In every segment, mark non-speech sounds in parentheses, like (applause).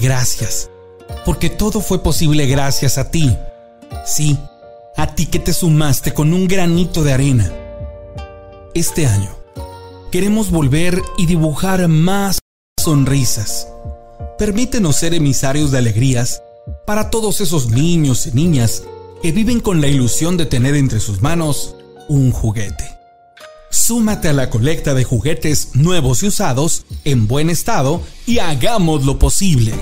gracias, porque todo fue posible gracias a ti. Sí, a ti que te sumaste con un granito de arena. Este año, queremos volver y dibujar más sonrisas. Permítenos ser emisarios de alegrías para todos esos niños y niñas que viven con la ilusión de tener entre sus manos un juguete. Súmate a la colecta de juguetes nuevos y usados en buen estado y hagamos lo posible.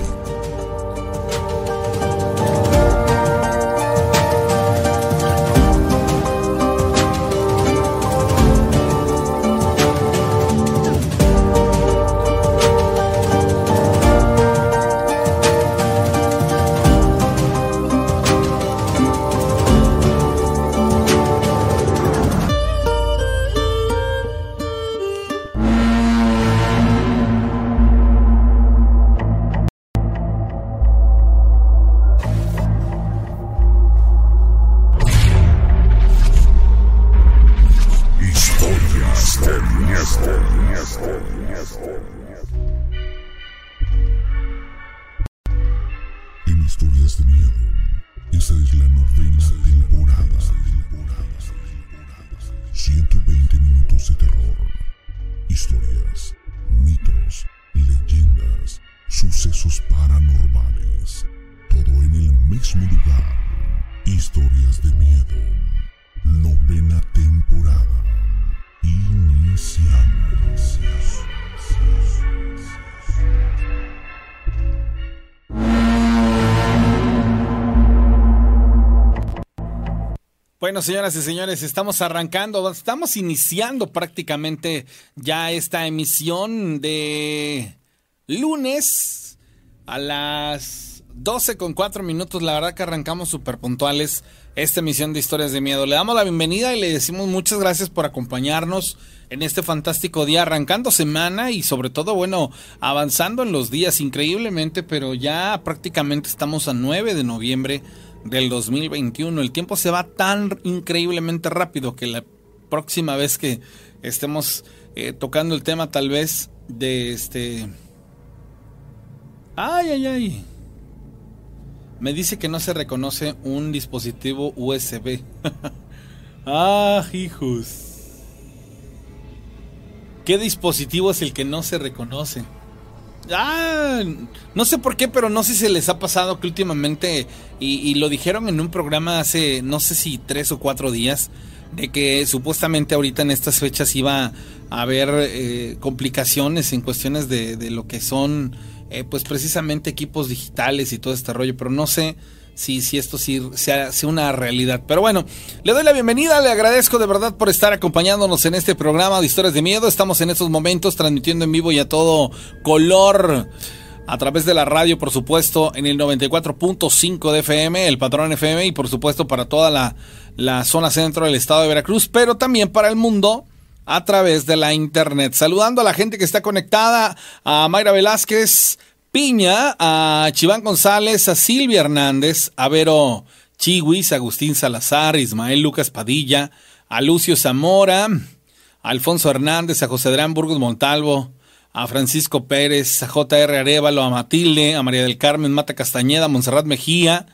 Señoras y señores, estamos arrancando, estamos iniciando prácticamente ya esta emisión de lunes a las 12 con 4 minutos. La verdad que arrancamos súper puntuales esta emisión de Historias de Miedo. Le damos la bienvenida y le decimos muchas gracias por acompañarnos en este fantástico día, arrancando semana y sobre todo, bueno, avanzando en los días increíblemente, pero ya prácticamente estamos a 9 de noviembre del 2021. El tiempo se va tan increíblemente rápido que la próxima vez que estemos eh, tocando el tema tal vez de este... Ay, ay, ay. Me dice que no se reconoce un dispositivo USB. (laughs) ah, hijos. ¿Qué dispositivo es el que no se reconoce? Ah, no sé por qué, pero no sé si se les ha pasado que últimamente, y, lo dijeron en un programa hace no sé si tres o cuatro días, de que supuestamente ahorita en estas fechas iba a haber eh, complicaciones en cuestiones de, lo que son, eh, pues precisamente equipos digitales y todo este rollo, pero no sé si, si esto sí sea, una realidad. Pero bueno, le doy la bienvenida, le agradezco de verdad por estar acompañándonos en este programa de historias de miedo. Estamos en estos momentos transmitiendo en vivo y a todo color. A través de la radio, por supuesto, en el 94.5 de FM, el patrón FM, y por supuesto para toda la, la zona centro del estado de Veracruz, pero también para el mundo a través de la internet. Saludando a la gente que está conectada, a Mayra Velázquez, Piña, a Chiván González, a Silvia Hernández, a Vero Chihuis, a Agustín Salazar, Ismael Lucas Padilla, a Lucio Zamora, a Alfonso Hernández, a José Adrián Burgos Montalvo, a Francisco Pérez, a JR Arevalo, a Matilde, a María del Carmen Mata Castañeda, a Monserrat Mejía.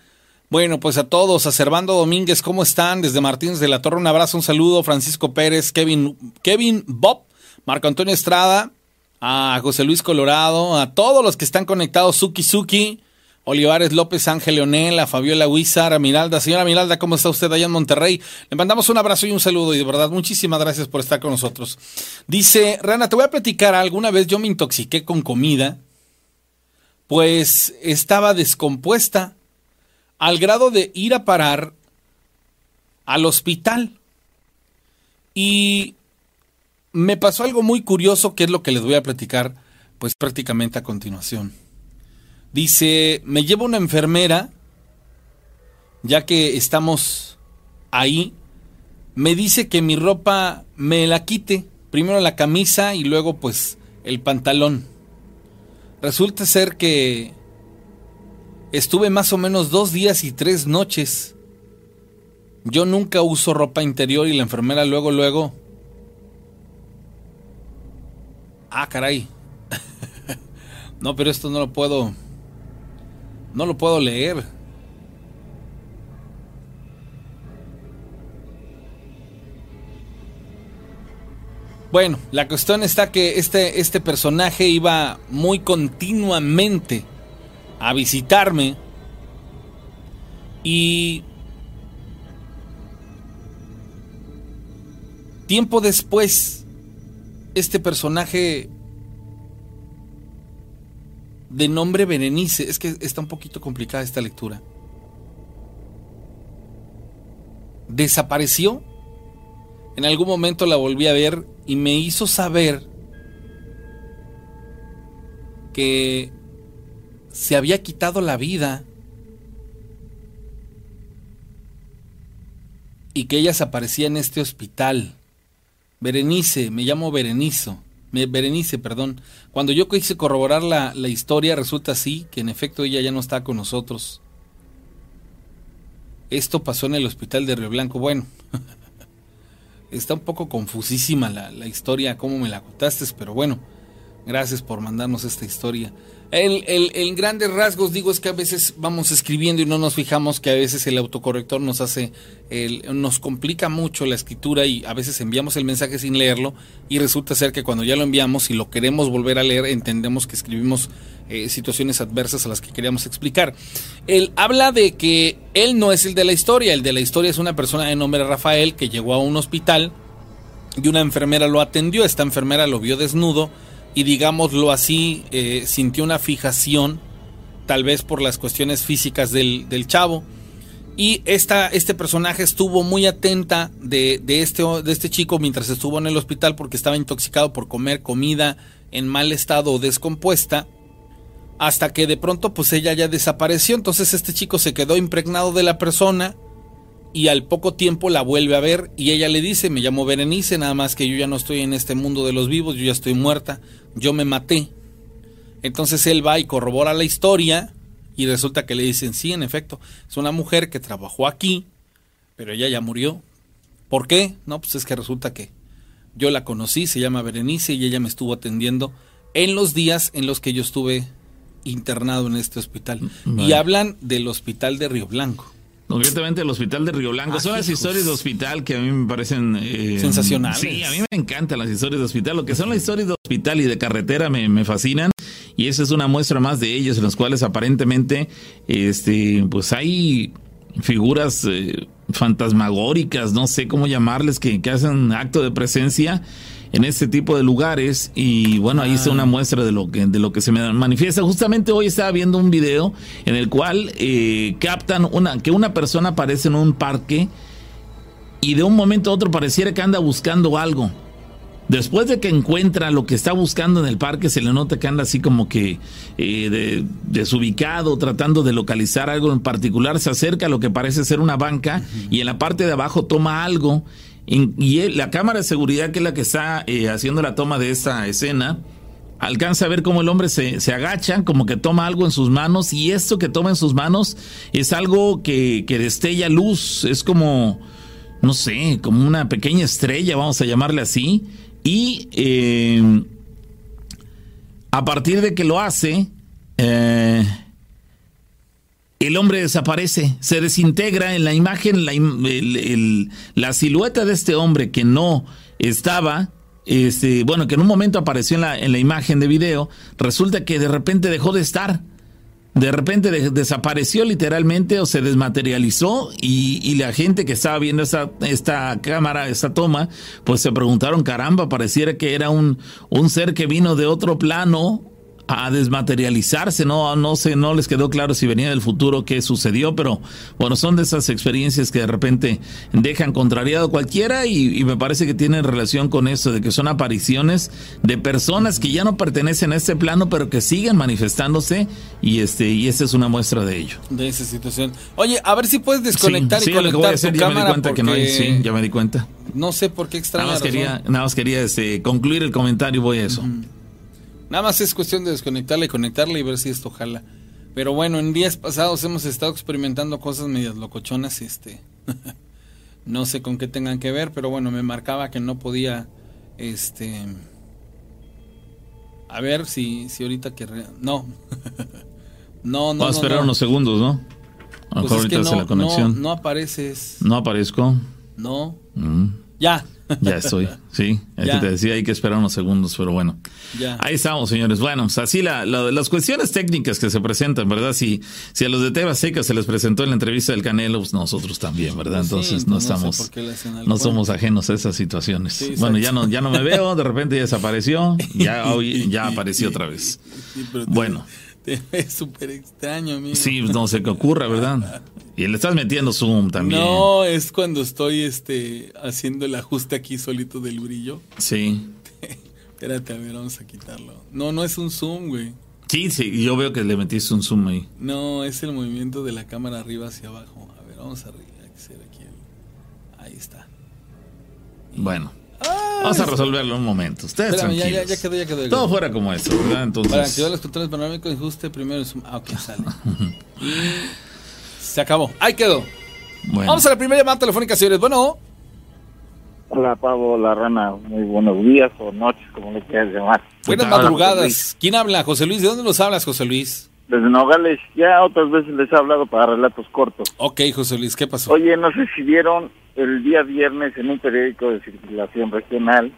Bueno, pues a todos, a Servando Domínguez, ¿cómo están? Desde Martínez de la Torre, un abrazo, un saludo. Francisco Pérez, Kevin, Kevin Bob, Marco Antonio Estrada, a José Luis Colorado, a todos los que están conectados, Suki Suki, Olivares López, Ángel Leonel, a Fabiola Huizar, a Miralda. Señora Miralda, ¿cómo está usted allá en Monterrey? Le mandamos un abrazo y un saludo y de verdad muchísimas gracias por estar con nosotros. Dice, Rana, te voy a platicar, alguna vez yo me intoxiqué con comida, pues estaba descompuesta al grado de ir a parar al hospital. Y me pasó algo muy curioso que es lo que les voy a platicar pues prácticamente a continuación. Dice, me lleva una enfermera, ya que estamos ahí, me dice que mi ropa me la quite, primero la camisa y luego pues el pantalón. Resulta ser que estuve más o menos dos días y tres noches. Yo nunca uso ropa interior y la enfermera luego, luego Ah, caray. (laughs) No, pero esto no lo puedo. No lo puedo leer. Bueno, la cuestión está que este, este personaje iba muy continuamente a visitarme y tiempo después este personaje de nombre Berenice, es que está un poquito complicada esta lectura, desapareció en algún momento la volví a ver y me hizo saber que se había quitado la vida y que ella se aparecía en este hospital. Berenice, me llamo Berenizo, Berenice, perdón. Cuando yo quise corroborar la, la historia, resulta así, que en efecto ella ya no está con nosotros. Esto pasó en el hospital de Río Blanco. Bueno, (laughs) está un poco confusísima la, la historia, cómo me la contaste, pero bueno, gracias por mandarnos esta historia. El, el, en grandes rasgos digo es que a veces vamos escribiendo y no nos fijamos que a veces el autocorrector nos hace, el, nos complica mucho la escritura y a veces enviamos el mensaje sin leerlo y resulta ser que cuando ya lo enviamos y lo queremos volver a leer entendemos que escribimos eh, situaciones adversas a las que queríamos explicar. Él habla de que él no es el de la historia, el de la historia es una persona de nombre Rafael que llegó a un hospital y una enfermera lo atendió, esta enfermera lo vio desnudo y digámoslo así, eh, sintió una fijación, tal vez por las cuestiones físicas del, del chavo. Y esta, este personaje estuvo muy atenta de, de, este, de este chico mientras estuvo en el hospital porque estaba intoxicado por comer comida en mal estado o descompuesta. Hasta que de pronto pues ella ya desapareció. Entonces este chico se quedó impregnado de la persona y al poco tiempo la vuelve a ver y ella le dice, me llamo Berenice, nada más que yo ya no estoy en este mundo de los vivos, yo ya estoy muerta, yo me maté. Entonces él va y corrobora la historia y resulta que le dicen, sí, en efecto, es una mujer que trabajó aquí, pero ella ya murió. ¿Por qué? No, pues es que resulta que yo la conocí, se llama Berenice y ella me estuvo atendiendo en los días en los que yo estuve internado en este hospital. Y hablan del hospital de Río Blanco. Concretamente el hospital de Río Blanco. son las historias de hospital que a mí me parecen... Eh, Sensacionales. Sí, a mí me encantan las historias de hospital. Lo que son las historias de hospital y de carretera me, me fascinan. Y esa es una muestra más de ellos en los cuales aparentemente este, pues hay figuras eh, fantasmagóricas, no sé cómo llamarles, que, que hacen acto de presencia en este tipo de lugares y bueno, ahí está una ah. muestra de lo que, de lo que se me manifiesta. Justamente hoy estaba viendo un video en el cual eh, captan una, que una persona aparece en un parque y de un momento a otro pareciera que anda buscando algo. Después de que encuentra lo que está buscando en el parque, se le nota que anda así como que eh, desubicado, tratando de localizar algo en particular. Se acerca a lo que parece ser una banca y en la parte de abajo toma algo y la cámara de seguridad, que es la que está eh, haciendo la toma de esta escena, alcanza a ver cómo el hombre se, se, agacha, como que toma algo en sus manos, y esto que toma en sus manos es algo que, que destella luz, es como, no sé, como una pequeña estrella, vamos a llamarle así, y eh, a partir de que lo hace, eh, el hombre desaparece, se desintegra en la imagen, la, la silueta de este hombre que no estaba, este, bueno, que en un momento apareció en la, en la imagen de video, resulta que de repente dejó de estar. De repente desapareció literalmente o se desmaterializó y, y, la gente que estaba viendo esta, esta cámara, esta toma, pues se preguntaron, caramba, pareciera que era un, un ser que vino de otro plano a desmaterializarse, no, no sé, no les quedó claro si venía del futuro qué sucedió, pero bueno, son de esas experiencias que de repente dejan contrariado cualquiera y, me parece que tienen relación con eso, de que son apariciones de personas que ya no pertenecen a este plano, pero que siguen manifestándose y este, y esta es una muestra de ello. De esa situación. Oye, a ver si puedes desconectar y conectar tu ya me di cuenta que no hay, sí, ya me di cuenta. No sé por qué extraña. Nada más quería, nada más quería este, concluir el comentario y voy a eso. Nada más es cuestión de desconectarla y conectarla y ver si esto jala. Pero bueno, en días pasados hemos estado experimentando cosas medias locochonas, este. (laughs) no sé con qué tengan que ver, pero bueno, me marcaba que no podía este A ver si, si ahorita que... (laughs) No. no, no. Vamos a esperar no. unos segundos, ¿no? A Pues es que no, la conexión. No, no apareces. No aparezco. No. Mm, Ya. (laughs) ya estoy. Sí, es Ya. que te decía, hay que esperar unos segundos, pero bueno. Ya. Ahí estamos, señores. Bueno, pues así la, la- las cuestiones técnicas que se presentan, ¿verdad? Si, si a los de Teba Seca se les presentó en la entrevista del Canelo, pues nosotros también, ¿verdad? Pues sí, Entonces no no estamos, no somos ajenos a esas situaciones. Sí, bueno, ya no, ya no me veo, de repente ya desapareció, ya (laughs) hoy ya apareció otra vez. Sí, Bueno. Te ves súper extraño, amigo. Sí, no sé qué ocurra, ¿verdad? (laughs) Y le estás metiendo zoom también. No, es cuando estoy este haciendo el ajuste aquí solito del brillo. Sí. (laughs) Espérate, a ver, vamos a quitarlo. No, no es un zoom, güey. Sí, sí, yo veo que le metiste un zoom ahí. No, es el movimiento de la cámara arriba hacia abajo. A ver, vamos a hacer aquí. el- Ahí está. Bueno, Ah, vamos a es- resolverlo en un momento. Ustedes Espérame, tranquilos. ya, ya quedó, ya quedó. Todo fuera como eso, ¿verdad? Entonces. Para activar los controles panorámicos, ajuste primero el zoom. Ah, ok, sale. y (laughs) se acabó. Ahí quedó. Bueno. Vamos a la primera llamada telefónica, señores. Bueno, Hola Pablo, la rana, muy buenos días o noches, como le quieras llamar. buenas madrugadas. ¿Quién habla? José Luis. ¿De dónde nos hablas, José Luis? Desde Nogales, ya otras veces les he hablado para relatos cortos. Ok, José Luis, ¿qué pasó? Oye, no sé si vieron el día viernes en un periódico de circulación regional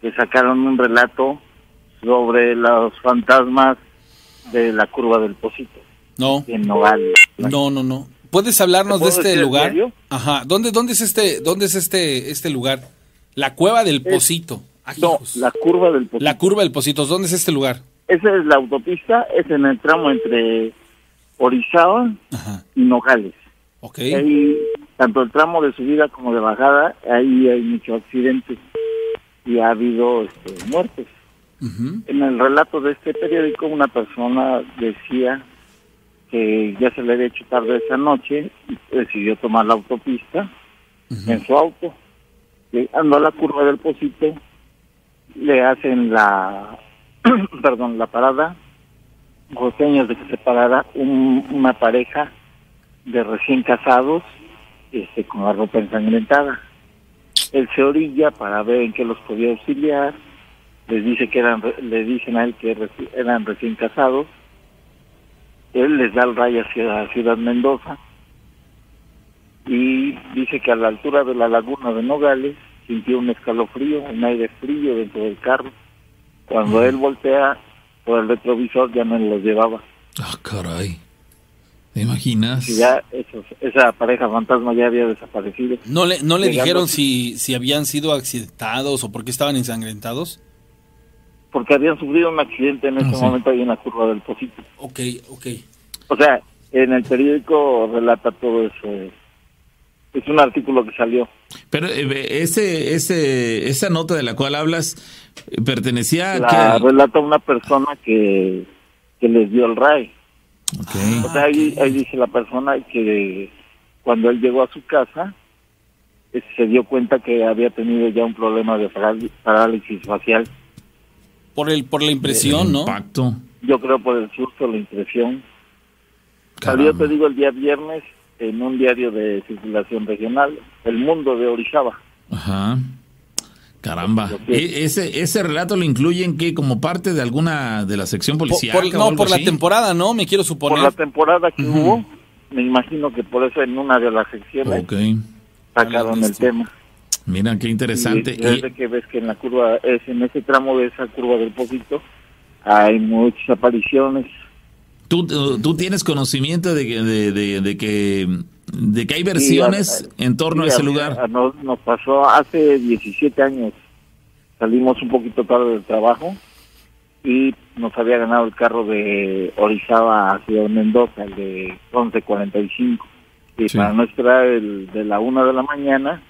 que sacaron un relato sobre los fantasmas de la curva del Pocito No, en Nogales. No, no, no. ¿Puedes hablarnos ¿Te de este lugar? Ajá. ¿Dónde, dónde es este, dónde es este, este lugar? La cueva del Es- Pocito. No, la curva del Pocito. La curva del Pocito. ¿Dónde es este lugar? Esa es la autopista, es en el tramo entre Orizaba Ajá. y Nogales. Ok. Ahí, tanto el tramo de subida como de bajada, ahí hay muchos accidentes y ha habido este, muertes. En el relato de este periódico, una persona decía que ya se le había hecho tarde esa noche y decidió tomar la autopista en su auto. Llegando a la curva del Pocito, le hacen la, (clears throat) perdón, la parada, con señas de que se parara un- una pareja de recién casados este, con la ropa ensangrentada. Él se orilla para ver en qué los podía auxiliar. Les dice que eran, le dicen a él que reci- eran recién casados. Él les da el rayo hacia Ciudad Mendoza y dice que a la altura de la laguna de Nogales sintió un escalofrío, un aire frío dentro del carro. Cuando él voltea por el retrovisor ya no los llevaba. Ah, caray. ¿Te imaginas? Y ya esos- esa pareja fantasma ya había desaparecido. ¿No le, no le Llegando- dijeron si, si habían sido accidentados o por qué estaban ensangrentados? Porque habían sufrido un accidente en ese Ah, sí. momento ahí en la curva del Pocito. Ok, ok. O sea, en el periódico relata todo eso. Es un artículo que salió. Pero eh, ese, ese, esa nota de la cual hablas eh, pertenecía a qué? relata una persona que, que les dio el RAI. Ok. O sea, ahí, ahí dice la persona que cuando él llegó a su casa, eh, se dio cuenta que había tenido ya un problema de parálisis facial. Por, el, por la impresión, El ¿no? Impacto. Yo creo por el susto, la impresión. Salió, te digo, el día viernes en un diario de circulación regional, El Mundo de Orizaba. Ajá. Caramba. E- ese, ese relato lo incluyen que como parte de alguna de la sección Por- policial. por- no, por la temporada, ¿no? Me quiero Por suponer. la temporada que hubo, me imagino que por eso en una de las secciones Ok. sacaron el Listo. tema. Mira, qué interesante. Y desde Y- que ves que en la curva, es en ese tramo de esa curva del Pocito, hay muchas apariciones. ¿Tú, tú, tienes conocimiento de que, de, de- de que, de que hay versiones Sí, en torno a ese lugar? a Nos, nos pasó hace 17 años. Salimos un poquito tarde del trabajo y nos había ganado el carro de Orizaba a Ciudad Mendoza, el de 1145. Y Sí. para no esperar el de la una de la mañana,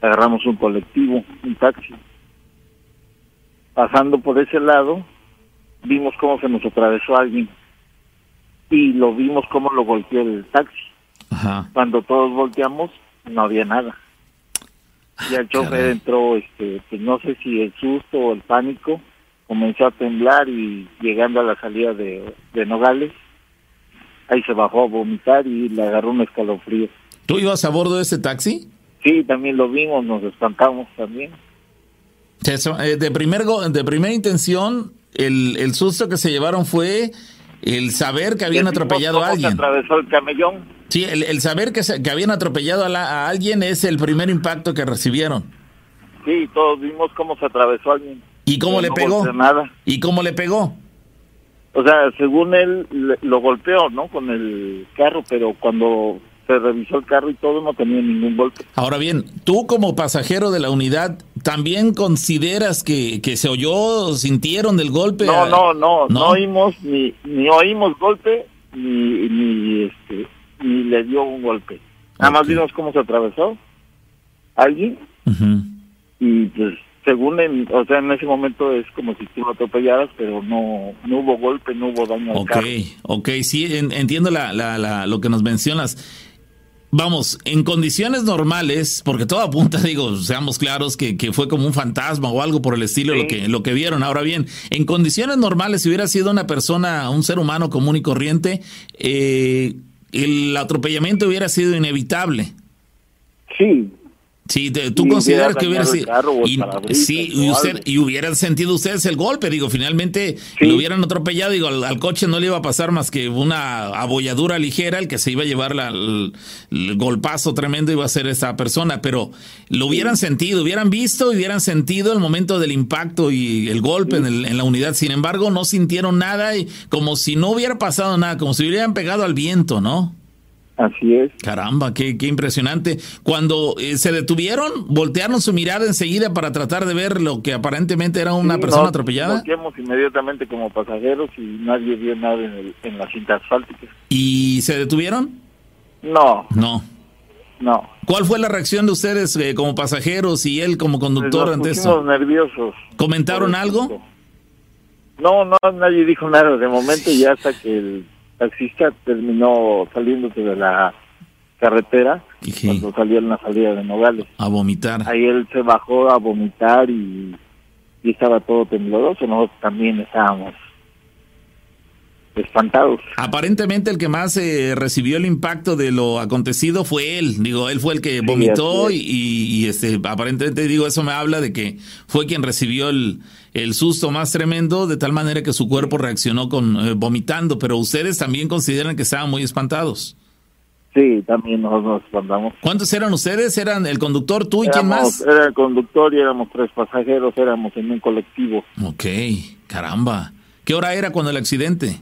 agarramos un colectivo, un taxi. Pasando por ese lado, vimos cómo se nos atravesó alguien y lo vimos cómo lo golpeó el taxi. Ajá. Cuando todos volteamos, no había nada. Y el chofer entró, este, pues no sé si el susto o el pánico, comenzó a temblar y llegando a la salida de, de Nogales, ahí se bajó a vomitar y le agarró un escalofrío. ¿Tú ibas a bordo de ese taxi? Sí, también lo vimos, nos espantamos también. Eso, eh, de, primer go- de primera intención, el, el susto que se llevaron fue el saber que habían atropellado a alguien. Atravesó el camellón. Sí, el, el saber que, se, que habían atropellado a, la, a alguien es el primer impacto que recibieron. Sí, todos vimos cómo se atravesó alguien. ¿Y cómo Pero le no pegó? nada. ¿Y cómo le pegó? O sea, según él le- lo golpeó, ¿no? Con el carro, pero cuando se revisó el carro y todo no tenía ningún golpe. Ahora bien, tú como pasajero de la unidad, ¿también consideras que, que se oyó, sintieron del golpe? No, no, no, no, ¿No? oímos ni ni oímos golpe ni ni este ni le dio un golpe. Nada más Ok. vimos cómo se atravesó alguien y pues según en, o sea, en ese momento es como si tú lo atropellaras, pero no no hubo golpe, no hubo daño al Ok, carro. ok, sí, en- entiendo la, la- la- lo que nos mencionas. Vamos, en condiciones normales, porque todo apunta, (laughs) digo, seamos claros, que, que fue como un fantasma o algo por el estilo Sí. lo, que, lo que vieron. Ahora bien, en condiciones normales, si hubiera sido una persona, un ser humano común y corriente, eh, el atropellamiento hubiera sido inevitable. Sí, Sí, te- tú consideras que hubiera sido. y- sí, y, usted, y hubieran sentido ustedes el golpe. Digo, finalmente Sí. lo hubieran atropellado. Digo, al, al coche no le iba a pasar más que una abolladura ligera. El que se iba a llevar la- el, el golpazo tremendo iba a ser esa persona. Pero lo hubieran sentido, hubieran visto, hubieran sentido el momento del impacto y el golpe en, el- en la unidad. Sin embargo, no sintieron nada y como si no hubiera pasado nada, como si hubieran pegado al viento, ¿no? Así es. Caramba, qué, qué impresionante. Cuando eh, se detuvieron, voltearon su mirada enseguida para tratar de ver lo que aparentemente era una Sí, persona nos atropellada. bloqueamos inmediatamente como pasajeros y nadie vio nada en, el- en la cinta asfáltica. ¿Y se detuvieron? No, No. no. ¿Cuál fue la reacción de ustedes eh, como pasajeros y él como conductor Nos ante eso? nerviosos. ¿Comentaron algo? No, no, nadie dijo nada de momento y (laughs) hasta que el taxista terminó saliéndose de la carretera cuando salió en la salida de Nogales. A vomitar. Ahí él se bajó a vomitar y, y estaba todo tembloroso. Nosotros también estábamos espantados. Aparentemente el que más eh, recibió el impacto de lo acontecido fue él. Digo, él fue el que vomitó y, es. y, y, este, aparentemente digo, eso me habla de que fue quien recibió el, el susto más tremendo de tal manera que su cuerpo reaccionó con eh, vomitando. Pero ustedes también consideran que estaban muy espantados. Sí, también nosotros nos espantamos. ¿Cuántos eran ustedes? ¿Eran el conductor, tú y quién más? Era el conductor y éramos tres pasajeros, éramos en un colectivo. Ok, caramba. ¿Qué hora era cuando el accidente?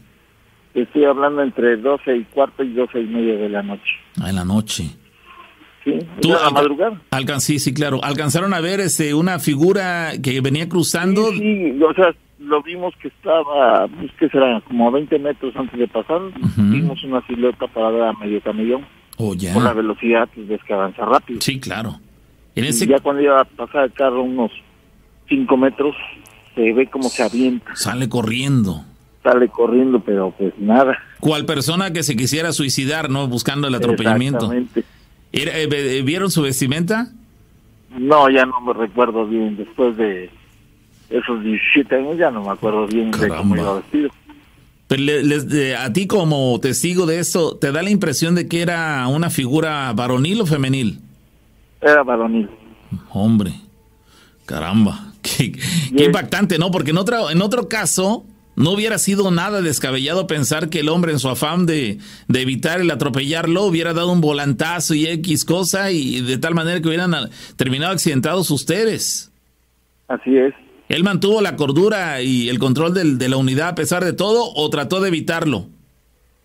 Estoy hablando entre 12 y cuarto y 12 y media de la noche. Ah, en la noche. Sí, ¿Tú era la madrugada. alcan- sí, sí, claro. ¿Alcanzaron a ver este, una figura que venía cruzando? Sí, sí, o sea, lo vimos que estaba, pues, que será, como a 20 metros antes de pasar, vimos una silueta parada a medio camellón. Oh, ya. Por la velocidad, pues ves que avanza rápido. Sí, claro. En Y ese ya cuando iba a pasar el carro unos 5 metros, se ve como se avienta, sale corriendo. Sale corriendo, pero pues nada. ¿Cuál persona que se quisiera suicidar, no? Buscando el atropellamiento. Exactamente. Eh, ve- ¿Vieron su vestimenta? No, ya no me recuerdo bien. Después de esos 17 años, ya no me acuerdo bien de cómo Caramba. iba vestido. Pero les- a ti como testigo de eso, ¿te da la impresión de que era una figura varonil o femenil? Era varonil. Hombre, caramba, (laughs) qué, impactante, ¿no? Porque en otro, en otro caso no hubiera sido nada descabellado pensar que el hombre en su afán de, de evitar el atropellarlo hubiera dado un volantazo y X cosa y de tal manera que hubieran ah, terminado accidentados ustedes. Así es. ¿Él mantuvo la cordura y el control del- de la unidad a pesar de todo o trató de evitarlo?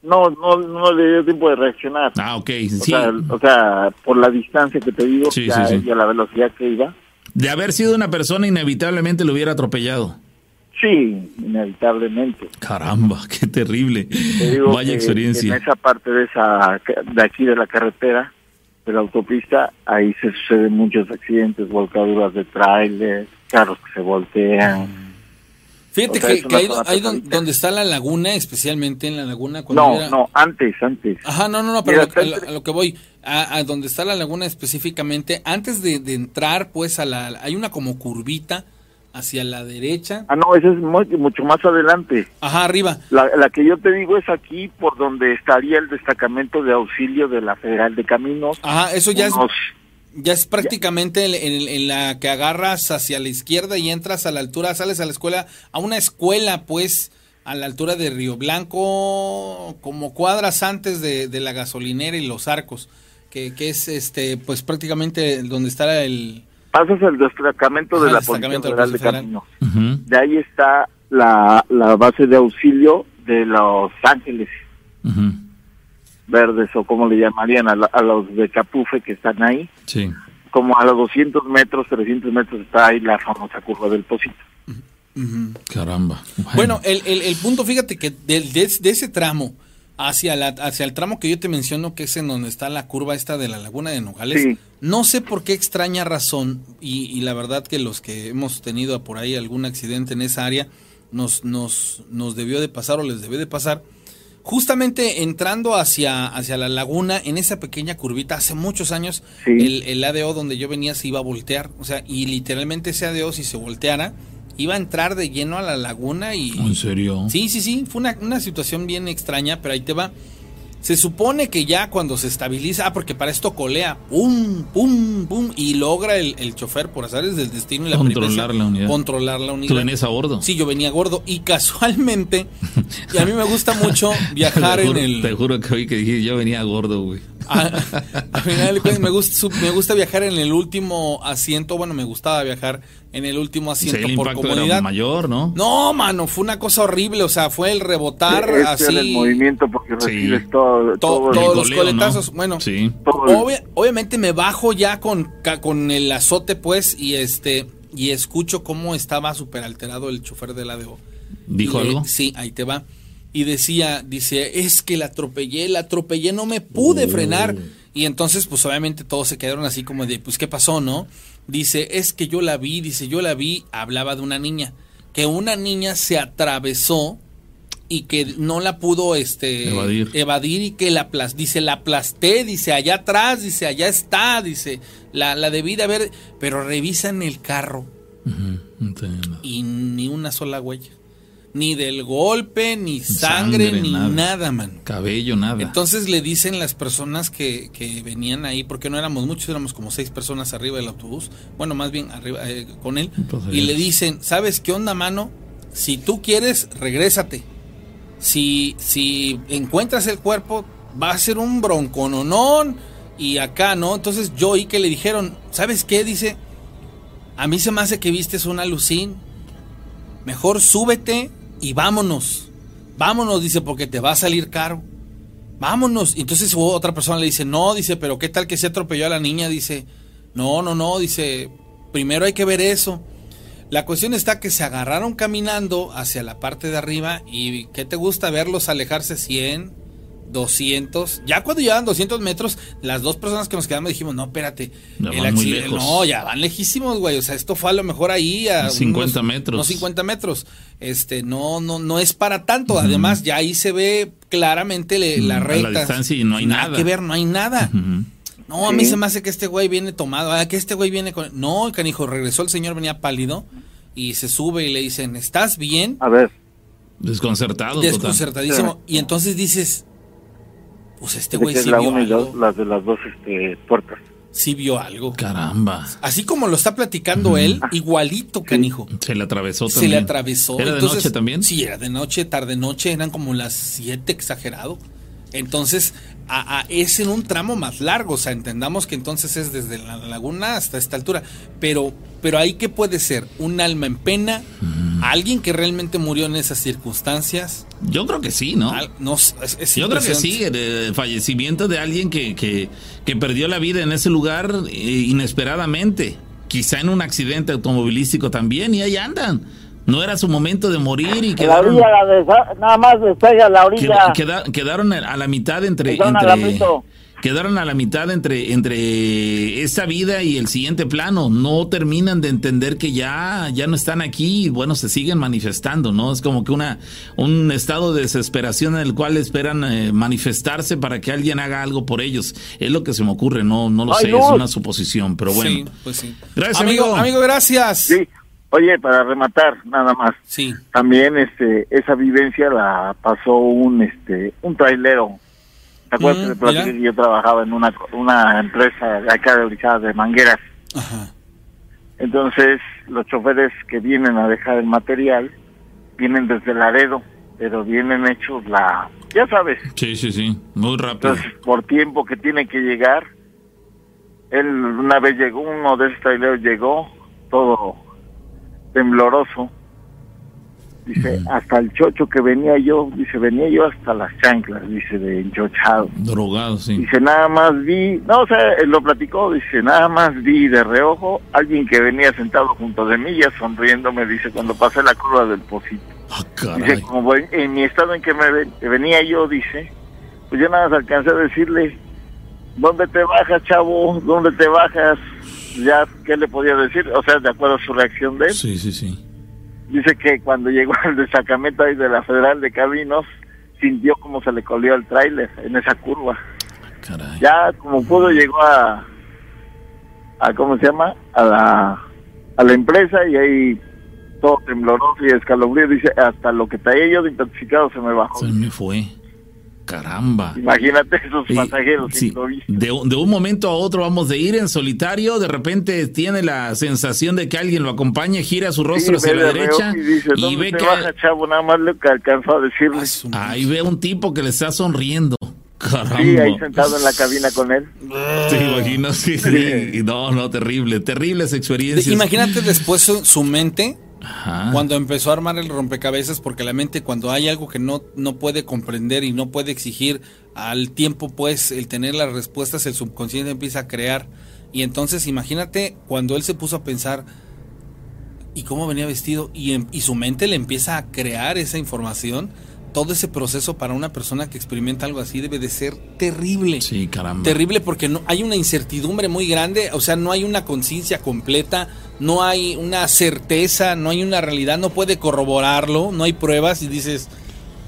No, no, no le dio tiempo de reaccionar. Ah, ok, O, sí. sea, o sea, por la distancia que te digo Sí, ya- sí, sí. y a la velocidad que iba, De haber sido una persona inevitablemente lo hubiera atropellado. Sí, inevitablemente. Caramba, (laughs) qué terrible. Te digo Vaya que experiencia. En esa parte de esa de aquí de la carretera, de la autopista, ahí se suceden muchos accidentes, volcaduras de tráiler, carros que se voltean. Fíjate O sea, que, ahí, donde está la laguna, especialmente en la laguna. Cuando No, era- no, antes, antes. Ajá, no, no, no, pero Mira, a, lo- está a lo, a lo que voy, a, a donde está la laguna específicamente, antes de, de entrar, pues, a la, hay una como curvita hacia la derecha. Ah, no, ese es muy- mucho más adelante. Ajá, arriba. La, la que yo te digo es aquí por donde estaría el destacamento de auxilio de la Federal de Caminos. Ajá, eso ya es Ya es prácticamente en, la que agarras hacia la izquierda y entras a la altura, sales a la escuela, a una escuela, pues, a la altura de Río Blanco, como cuadras antes de, la gasolinera y los arcos, que, que, es, este, pues, prácticamente donde está el... Pasas el destacamento de la Policía Federal de Camino. De ahí está la, la base de auxilio de Los Ángeles verdes o como le llamarían a, los de Capufe que están ahí. Sí. Como a los 200 metros, 300 metros está ahí la famosa curva del Pocito. Caramba. Bueno, el, el, punto, fíjate que de, de, ese tramo hacia, la, hacia el tramo que yo te menciono, que es en donde está la curva esta de la laguna de Nogales, no sé por qué extraña razón, y, y, la verdad que los que hemos tenido por ahí algún accidente en esa área, nos, nos, nos debió de pasar o les debió de pasar, justamente entrando hacia, hacia la laguna, en esa pequeña curvita, hace muchos años, el, el, ADO donde yo venía se iba a voltear. O sea, y literalmente ese ADO, si se volteara, iba a entrar de lleno a la laguna y... ¿En serio? Sí, sí, sí. Fue una, una situación bien extraña, pero ahí te va. Se supone que ya cuando se estabiliza, ah, porque para esto colea, pum, pum, pum, y logra el, el chofer por azares del destino y la controlar la unidad. Controlar la unidad. ¿Tú venías a gordo? Sí, yo venía gordo y casualmente, (laughs) y a mí me gusta mucho (laughs) viajar en el. Te juro que hoy que dije yo venía gordo, güey. A, final me gusta, me gusta viajar en el último asiento. Bueno, me gustaba viajar en el último asiento el por comodidad. mayor, ¿no? No, mano, fue una cosa horrible. O sea, fue el rebotar así. el movimiento porque recibes todo, todos los coletazos. Bueno, obviamente me bajo ya con, con el azote, pues, y este y escucho cómo estaba súper alterado el chofer de la. ¿Dijo algo? Sí, ahí te va y decía, dice, es que la atropellé, la atropellé, no me pude oh. frenar. Y entonces, pues obviamente todos se quedaron así como de, pues, ¿qué pasó, no? Dice, es que yo la vi, dice, yo la vi, hablaba de una niña, que una niña se atravesó y que no la pudo este evadir, evadir y que la dice la aplasté dice allá atrás dice allá está dice la, la debí de haber pero revisan el carro y ni una sola huella ni del golpe, ni sangre, ni nada. man. Cabello, nada. Entonces le dicen las personas que, que, venían ahí, porque no éramos muchos, éramos como seis personas arriba del autobús, bueno, más bien arriba eh, con él, y le dicen, ¿sabes qué onda, mano? Si tú quieres, regrésate. Si, si encuentras el cuerpo, va a ser un broncononón y acá, ¿no? Entonces yo oí que le dijeron, ¿sabes qué? Dice, a mí se me hace que vistes una lucín. Mejor súbete y vámonos. Vámonos, dice, porque te va a salir caro. Vámonos. Y entonces otra persona le dice, no, dice, pero ¿qué tal que se atropelló a la niña? Dice, no, no, no, dice, primero hay que ver eso. La cuestión está que se agarraron caminando hacia la parte de arriba y ¿qué te gusta verlos alejarse 100, 200. Ya cuando llevan 200 metros, las dos personas que nos quedamos dijimos, no, espérate. el accidente, no, ya van lejísimos, güey. O sea, esto fue a lo mejor ahí a 50 metros. No 50 metros. Este, no, no, no es para tanto. Además, ya ahí se ve claramente la recta. la distancia y no hay nada. que ver, no hay nada. No, a mí se me hace que este güey viene tomado. Ah, que este güey viene con. No, canijo, regresó el señor, venía pálido. Y se sube y le dicen, ¿estás bien? A ver. Desconcertado. Desconcertadísimo. Y entonces dices, pues este güey sí la vio algo. las de las dos este, puertas. Sí vio algo. Caramba. Así como lo está platicando él, igualito, canijo. Se le atravesó también. Se le atravesó. ¿Era de noche también? Sí, era de noche, tarde noche, eran como las siete exagerado. Entonces, a, es en un tramo más largo, o sea, entendamos que entonces es desde la laguna hasta esta altura, pero, pero ahí qué puede ser, un alma en pena, alguien que realmente murió en esas circunstancias. Yo creo que sí, ¿no? no Yo creo que sí, el, fallecimiento de alguien que, que, que, perdió la vida en ese lugar eh, inesperadamente, quizá en un accidente automovilístico también, y ahí andan. No era su momento de morir y quedaron... La orilla, nada más despega la orilla. quedaron a la mitad entre... quedaron a la mitad entre, entre esa vida y el siguiente plano. No terminan de entender que ya, ya no están aquí y bueno, se siguen manifestando, ¿no? Es como que una, un estado de desesperación en el cual esperan eh, manifestarse para que alguien haga algo por ellos. Es lo que se me ocurre, no, no lo sé, es una suposición, pero bueno. Sí, pues sí. Gracias, amigo. Amigo, gracias. Sí. Oye, para rematar, nada más. Sí. También este esa vivencia la pasó un este un trailero ¿Te acuerdas que te platiqué que yo trabajaba en una, una empresa de acá de de mangueras? Ajá. Entonces, los choferes que vienen a dejar el material vienen desde Laredo, pero vienen hechos la... Ya sabes. Sí, sí, sí, muy rápido. Entonces, por tiempo que tiene que llegar, él una vez llegó, uno de esos traileros llegó, todo tembloroso. Dice, hasta el chocho que venía yo, dice, venía yo hasta las chanclas, dice, de enchochado. Drogado, sí. Dice, nada más vi, no, o sea, él lo platicó, dice, nada más vi de reojo alguien que venía sentado junto de mí, ya sonriéndome, dice, cuando pasé la curva del pocito. Ah, Dice, como en mi estado en que me venía yo, dice, pues yo nada más alcancé a decirle, ¿dónde te bajas, chavo? ¿Dónde te bajas? Ya, ¿qué le podía decir? O sea, de acuerdo a su reacción de él. Sí, sí, sí. Dice que cuando llegó al destacamento ahí de la Federal de Caminos, sintió como se le colió el tráiler en esa curva. Caray. Ya como pudo llegó a, a ¿cómo se llama? A la, a la empresa y ahí todo tembloroso y escalofrío. Dice, hasta lo que traía yo de intoxicado se me bajó. Se me fue. Caramba. Imagínate esos pasajeros sí, de, de, un momento a otro vamos de ir en solitario, de repente tiene la sensación de que alguien lo acompañe, gira su rostro hacia la derecha y, dice, y ve que baja, chavo? nada más lo que alcanzó a decirle. Ahí ve un tipo que le está sonriendo. Caramba. Sí, ahí sentado en la cabina con él. ¿Te imaginas? Sí, sí. No, no, terrible, terribles experiencias. Imagínate después su, su mente cuando empezó a armar el rompecabezas, porque la mente cuando hay algo que no, no puede comprender y no puede exigir al tiempo, pues el tener las respuestas, el subconsciente empieza a crear. Y entonces imagínate cuando él se puso a pensar, ¿y cómo venía vestido? Y, y su mente le empieza a crear esa información todo ese proceso para una persona que experimenta algo así debe de ser terrible. Sí, caramba. Terrible porque no hay una incertidumbre muy grande, o sea, no hay una conciencia completa, no hay una certeza, no hay una realidad, no puede corroborarlo, no hay pruebas y dices,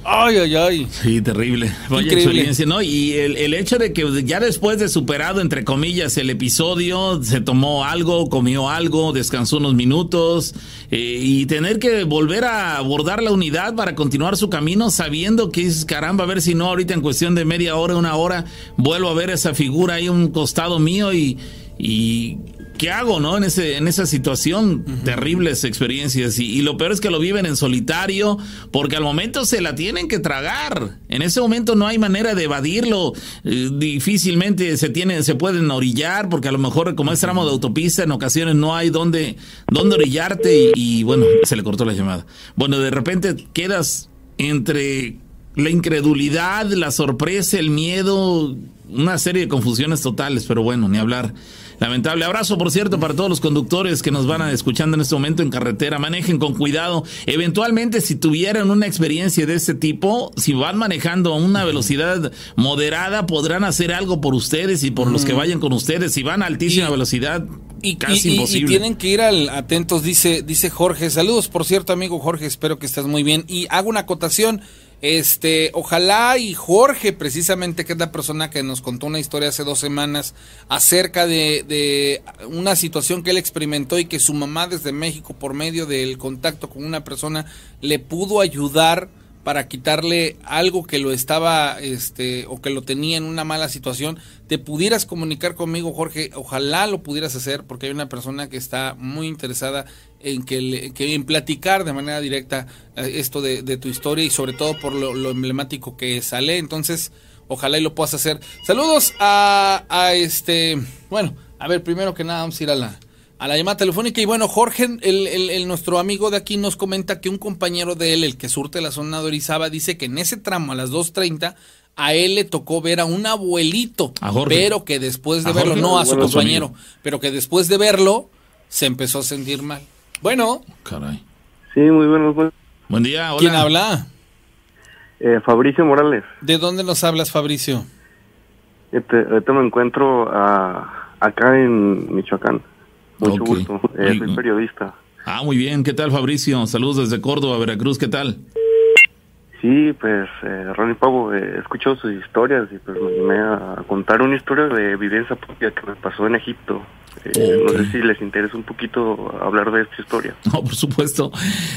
Ay, ay, ay. Sí, terrible. Vaya experiencia, ¿no? Y el, el, hecho de que ya después de superado, entre comillas, el episodio, se tomó algo, comió algo, descansó unos minutos eh, y tener que volver a abordar la unidad para continuar su camino sabiendo que es caramba, a ver si no ahorita en cuestión de media hora, una hora, vuelvo a ver esa figura ahí a un costado mío y, y ¿qué hago, no? En ese, en esa situación, terribles experiencias. Y, lo peor es que lo viven en solitario, porque al momento se la tienen que tragar. En ese momento no hay manera de evadirlo. Eh, difícilmente se tiene, se pueden orillar, porque a lo mejor, como es tramo de autopista, en ocasiones no hay dónde, dónde orillarte. Y, y bueno, se le cortó la llamada. Bueno, de repente quedas entre la incredulidad, la sorpresa, el miedo, una serie de confusiones totales, pero bueno, ni hablar. Lamentable. Abrazo, por cierto, para todos los conductores que nos van a escuchando en este momento en carretera. Manejen con cuidado. Eventualmente, si tuvieran una experiencia de este tipo, si van manejando a una velocidad moderada, podrán hacer algo por ustedes y por los que vayan con ustedes. Si van a altísima velocidad, y, casi imposible. Y tienen que ir al, atentos, dice, dice Jorge. Saludos, por cierto, amigo Jorge. Espero que estés muy bien. Y hago una acotación. Este, ojalá y Jorge, precisamente, que es la persona que nos contó una historia hace dos semanas acerca de, de, una situación que él experimentó y que su mamá desde México, por medio del contacto con una persona, le pudo ayudar para quitarle algo que lo estaba, este, o que lo tenía en una mala situación, te pudieras comunicar conmigo, Jorge, ojalá lo pudieras hacer, porque hay una persona que está muy interesada en que, en platicar de manera directa eh, esto de, tu historia y sobre todo por lo, emblemático que sale, entonces, ojalá y lo puedas hacer. Saludos a, a este, bueno, a ver, primero que nada vamos a ir a la, a la llamada telefónica. Y bueno, Jorge, el, el, nuestro amigo de aquí, nos comenta que un compañero de él, el que surte la zona de Orizaba, dice que en ese tramo a las 2.30 a él le tocó ver a un abuelito, pero que después de verlo, no a su compañero, pero que después de verlo se empezó a sentir mal. Bueno. Caray. Sí, muy buenos. Buen, buen día, hola. ¿Quién habla? Eh, Fabricio Morales. ¿De dónde nos hablas, Fabricio? Este, ahorita me encuentro ah, acá en Michoacán. Mucho gusto. Eh, soy periodista. Ah, muy bien. ¿Qué tal, Fabricio? Saludos desde Córdoba, Veracruz. ¿Qué tal? Sí, pues, eh, Ronnie Pavo, eh, he escuchado sus historias y pues me animé a contar una historia de vivencia propia que me pasó en Egipto. Eh, no sé si les interesa un poquito hablar de esta historia. (laughs) No, por supuesto.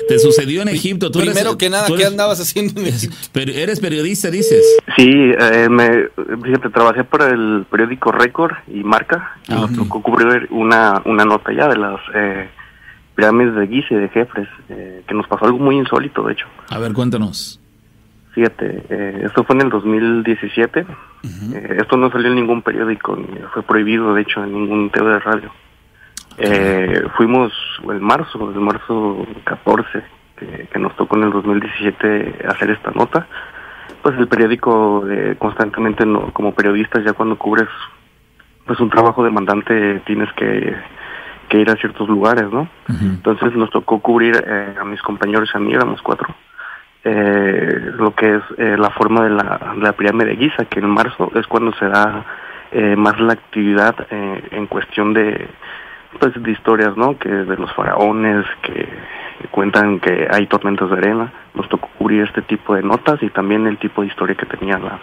Te sucedió en Egipto. ¿Tú Primero que nada, ¿qué andabas haciendo en Egipto? Pero eres periodista, dices. Sí, eh, me, fíjate, trabajé para el periódico Récord y Marca. Y ah, nos tocó cubrir una, una nota ya de las eh, pirámides de Giza y de Jefres, eh, que nos pasó algo muy insólito, de hecho. A ver, cuéntanos. Fíjate, eh, esto fue en el 2017. Eh, esto no salió en ningún periódico, ni fue prohibido, de hecho, en ningún TV de radio. Eh, fuimos el marzo, el marzo 14, que, nos tocó en el 2017 hacer esta nota. Pues el periódico constantemente, no, como periodistas, ya cuando cubres pues un trabajo demandante, tienes que, que ir a ciertos lugares, ¿no? Entonces nos tocó cubrir a mis compañeros y a mí, éramos cuatro eh, lo que es eh, la forma de la, la, pirámide de Giza, que en marzo es cuando se da eh, más la actividad eh, en cuestión de pues de historias, ¿no? Que de los faraones que cuentan que hay tormentas de arena. Nos tocó cubrir este tipo de notas y también el tipo de historia que tenía la,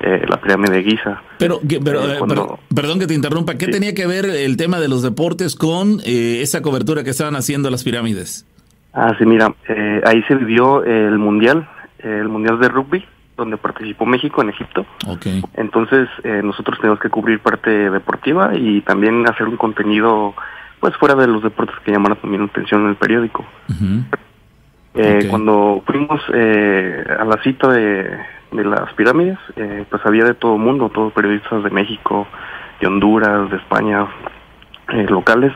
la pirámide de Giza. Pero, pero, perdón que te interrumpa, ¿qué tenía que ver el tema de los deportes con esa cobertura que estaban haciendo las pirámides? Ah, sí, mira, eh, ahí se vivió el Mundial, el Mundial de Rugby, donde participó México en Egipto. Okay. Entonces, eh, nosotros tenemos que cubrir parte deportiva y también hacer un contenido, pues, fuera de los deportes que llamaron también la atención en el periódico. eh, Cuando fuimos eh, a la cita de, de las pirámides, eh, pues había de todo mundo, todos periodistas de México, de Honduras, de España, eh, locales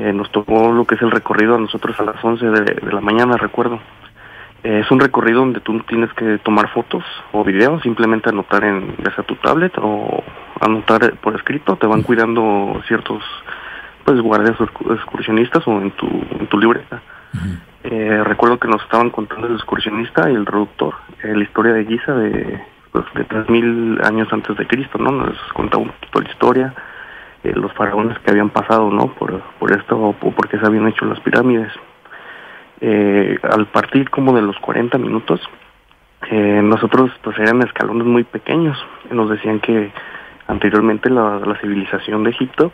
eh, nos tocó lo que es el recorrido a nosotros a las 11 de, la mañana, recuerdo. Eh, es un recorrido donde tú tienes que tomar fotos o videos, simplemente anotar en a tu tablet o anotar por escrito, te van cuidando ciertos pues guardias excursionistas o en tu, en tu libreta. eh, recuerdo que nos estaban contando el excursionista y el traductor eh, la historia de Giza de, pues, de 3.000 años antes de Cristo, ¿no? Nos contaba un poquito la historia, eh, los faraones que habían pasado, ¿no? Por, por esto o porque se habían hecho las pirámides. Eh, al partir como de los 40 minutos, eh, nosotros pues eran escalones muy pequeños. Nos decían que anteriormente la, la civilización de Egipto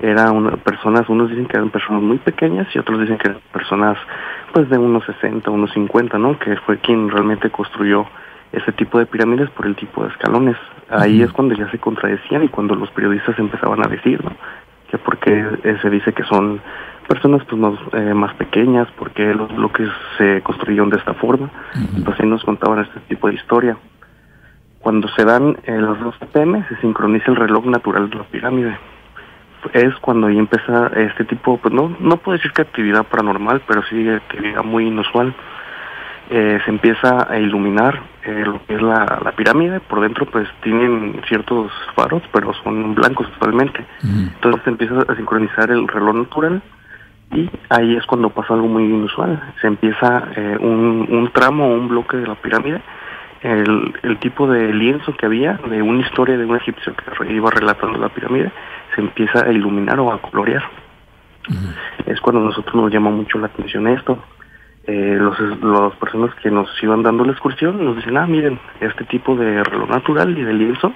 era una, personas, unos dicen que eran personas muy pequeñas y otros dicen que eran personas pues de unos 60, unos 50, ¿no? Que fue quien realmente construyó ese tipo de pirámides por el tipo de escalones. Ahí es cuando ya se contradecían y cuando los periodistas empezaban a decir, ¿no? Que porque se dice que son personas pues más, eh, más pequeñas, porque los bloques se construyeron de esta forma. Entonces ahí nos contaban este tipo de historia. Cuando se dan eh, las 2 pm se sincroniza el reloj natural de la pirámide. Es cuando ahí empieza este tipo, pues no, no puedo decir que actividad paranormal, pero sí actividad muy inusual eh, se empieza a iluminar eh, lo que es la, la, pirámide. Por dentro pues tienen ciertos faros, pero son blancos totalmente. Entonces se empieza a sincronizar el reloj natural y ahí es cuando pasa algo muy inusual. Se empieza eh, un, un tramo o un bloque de la pirámide. El, el tipo de lienzo que había de una historia de un egipcio que iba relatando la pirámide se empieza a iluminar o a colorear. Es cuando a nosotros nos llama mucho la atención esto eh, los, las personas que nos iban dando la excursión nos dicen, ah, miren, este tipo de reloj natural y de lienzo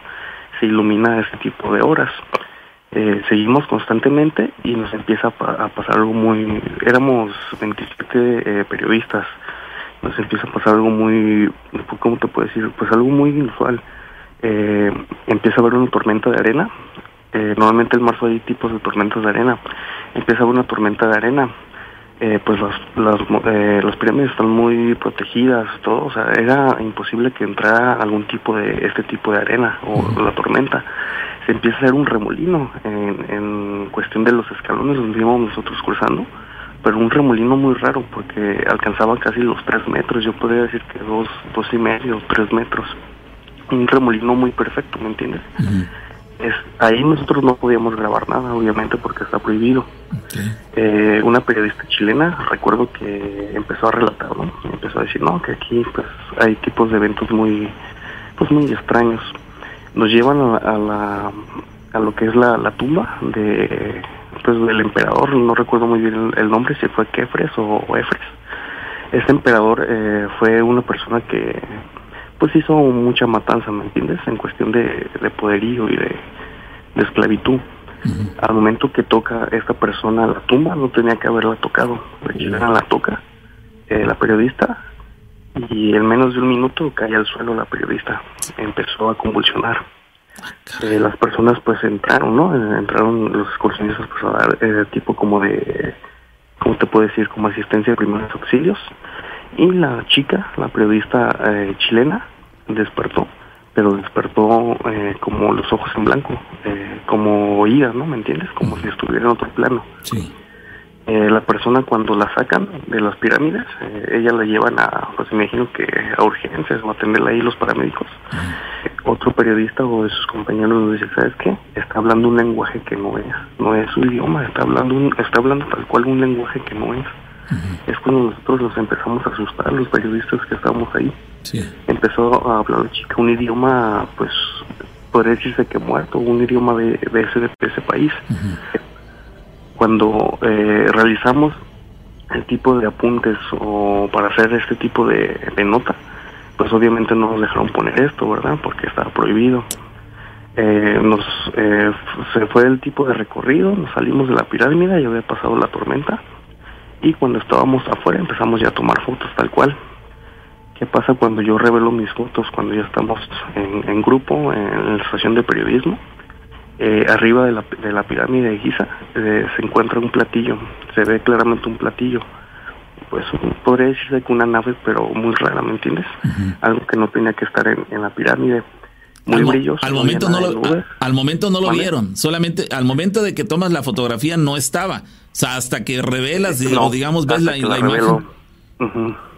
se ilumina a este tipo de horas. Eh, seguimos constantemente y nos empieza a, pasar algo muy... Éramos 27 eh, periodistas, nos empieza a pasar algo muy... ¿Cómo te puedo decir? Pues algo muy inusual. Eh, empieza a haber una tormenta de arena. Eh, normalmente en marzo hay tipos de tormentas de arena. Empieza a haber una tormenta de arena eh, pues las, las, eh, las pirámides están muy protegidas, todo, o sea, era imposible que entrara algún tipo de, este tipo de arena o la tormenta. Se empieza a hacer un remolino en, en cuestión de los escalones donde íbamos nosotros cruzando, pero un remolino muy raro porque alcanzaba casi los tres metros, yo podría decir que dos, dos y medio, tres metros. Un remolino muy perfecto, ¿me entiendes? Es, ahí nosotros no podíamos grabar nada, obviamente, porque está prohibido. Eh, una periodista chilena, recuerdo que empezó a relatar, ¿no? Empezó a decir, no, que aquí pues hay tipos de eventos muy, pues muy extraños. Nos llevan a, la, a lo que es la, la tumba de, pues del emperador, no recuerdo muy bien el, nombre, si fue Kefres o, Efres. Este emperador eh, fue una persona que pues hizo mucha matanza, ¿me entiendes? En cuestión de, de poderío y de, esclavitud. Al momento que toca esta persona la tumba, no tenía que haberla tocado. la toca, eh, la periodista, y en menos de un minuto cae al suelo la periodista. Empezó a convulsionar. Eh, las personas pues entraron, ¿no? Eh, entraron los excursionistas pues a dar eh, tipo como de, ¿cómo te puedo decir? Como asistencia de primeros auxilios. Y la chica, la periodista chilena, despertó, pero despertó como los ojos en blanco, como oída, ¿no? ¿Me entiendes? Como si estuviera en otro plano. Sí. Eh, la persona cuando la sacan de las pirámides, eh, ella la llevan a, pues me imagino que a urgencias o a atenderla ahí los paramédicos. Otro periodista o de sus compañeros nos dice, ¿sabes qué? Está hablando un lenguaje que no es, no es su idioma, está hablando, un, está hablando tal cual un lenguaje que no es. Es cuando nosotros nos empezamos a asustar, los periodistas que estábamos ahí. Empezó a hablar la chica un idioma, pues, podría decirse que muerto, un idioma de, ese, de ese país cuando eh, realizamos el tipo de apuntes o para hacer este tipo de, nota, pues obviamente no nos dejaron poner esto, ¿verdad? Porque estaba prohibido. Eh, nos eh, se fue el tipo de recorrido, nos salimos de la pirámide, ya había pasado la tormenta y cuando estábamos afuera empezamos ya a tomar fotos tal cual. ¿Qué pasa cuando yo revelo mis fotos cuando ya estamos en, en grupo en la estación de periodismo? Eh, arriba de la, de la pirámide de Giza eh, se encuentra un platillo, se ve claramente un platillo. Pues podría decirse que una nave, pero muy rara, ¿me entiendes? Algo que no tenía que estar en, la pirámide. Muy brilloso. Al momento no, lo, al momento no lo vieron, solamente al momento de que tomas la fotografía no estaba. O sea, hasta que revelas, o digamos, ves la, la, imagen.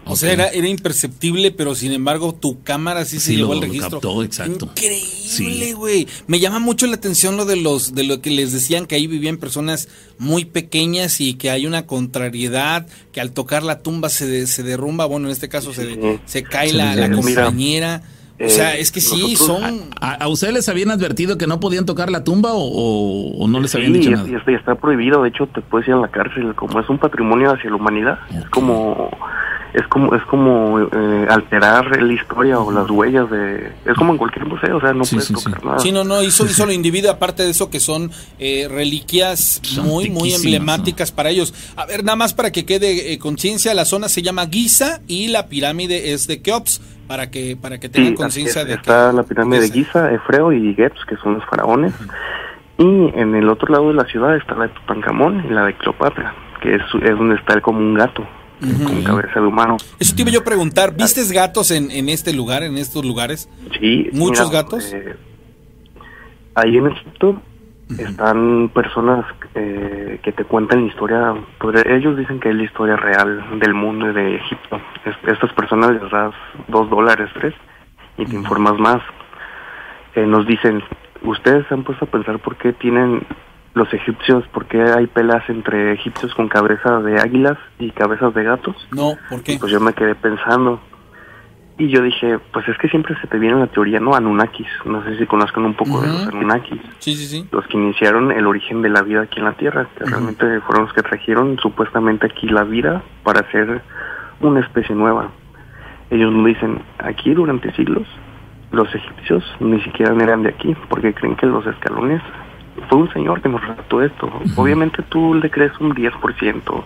O sea, era, era imperceptible, pero sin embargo tu cámara sí se llevó el registro. Captó, exacto. Increíble, güey. Me llama mucho la atención lo de los de lo que les decían que ahí vivían personas muy pequeñas y que hay una contrariedad, que al tocar la tumba se, se derrumba, bueno, en este caso se, se cae la, la compañera. O sea, es que sí, son... ¿A, ustedes les habían advertido que no podían tocar la tumba o, no les habían dicho nada? Está prohibido, de hecho te puedes ir a la cárcel, como es un patrimonio hacia la humanidad, es como es como es como eh, alterar la historia o las huellas de es como en cualquier museo o sea no puedes tocar nada. Sí no no hizo hizo lo individuo aparte de eso que son eh, reliquias muy muy emblemáticas para ellos. A ver nada más para que quede eh, conciencia la zona se llama Giza y la pirámide es de Keops para que para que tengan conciencia de está la pirámide de Giza. Efreo y Geps que son los faraones. Y en el otro lado de la ciudad está la de Tutankamón y la de Cleopatra que es, es donde está el como con cabeza de humano. Eso te iba yo a preguntar, ¿vistes gatos en, en este lugar, en estos lugares? Sí. ¿Muchos gatos? Eh, ahí en Egipto están personas eh, que te cuentan la historia, pues, ellos dicen que es la historia real del mundo y de Egipto. estas personas les das dos dólares, tres, y te informas más. Eh, nos dicen, ustedes se han puesto a pensar por qué tienen los egipcios, ¿por qué hay pelas entre egipcios con cabezas de águilas y cabezas de gatos? No, ¿por qué? Pues yo me quedé pensando. Y yo dije, pues es que siempre se te viene la teoría, ¿no? Anunnakis. No sé si conozcan un poco de los Anunnakis. Sí, sí, sí. Los que iniciaron el origen de la vida aquí en la Tierra, que realmente fueron los que trajeron supuestamente aquí la vida para hacer una especie nueva. Ellos me dicen, aquí durante siglos los egipcios ni siquiera eran de aquí, porque creen que los escalones fue un señor que nos relató esto. Obviamente tú le crees un 10%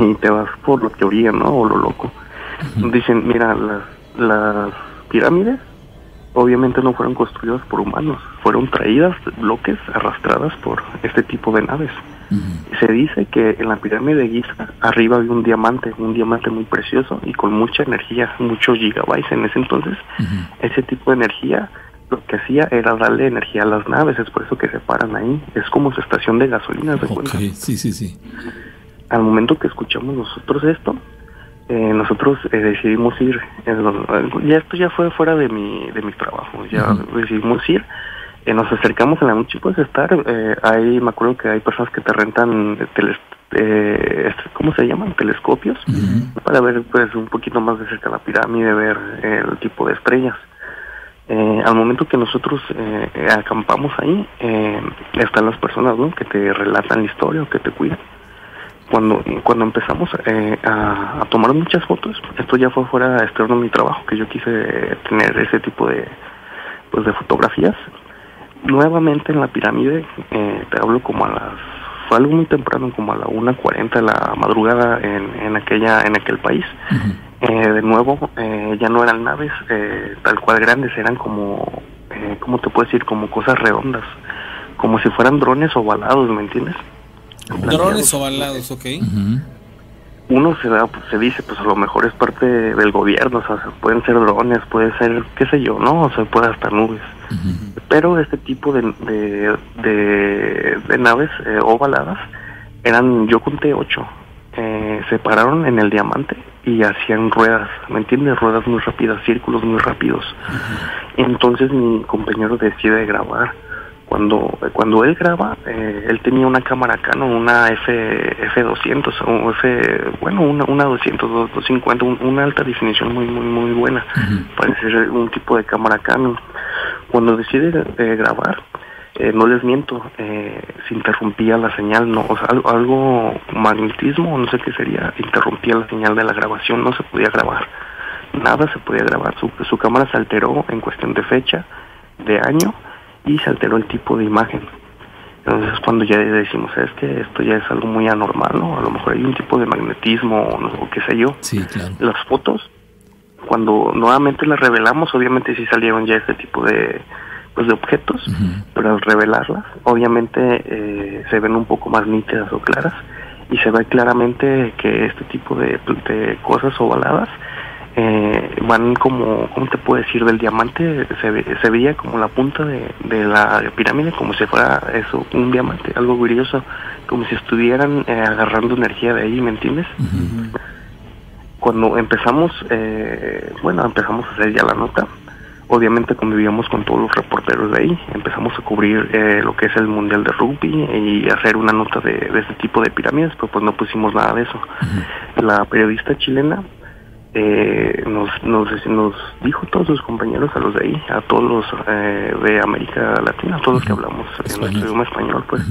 y te vas por la teoría, ¿no? O lo loco. Dicen, mira, las, las pirámides obviamente no fueron construidas por humanos, fueron traídas bloques arrastradas por este tipo de naves. Se dice que en la pirámide de Giza arriba había un diamante, un diamante muy precioso y con mucha energía, muchos gigabytes en ese entonces. Ese tipo de energía lo que hacía era darle energía a las naves, es por eso que se paran ahí. Es como su estación de gasolina, ¿se okay. Sí, sí, sí. Al momento que escuchamos nosotros esto, eh, nosotros eh, decidimos ir. ya esto ya fue fuera de mi de mi trabajo. Ya decidimos ir. Eh, nos acercamos en la noche, puedes estar. ahí me acuerdo que hay personas que te rentan teles, ¿cómo se llaman? Telescopios para ver pues un poquito más de cerca la pirámide, ver el tipo de estrellas. Eh, al momento que nosotros eh, acampamos ahí, eh, están las personas que te relatan la historia o que te cuidan. Cuando, cuando empezamos a, tomar muchas fotos, esto ya fue fuera externo de mi trabajo, que yo quise tener ese tipo de, pues, de fotografías. nuevamente en la pirámide, eh, te hablo como a las, fue algo muy temprano, como a la 1.40 de la madrugada en, en, aquella, en aquel país. Eh, de nuevo, eh, ya no eran naves eh, tal cual grandes, eran como, eh, ¿cómo te puedo decir? Como cosas redondas, como si fueran drones ovalados, ¿me entiendes? Drones ovalados, ok. Uno se da, pues, se dice, pues a lo mejor es parte del gobierno, o sea, pueden ser drones, puede ser, qué sé yo, ¿no? O sea, puede hasta nubes. Pero este tipo de, de, de, de naves eh, ovaladas eran, yo conté ocho, eh, se pararon en el diamante y hacían ruedas, ¿me entiendes? Ruedas muy rápidas, círculos muy rápidos. Entonces mi compañero decide grabar. Cuando cuando él graba, eh, él tenía una cámara Canon, una F, F200, o F, bueno, una, una 200, 250, un- una alta definición muy, muy, muy buena. Parece ser un tipo de cámara Canon. Cuando decide eh, grabar, eh, no les miento, eh, se interrumpía la señal, no, o sea, algo, algo magnetismo, no sé qué sería, interrumpía la señal de la grabación, no se podía grabar, nada se podía grabar, su, su cámara se alteró en cuestión de fecha, de año, y se alteró el tipo de imagen. Entonces cuando ya decimos, es que esto ya es algo muy anormal, ¿no? A lo mejor hay un tipo de magnetismo o, no, o qué sé yo. Sí, claro. Las fotos, cuando nuevamente las revelamos, obviamente sí salieron ya este tipo de, de objetos, pero al revelarlas, obviamente eh, se ven un poco más nítidas o claras y se ve claramente que este tipo de, de cosas ovaladas eh, van como, ¿cómo te puedo decir? Del diamante se, ve- se veía como la punta de, de la pirámide, como si fuera eso, un diamante, algo brilloso, como si estuvieran eh, agarrando energía de ahí, ¿me entiendes? Cuando empezamos, eh, bueno, empezamos a hacer ya la nota, obviamente convivíamos con todos los reporteros de ahí, empezamos a cubrir eh, lo que es el Mundial de Rugby y hacer una nota de, de este tipo de pirámides, pero pues no pusimos nada de eso. La periodista chilena eh, nos, nos, nos dijo a todos sus compañeros, a los de ahí, a todos los eh, de América Latina, a todos los que hablamos en nuestro Español. idioma español, pues,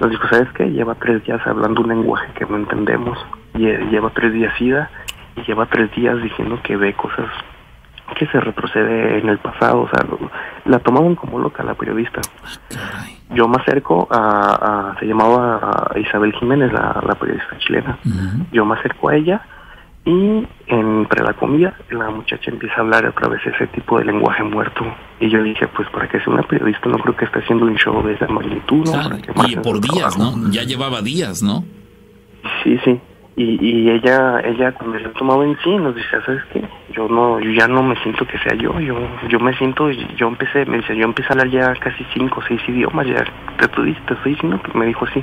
nos dijo, ¿sabes qué? Lleva tres días hablando un lenguaje que no entendemos, Lle- lleva tres días ida y lleva tres días diciendo que ve cosas que se retrocede en el pasado, o sea, lo- la tomaban como loca la periodista. Yo me acerco a, a- se llamaba Isabel Jiménez, la, la periodista chilena. Yo me acerco a ella y entre la comida la muchacha empieza a hablar otra vez ese tipo de lenguaje muerto. Y yo dije, pues para que sea una periodista no creo que esté haciendo un show de esa magnitud, ¿no? Claro, Para que y marquen por días, trabajo. ¿no? Ya llevaba días, ¿no? Sí, sí. Y, y ella, ella cuando yo tomaba en sí, nos decía, ¿sabes qué? Yo no, yo ya no me siento que sea yo, yo, yo me siento, yo empecé, me dice, yo empecé a hablar ya casi cinco o seis idiomas, ya te, estoy- te estoy diciendo que me dijo así,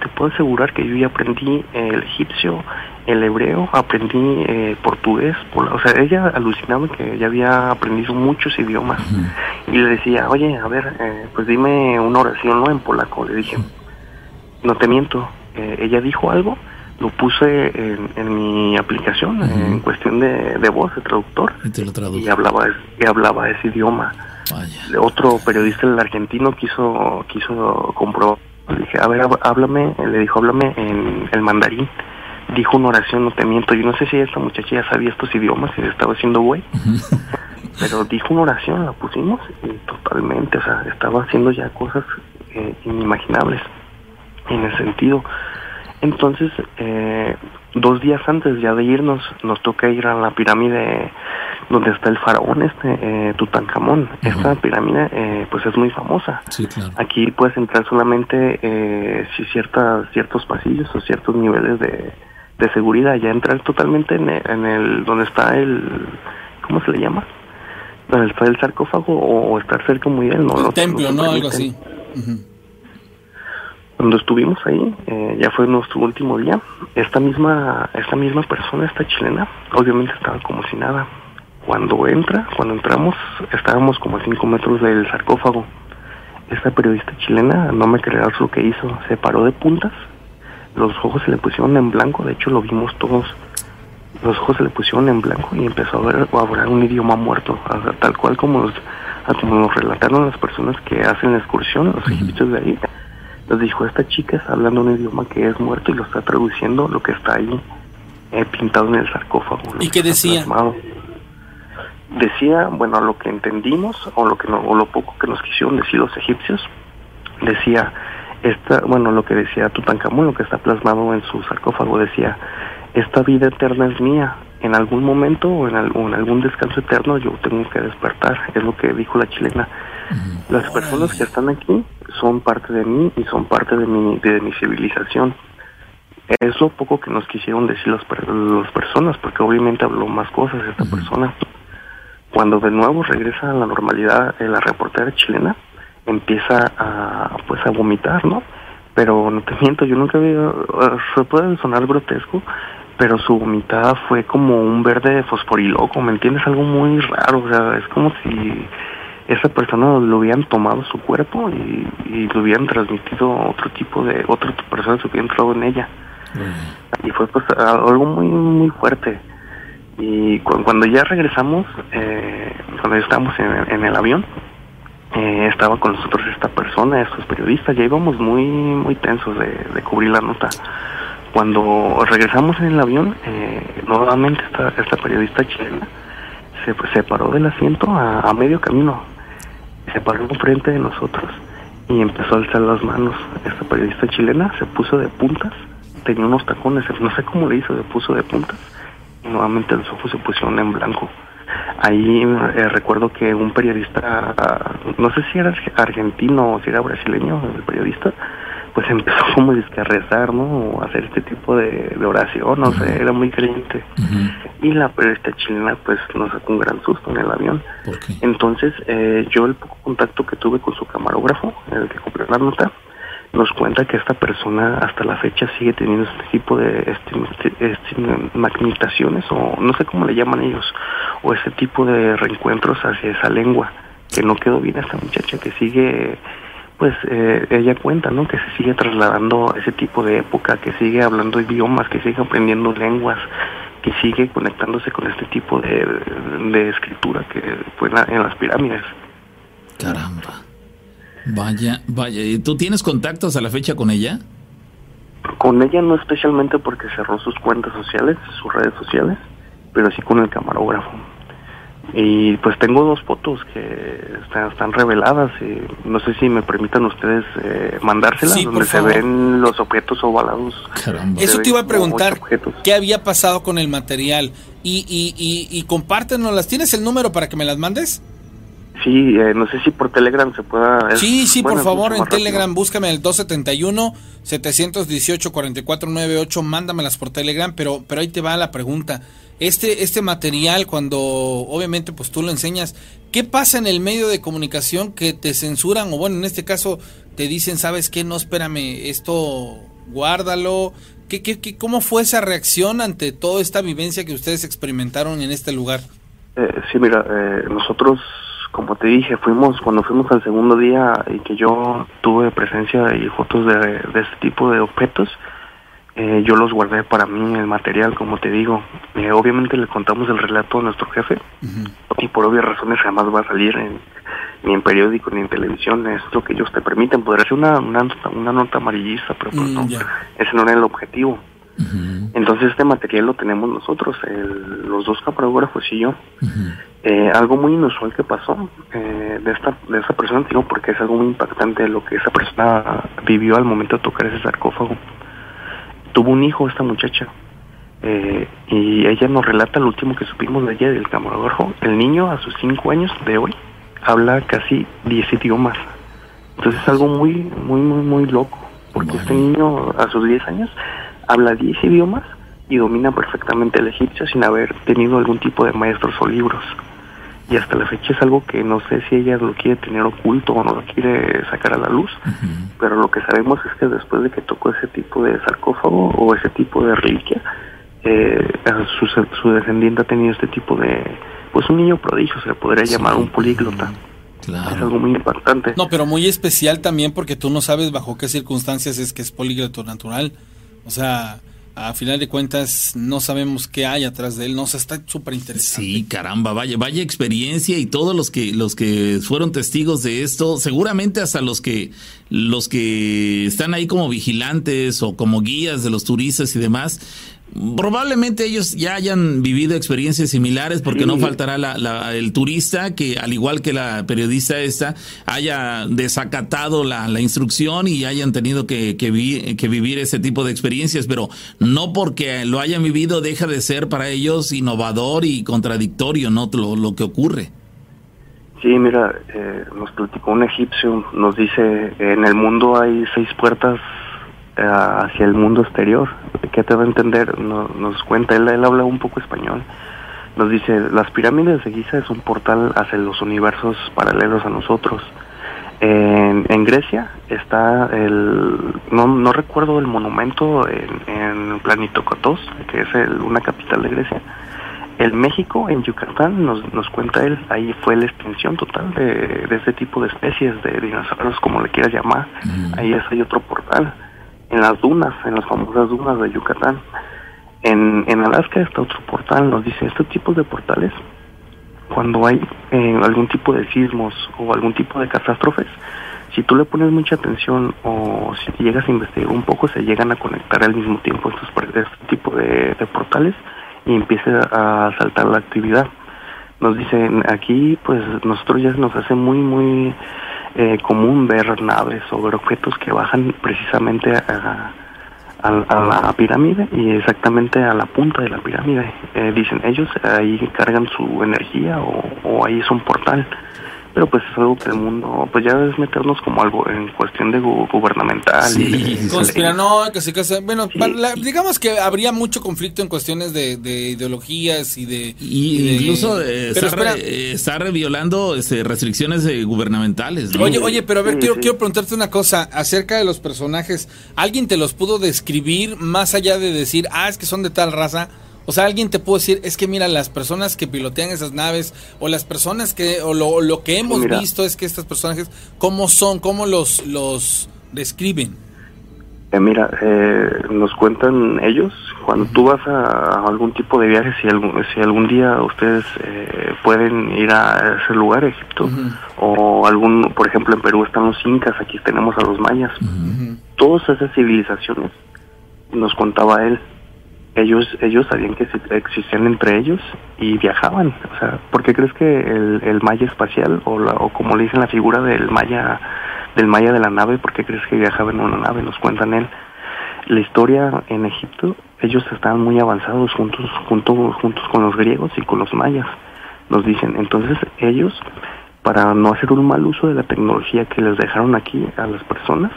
te puedo asegurar que yo ya aprendí el egipcio, el hebreo, aprendí eh, portugués, pola- o sea, ella alucinaba que ya había aprendido muchos idiomas. Y le decía, oye, a ver, eh, pues dime una oración, ¿no? En polaco, le dije, no te miento, eh, ella dijo algo, lo puse en, en mi aplicación, en cuestión de, de voz, de traductor, Y te lo tradujo. y hablaba, y hablaba ese idioma. Vaya. Otro periodista, el argentino, quiso, quiso comprobar. Le dije, a ver, háblame, le dijo, háblame en el mandarín. Dijo una oración, no te miento. Yo no sé si esta muchacha ya sabía estos idiomas y se estaba haciendo güey. Pero dijo una oración, la pusimos y totalmente, o sea, estaba haciendo ya cosas eh, inimaginables en el sentido. Entonces, eh, dos días antes ya de irnos, nos toca ir a la pirámide donde está el faraón este, eh, Tutankamón. Esta pirámide, eh, pues es muy famosa. Sí, claro. Aquí puedes entrar solamente eh, si ciertas, ciertos pasillos o ciertos niveles de, de seguridad. Ya entrar totalmente en el, en el donde está el, ¿cómo se le llama? Donde está el sarcófago o, estar cerca muy de él. No, El no. Algo así. Ujú. Cuando estuvimos ahí, eh, ya fue nuestro último día, esta misma, esta misma persona, esta chilena, obviamente estaba como si nada. Cuando entra, cuando entramos, estábamos como a cinco metros del sarcófago. Esta periodista chilena, no me creerás lo que hizo, se paró de puntas, los ojos se le pusieron en blanco, de hecho lo vimos todos. Los ojos se le pusieron en blanco y empezó a, ver, a hablar un idioma muerto, o sea, tal cual como nos, como nos relataron las personas que hacen la excursión, los egipcios de ahí. Nos dijo, esta chica está hablando un idioma que es muerto y lo está traduciendo lo que está ahí eh, pintado en el sarcófago. ¿Y qué decía? plasmado. decía, bueno, lo que entendimos o lo que no, o lo poco que nos quisieron decir los egipcios, decía esta, bueno, lo que decía Tutankamón, lo que está plasmado en su sarcófago decía, esta vida eterna es mía, en algún momento o en, algún descanso eterno yo tengo que despertar, es lo que dijo la chilena. Las personas que están aquí son parte de mí y son parte de mi, de mi civilización. Es lo poco que nos quisieron decir las, las personas, porque obviamente habló más cosas esta persona. Cuando de nuevo regresa a la normalidad eh, la reportera chilena, empieza a, pues, a vomitar, ¿no? Pero no te miento, yo nunca había, uh, se puede sonar grotesco, pero su vomitada fue como un verde fosforiloco, ¿me entiendes? Algo muy raro, o sea, es como si esa persona lo hubieran tomado su cuerpo y, y lo hubieran transmitido a otro tipo de, otra persona se hubiera entrado en ella. Y fue pues algo muy, muy fuerte. Y cuando ya regresamos, eh, cuando ya estábamos en, el avión, eh, estaba con nosotros esta persona, estos periodistas, ya íbamos muy, muy tensos de, cubrir la nota. Cuando regresamos en el avión, eh, nuevamente esta, esta periodista chilena se, se paró del asiento a, medio camino, se paró enfrente de nosotros y empezó a alzar las manos. Esta periodista chilena se puso de puntas, tenía unos tacones, no sé cómo le hizo, se puso de puntas nuevamente los ojos se pusieron en blanco. Ahí eh, recuerdo que un periodista, no sé si era argentino o si era brasileño, el periodista, pues (laughs) empezó como a rezar, ¿no? O hacer este tipo de, oración, no sé, era muy creyente. Y la periodista chilena, pues nos sacó un gran susto en el avión. Entonces, eh, yo el poco contacto que tuve con su camarógrafo, el que cumplió la nota, nos cuenta que esta persona hasta la fecha sigue teniendo este tipo de magnitaciones o no sé cómo le llaman ellos o ese tipo de reencuentros hacia esa lengua que no quedó bien a esta muchacha que sigue pues eh, ella cuenta no que se sigue trasladando ese tipo de época que sigue hablando idiomas que sigue aprendiendo lenguas que sigue conectándose con este tipo de, de escritura que fue en las pirámides caramba Vaya, vaya. ¿Y tú tienes contactos a la fecha con ella? Con ella no especialmente porque cerró sus cuentas sociales, sus redes sociales, pero sí con el camarógrafo. Y pues tengo dos fotos que están, reveladas y no sé si me permitan ustedes eh, mandárselas, donde se ven los objetos ovalados. Eso te iba a preguntar, ¿qué había pasado con el material? Y, y, y, y compártenos, ¿las tienes el número para que me las mandes? Sí, eh, no sé si por Telegram se pueda... sí, sí, por favor, en Telegram búscame el 271-718-4498, mándamelas por Telegram, pero, pero ahí te va la pregunta. Este, este material, cuando obviamente pues tú lo enseñas, ¿qué pasa en el medio de comunicación que te censuran? O bueno, en este caso te dicen, ¿sabes qué? No, espérame, esto guárdalo. ¿Qué, qué, qué, ¿Cómo fue esa reacción ante toda esta vivencia que ustedes experimentaron en este lugar? Eh, sí, mira, eh, nosotros como te dije, fuimos cuando fuimos al segundo día y que yo tuve presencia y fotos de, este tipo de objetos, eh, yo los guardé para mí, el material, como te digo. Eh, obviamente le contamos el relato a nuestro jefe y por obvias razones jamás va a salir en, ni en periódico ni en televisión. Es lo que ellos te permiten. Podría ser una, una, una nota amarillista, pero pues mm, no, ese no era el objetivo. Entonces este material lo tenemos nosotros, los dos camarógrafos y yo. Eh, algo muy inusual que pasó eh, de esta de esa persona, digo porque es algo muy impactante lo que esa persona vivió al momento de tocar ese sarcófago. Tuvo un hijo esta muchacha eh, y ella nos relata lo último que supimos de ella del camarógrafo. El niño a sus cinco años de hoy habla casi 10 idiomas. Entonces es algo muy, muy, muy, muy loco. Porque este niño a sus 10 años habla 10 idiomas y domina perfectamente el egipcio sin haber tenido algún tipo de maestros o libros. Y hasta la fecha es algo que no sé si ella lo quiere tener oculto o no lo quiere sacar a la luz, pero lo que sabemos es que después de que tocó ese tipo de sarcófago o ese tipo de reliquia, eh, su, su descendiente ha tenido este tipo de, pues un niño prodigio, se le podría llamar un políglota. Claro. Es algo muy importante. No, pero muy especial también porque tú no sabes bajo qué circunstancias es que es políglota natural. O sea, a final de cuentas no sabemos qué hay atrás de él, no sé, está súper interesante. Sí, caramba, vaya, vaya experiencia y todos los que los que fueron testigos de esto, seguramente hasta los que los que están ahí como vigilantes o como guías de los turistas y demás, Probablemente ellos ya hayan vivido experiencias similares porque no faltará la, el turista que, al igual que la periodista esta, haya desacatado la, instrucción y hayan tenido que, que, vivir ese tipo de experiencias, pero no porque lo hayan vivido deja de ser para ellos innovador y contradictorio, ¿no? Lo, lo que ocurre. Sí, mira, eh, nos platicó un egipcio, nos dice, en el mundo hay seis puertas hacia el mundo exterior. ¿Qué te va a entender? Nos, cuenta, él, él habla un poco español. Nos dice, las pirámides de Giza es un portal hacia los universos paralelos a nosotros. En, en Grecia está el, no, no recuerdo el monumento en, en Planitocotos, que es una capital de Grecia. El México, en Yucatán, nos, nos cuenta él, ahí fue la extinción total de, de este tipo de especies, de dinosaurios, como le quieras llamar. Ahí es, hay otro portal en las dunas, en las famosas dunas de Yucatán. En, en Alaska está otro portal, nos dice, estos tipos de portales, cuando hay eh, algún tipo de sismos o algún tipo de catástrofes, si tú le pones mucha atención o si llegas a investigar un poco, se llegan a conectar al mismo tiempo estos, este tipo de, portales y empieza a saltar la actividad. Nos dicen aquí, pues nosotros ya nos hace muy, muy eh, común ver naves ver objetos que bajan precisamente a, la pirámide y exactamente a la punta de la pirámide. Eh, dicen ellos ahí cargan su energía o, o ahí es un portal pero pues es algo que el mundo, pues ya es meternos como algo en cuestión de gubernamental. Sí, y, que se casa. Bueno, digamos que habría mucho conflicto en cuestiones de, ideologías y de. Y, incluso estar, violando este, restricciones gubernamentales. Oye, oye, pero a ver, quiero, quiero preguntarte una cosa acerca de los personajes. ¿Alguien te los pudo describir más allá de decir, ah, es que son de tal raza? O sea, alguien te puede decir, es que mira, las personas que pilotean esas naves, o las personas que, o lo, lo que hemos visto es que estos personajes, ¿cómo son? ¿Cómo los, los describen? Eh, mira, eh, nos cuentan ellos, cuando tú vas a, algún tipo de viaje, si algún, si algún día ustedes eh, pueden ir a ese lugar, Egipto, o algún, por ejemplo, en Perú están los incas, aquí tenemos a los mayas, todas esas civilizaciones, nos contaba él, ellos ellos sabían que existían entre ellos y viajaban. O sea, ¿por qué crees que el, el maya espacial o, la, o como le dicen la figura del maya del maya de la nave, por qué crees que viajaba en una nave? Nos cuentan él. La historia en Egipto, ellos estaban muy avanzados juntos junto, juntos con los griegos y con los mayas. Nos dicen, entonces ellos para no hacer un mal uso de la tecnología que les dejaron aquí a las personas,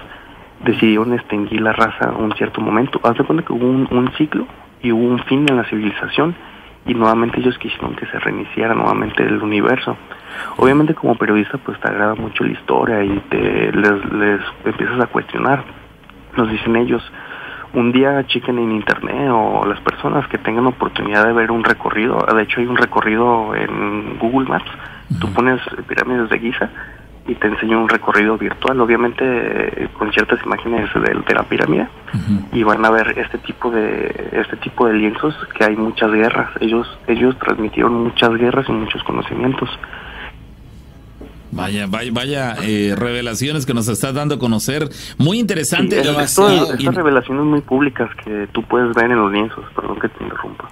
decidieron extinguir la raza a un cierto momento. Haz de cuenta que hubo un ciclo y hubo un fin en la civilización y nuevamente ellos quisieron que se reiniciara nuevamente el universo. Obviamente como periodista pues te agrada mucho la historia y te les, les empiezas a cuestionar. Nos dicen ellos, un día chequen en internet o las personas que tengan oportunidad de ver un recorrido, de hecho hay un recorrido en Google Maps, tú pones pirámides de Giza y te enseño un recorrido virtual, obviamente eh, con ciertas imágenes de, la pirámide y van a ver este tipo de este tipo de lienzos que hay muchas guerras. Ellos ellos transmitieron muchas guerras y muchos conocimientos. Vaya, vaya, vaya eh, revelaciones que nos está dando a conocer. Muy interesante. estas revelaciones muy públicas que tú puedes ver en los lienzos, perdón que te interrumpa.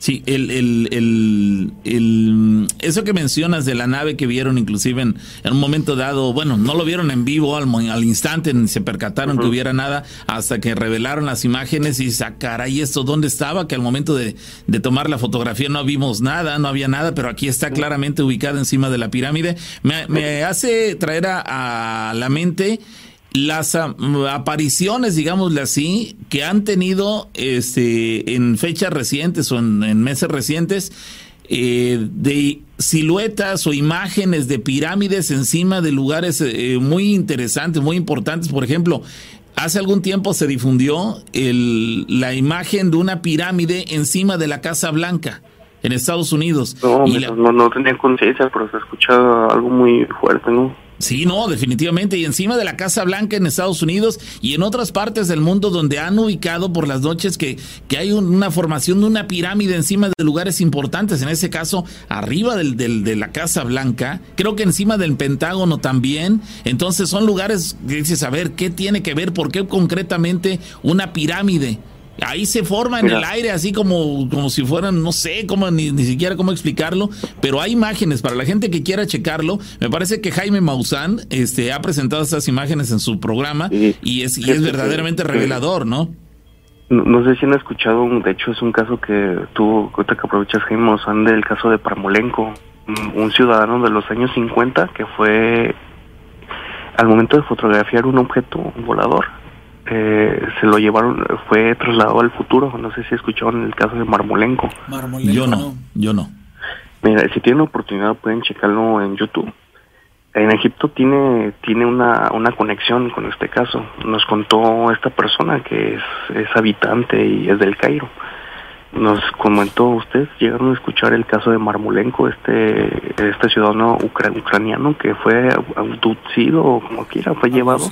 Sí, el, el, el, el, eso que mencionas de la nave que vieron inclusive en, un momento dado, bueno, no lo vieron en vivo al, al instante, ni se percataron que hubiera nada hasta que revelaron las imágenes y sacar ahí esto dónde estaba, que al momento de, de, tomar la fotografía no vimos nada, no había nada, pero aquí está claramente ubicada encima de la pirámide. Me, me hace traer a, a la mente las apariciones, digámosle así, que han tenido este, en fechas recientes o en, meses recientes eh, de siluetas o imágenes de pirámides encima de lugares eh, muy interesantes, muy importantes. Por ejemplo, hace algún tiempo se difundió el, la imagen de una pirámide encima de la Casa Blanca en Estados Unidos. No, no, no tenía conciencia, pero se ha escuchado algo muy fuerte, ¿no? Sí, no, definitivamente. Y encima de la Casa Blanca en Estados Unidos y en otras partes del mundo donde han ubicado por las noches que, que hay una formación de una pirámide encima de lugares importantes. En ese caso, arriba del, del, de la Casa Blanca, creo que encima del Pentágono también. Entonces son lugares que dices, a ver, ¿qué tiene que ver? ¿Por qué concretamente una pirámide? Ahí se forma en el aire, así como, como si fueran, no sé, cómo, ni, ni siquiera cómo explicarlo, pero hay imágenes para la gente que quiera checarlo. Me parece que Jaime Maussan este, ha presentado estas imágenes en su programa y es, y es verdaderamente revelador, ¿no? No, sé si han escuchado, de hecho es un caso que tuvo, ahorita que aprovechas Jaime Maussan, del caso de Parmolenko, un ciudadano de los años 50 que fue al momento de fotografiar un objeto volador eh, se lo llevaron, fue trasladado al futuro. No sé si escucharon el caso de Marmolenko. yo no, yo no. Mira, si tienen oportunidad pueden checarlo en YouTube. En Egipto tiene tiene una, una conexión con este caso. Nos contó esta persona que es, es habitante y es del Cairo nos comentó usted, llegaron a escuchar el caso de Marmolenko, este, este ciudadano ucraniano que fue abducido o como quiera, fue llevado.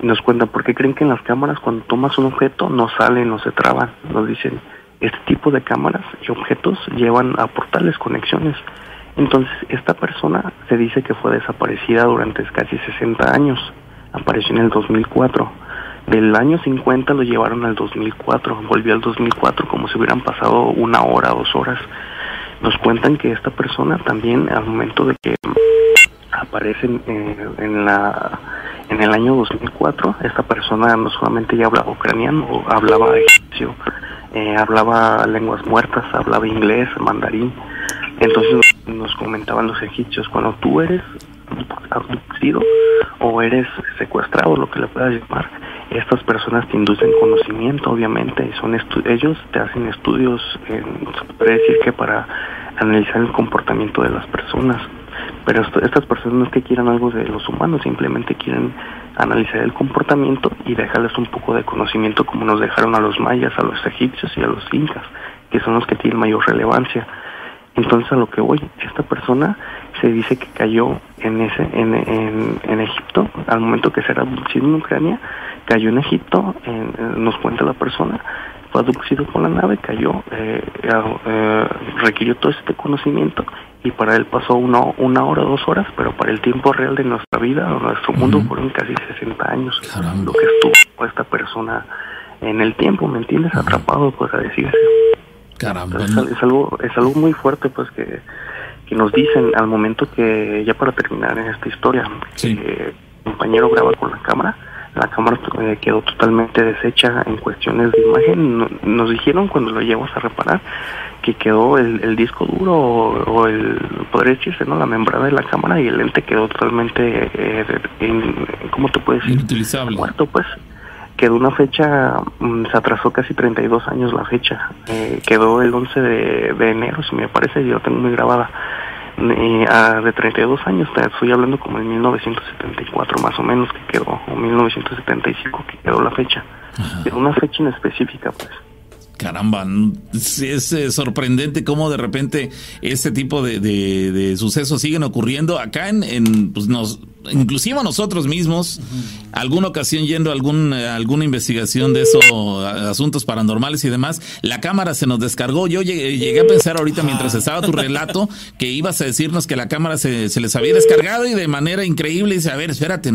Nos cuentan, ¿por qué creen que en las cámaras cuando tomas un objeto no salen, no se traban? Nos dicen, este tipo de cámaras y objetos llevan a portales conexiones. Entonces, esta persona se dice que fue desaparecida durante casi 60 años. Apareció en el 2004 del año 50 lo llevaron al 2004, volvió al 2004 como si hubieran pasado una hora, dos horas. Nos cuentan que esta persona también al momento de que aparece en, la en el año 2004, esta persona no solamente ya hablaba ucraniano, hablaba egipcio, eh, hablaba lenguas muertas, hablaba inglés, mandarín. Entonces nos comentaban los egipcios, cuando tú eres abducido o eres secuestrado, lo que le puedas llamar, estas personas te inducen conocimiento, obviamente, son ellos te hacen estudios, se puede decir que para analizar el comportamiento de las personas. Pero estas personas no es que quieran algo de los humanos, simplemente quieren analizar el comportamiento y dejarles un poco de conocimiento como nos dejaron a los mayas, a los egipcios y a los incas, que son los que tienen mayor relevancia. Entonces a lo que voy, esta persona se dice que cayó en ese en, en, en Egipto al momento que se era abducido en Ucrania cayó en Egipto nos cuenta la persona fue abducido por la nave cayó eh, eh, requirió todo este conocimiento y para él pasó una, una hora dos horas pero para el tiempo real de nuestra vida o nuestro mundo fueron casi 60 años lo que estuvo esta persona en el tiempo me entiendes atrapado por decirse Caramba. Es, algo es algo muy fuerte pues que nos dicen al momento que, ya para terminar en esta historia, que el compañero graba con la cámara, la cámara eh, quedó totalmente deshecha en cuestiones de imagen. Nos dijeron cuando lo llevamos a reparar que quedó el, disco duro o, el, podría decirse, ¿no? La membrana de la cámara y el lente quedó totalmente, eh, ¿cómo te puedes decir? Inutilizable. Muerto, pues. Quedó una fecha, mm, se atrasó casi 32 años la fecha. Eh, quedó el 11 de, de enero, si me parece, yo tengo muy grabada eh, a, de 32 años, estoy hablando como en 1974 más o menos que quedó, o 1975 que quedó la fecha. Pero una fecha en específica, pues. Caramba, es eh, sorprendente cómo de repente este tipo de, de, sucesos siguen ocurriendo acá en, en pues nos inclusive a nosotros mismos, alguna ocasión yendo a algún, alguna investigación de esos asuntos paranormales y demás, la cámara se nos descargó. Yo llegué, a pensar ahorita mientras estaba tu relato que ibas a decirnos que la cámara se, se les había descargado y de manera increíble dice, a ver, espérate,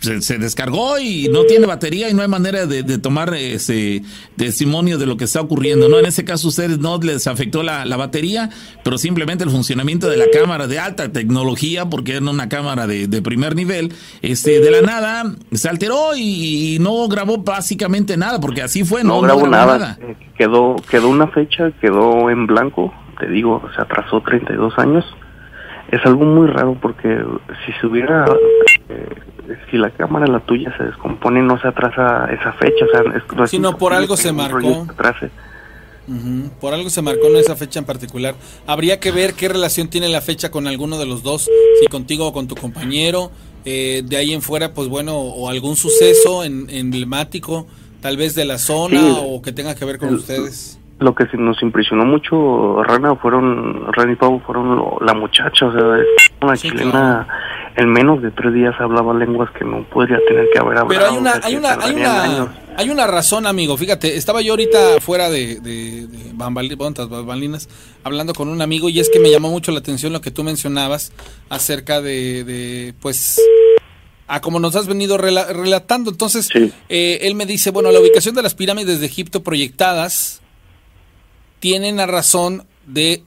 se, descargó y no tiene batería y no hay manera de, tomar ese testimonio de lo que está ocurriendo, ¿no? En ese caso ustedes no les afectó la, batería, pero simplemente el funcionamiento de la cámara de alta tecnología, porque era una cámara de, de primer nivel, este, de la nada se alteró y, no grabó básicamente nada, porque así fue, no, grabó, nada. Eh, quedó, quedó una fecha, quedó en blanco, te digo, se atrasó 32 años. Es algo muy raro porque si se hubiera, eh, si la cámara la tuya se descompone, no se atrasa esa fecha, o sea, es, sino por algo se marcó. Por algo se marcó en esa fecha en particular. Habría que ver qué relación tiene la fecha con alguno de los dos, si contigo o con tu compañero. Eh, de ahí en fuera, pues bueno, o algún suceso en, emblemático, tal vez de la zona o que tenga que ver con ustedes. Lo que nos impresionó mucho, Rana, fueron, Rana y Pau fueron la muchacha, o sea, una chilena en menos de tres días hablaba lenguas que no podría tener que haber hablado. Pero hay una, hay una, hay una, hay una razón, amigo. Fíjate, estaba yo ahorita fuera de, de, de bambalinas, hablando con un amigo y es que me llamó mucho la atención lo que tú mencionabas acerca de, de pues, a como nos has venido relatando. Entonces, eh, él me dice, bueno, la ubicación de las pirámides de Egipto proyectadas tienen la razón de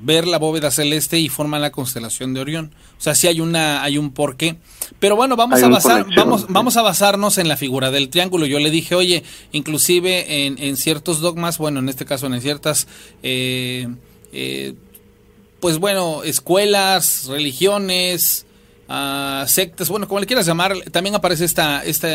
ver la bóveda celeste y forman la constelación de Orión. O sea, sí hay una hay un porqué. Pero bueno, vamos a basar vamos vamos a basarnos en la figura del triángulo. Yo le dije, "Oye, inclusive en, en ciertos dogmas, bueno, en este caso en ciertas eh, eh, pues bueno, escuelas, religiones, uh, sectas, bueno, como le quieras llamar, también aparece esta, esta,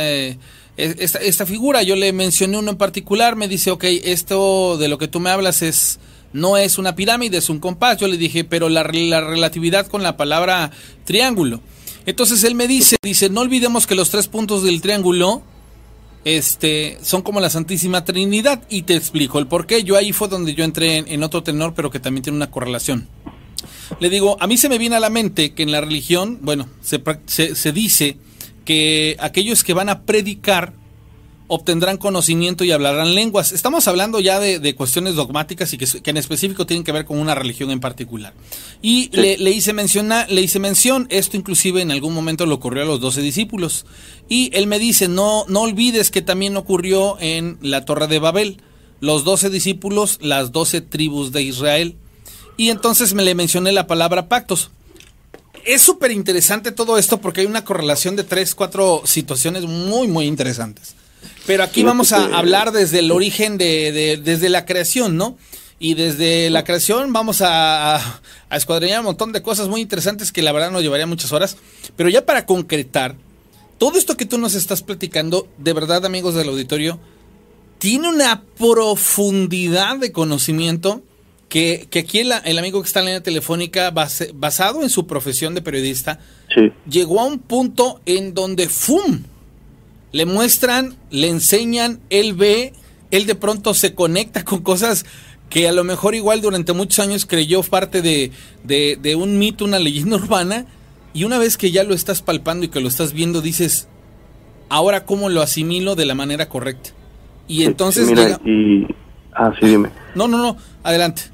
esta, figura. Yo le mencioné uno en particular, me dice, ok, esto de lo que tú me hablas es no es una pirámide, es un compás. Yo le dije, pero la, la, relatividad con la palabra triángulo. Entonces él me dice, dice, no olvidemos que los tres puntos del triángulo este, son como la Santísima Trinidad. Y te explico el por qué. Yo ahí fue donde yo entré en, en otro tenor, pero que también tiene una correlación. Le digo, a mí se me viene a la mente que en la religión, bueno, se, se, dice que aquellos que van a predicar obtendrán conocimiento y hablarán lenguas. Estamos hablando ya de, cuestiones dogmáticas y que, en específico tienen que ver con una religión en particular. Y le, hice menciona, le hice mención, esto inclusive en algún momento le ocurrió a los doce discípulos. Y él me dice, no, no olvides que también ocurrió en la Torre de Babel. Los doce discípulos, las doce tribus de Israel. Y entonces me le mencioné la palabra pactos. Es súper interesante todo esto porque hay una correlación de tres, cuatro situaciones muy, muy interesantes. Pero aquí vamos a hablar desde el origen de, desde la creación, ¿no? Y desde la creación vamos a, a, escuadrillar un montón de cosas muy interesantes que la verdad nos llevaría muchas horas. Pero ya para concretar, todo esto que tú nos estás platicando, de verdad, amigos del auditorio, tiene una profundidad de conocimiento que, aquí el, amigo que está en la línea telefónica, basado en su profesión de periodista, llegó a un punto en donde ¡fum! Le muestran, le enseñan, él ve, él de pronto se conecta con cosas que a lo mejor igual durante muchos años creyó parte de, de un mito, una leyenda (laughs) urbana, y una vez que ya lo estás palpando y que lo estás viendo, dices, ahora cómo lo asimilo de la manera correcta. Y entonces... Mira, y... Ah, sí, dime. No, no, no, adelante.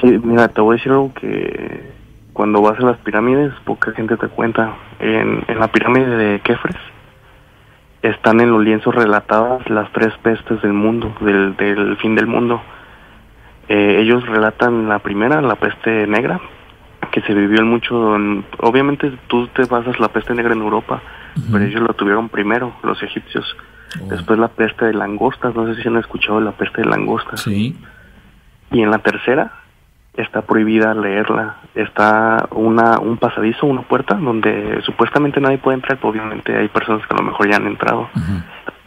Sí, mira, te voy a decir algo que cuando vas a las pirámides, poca gente te cuenta. En, en la pirámide de Kefres están en los lienzos relatadas las tres pestes del mundo, del, del fin del mundo. Eh, ellos relatan la primera, la peste negra, que se vivió en mucho. obviamente tú te basas la peste negra en Europa, pero ellos lo tuvieron primero, los egipcios. Oh. Después la peste de langostas, no sé si han escuchado la peste de langostas. Sí. Y en la tercera está prohibida leerla. Está una, un pasadizo, una puerta, donde supuestamente nadie puede entrar, obviamente hay personas que a lo mejor ya han entrado.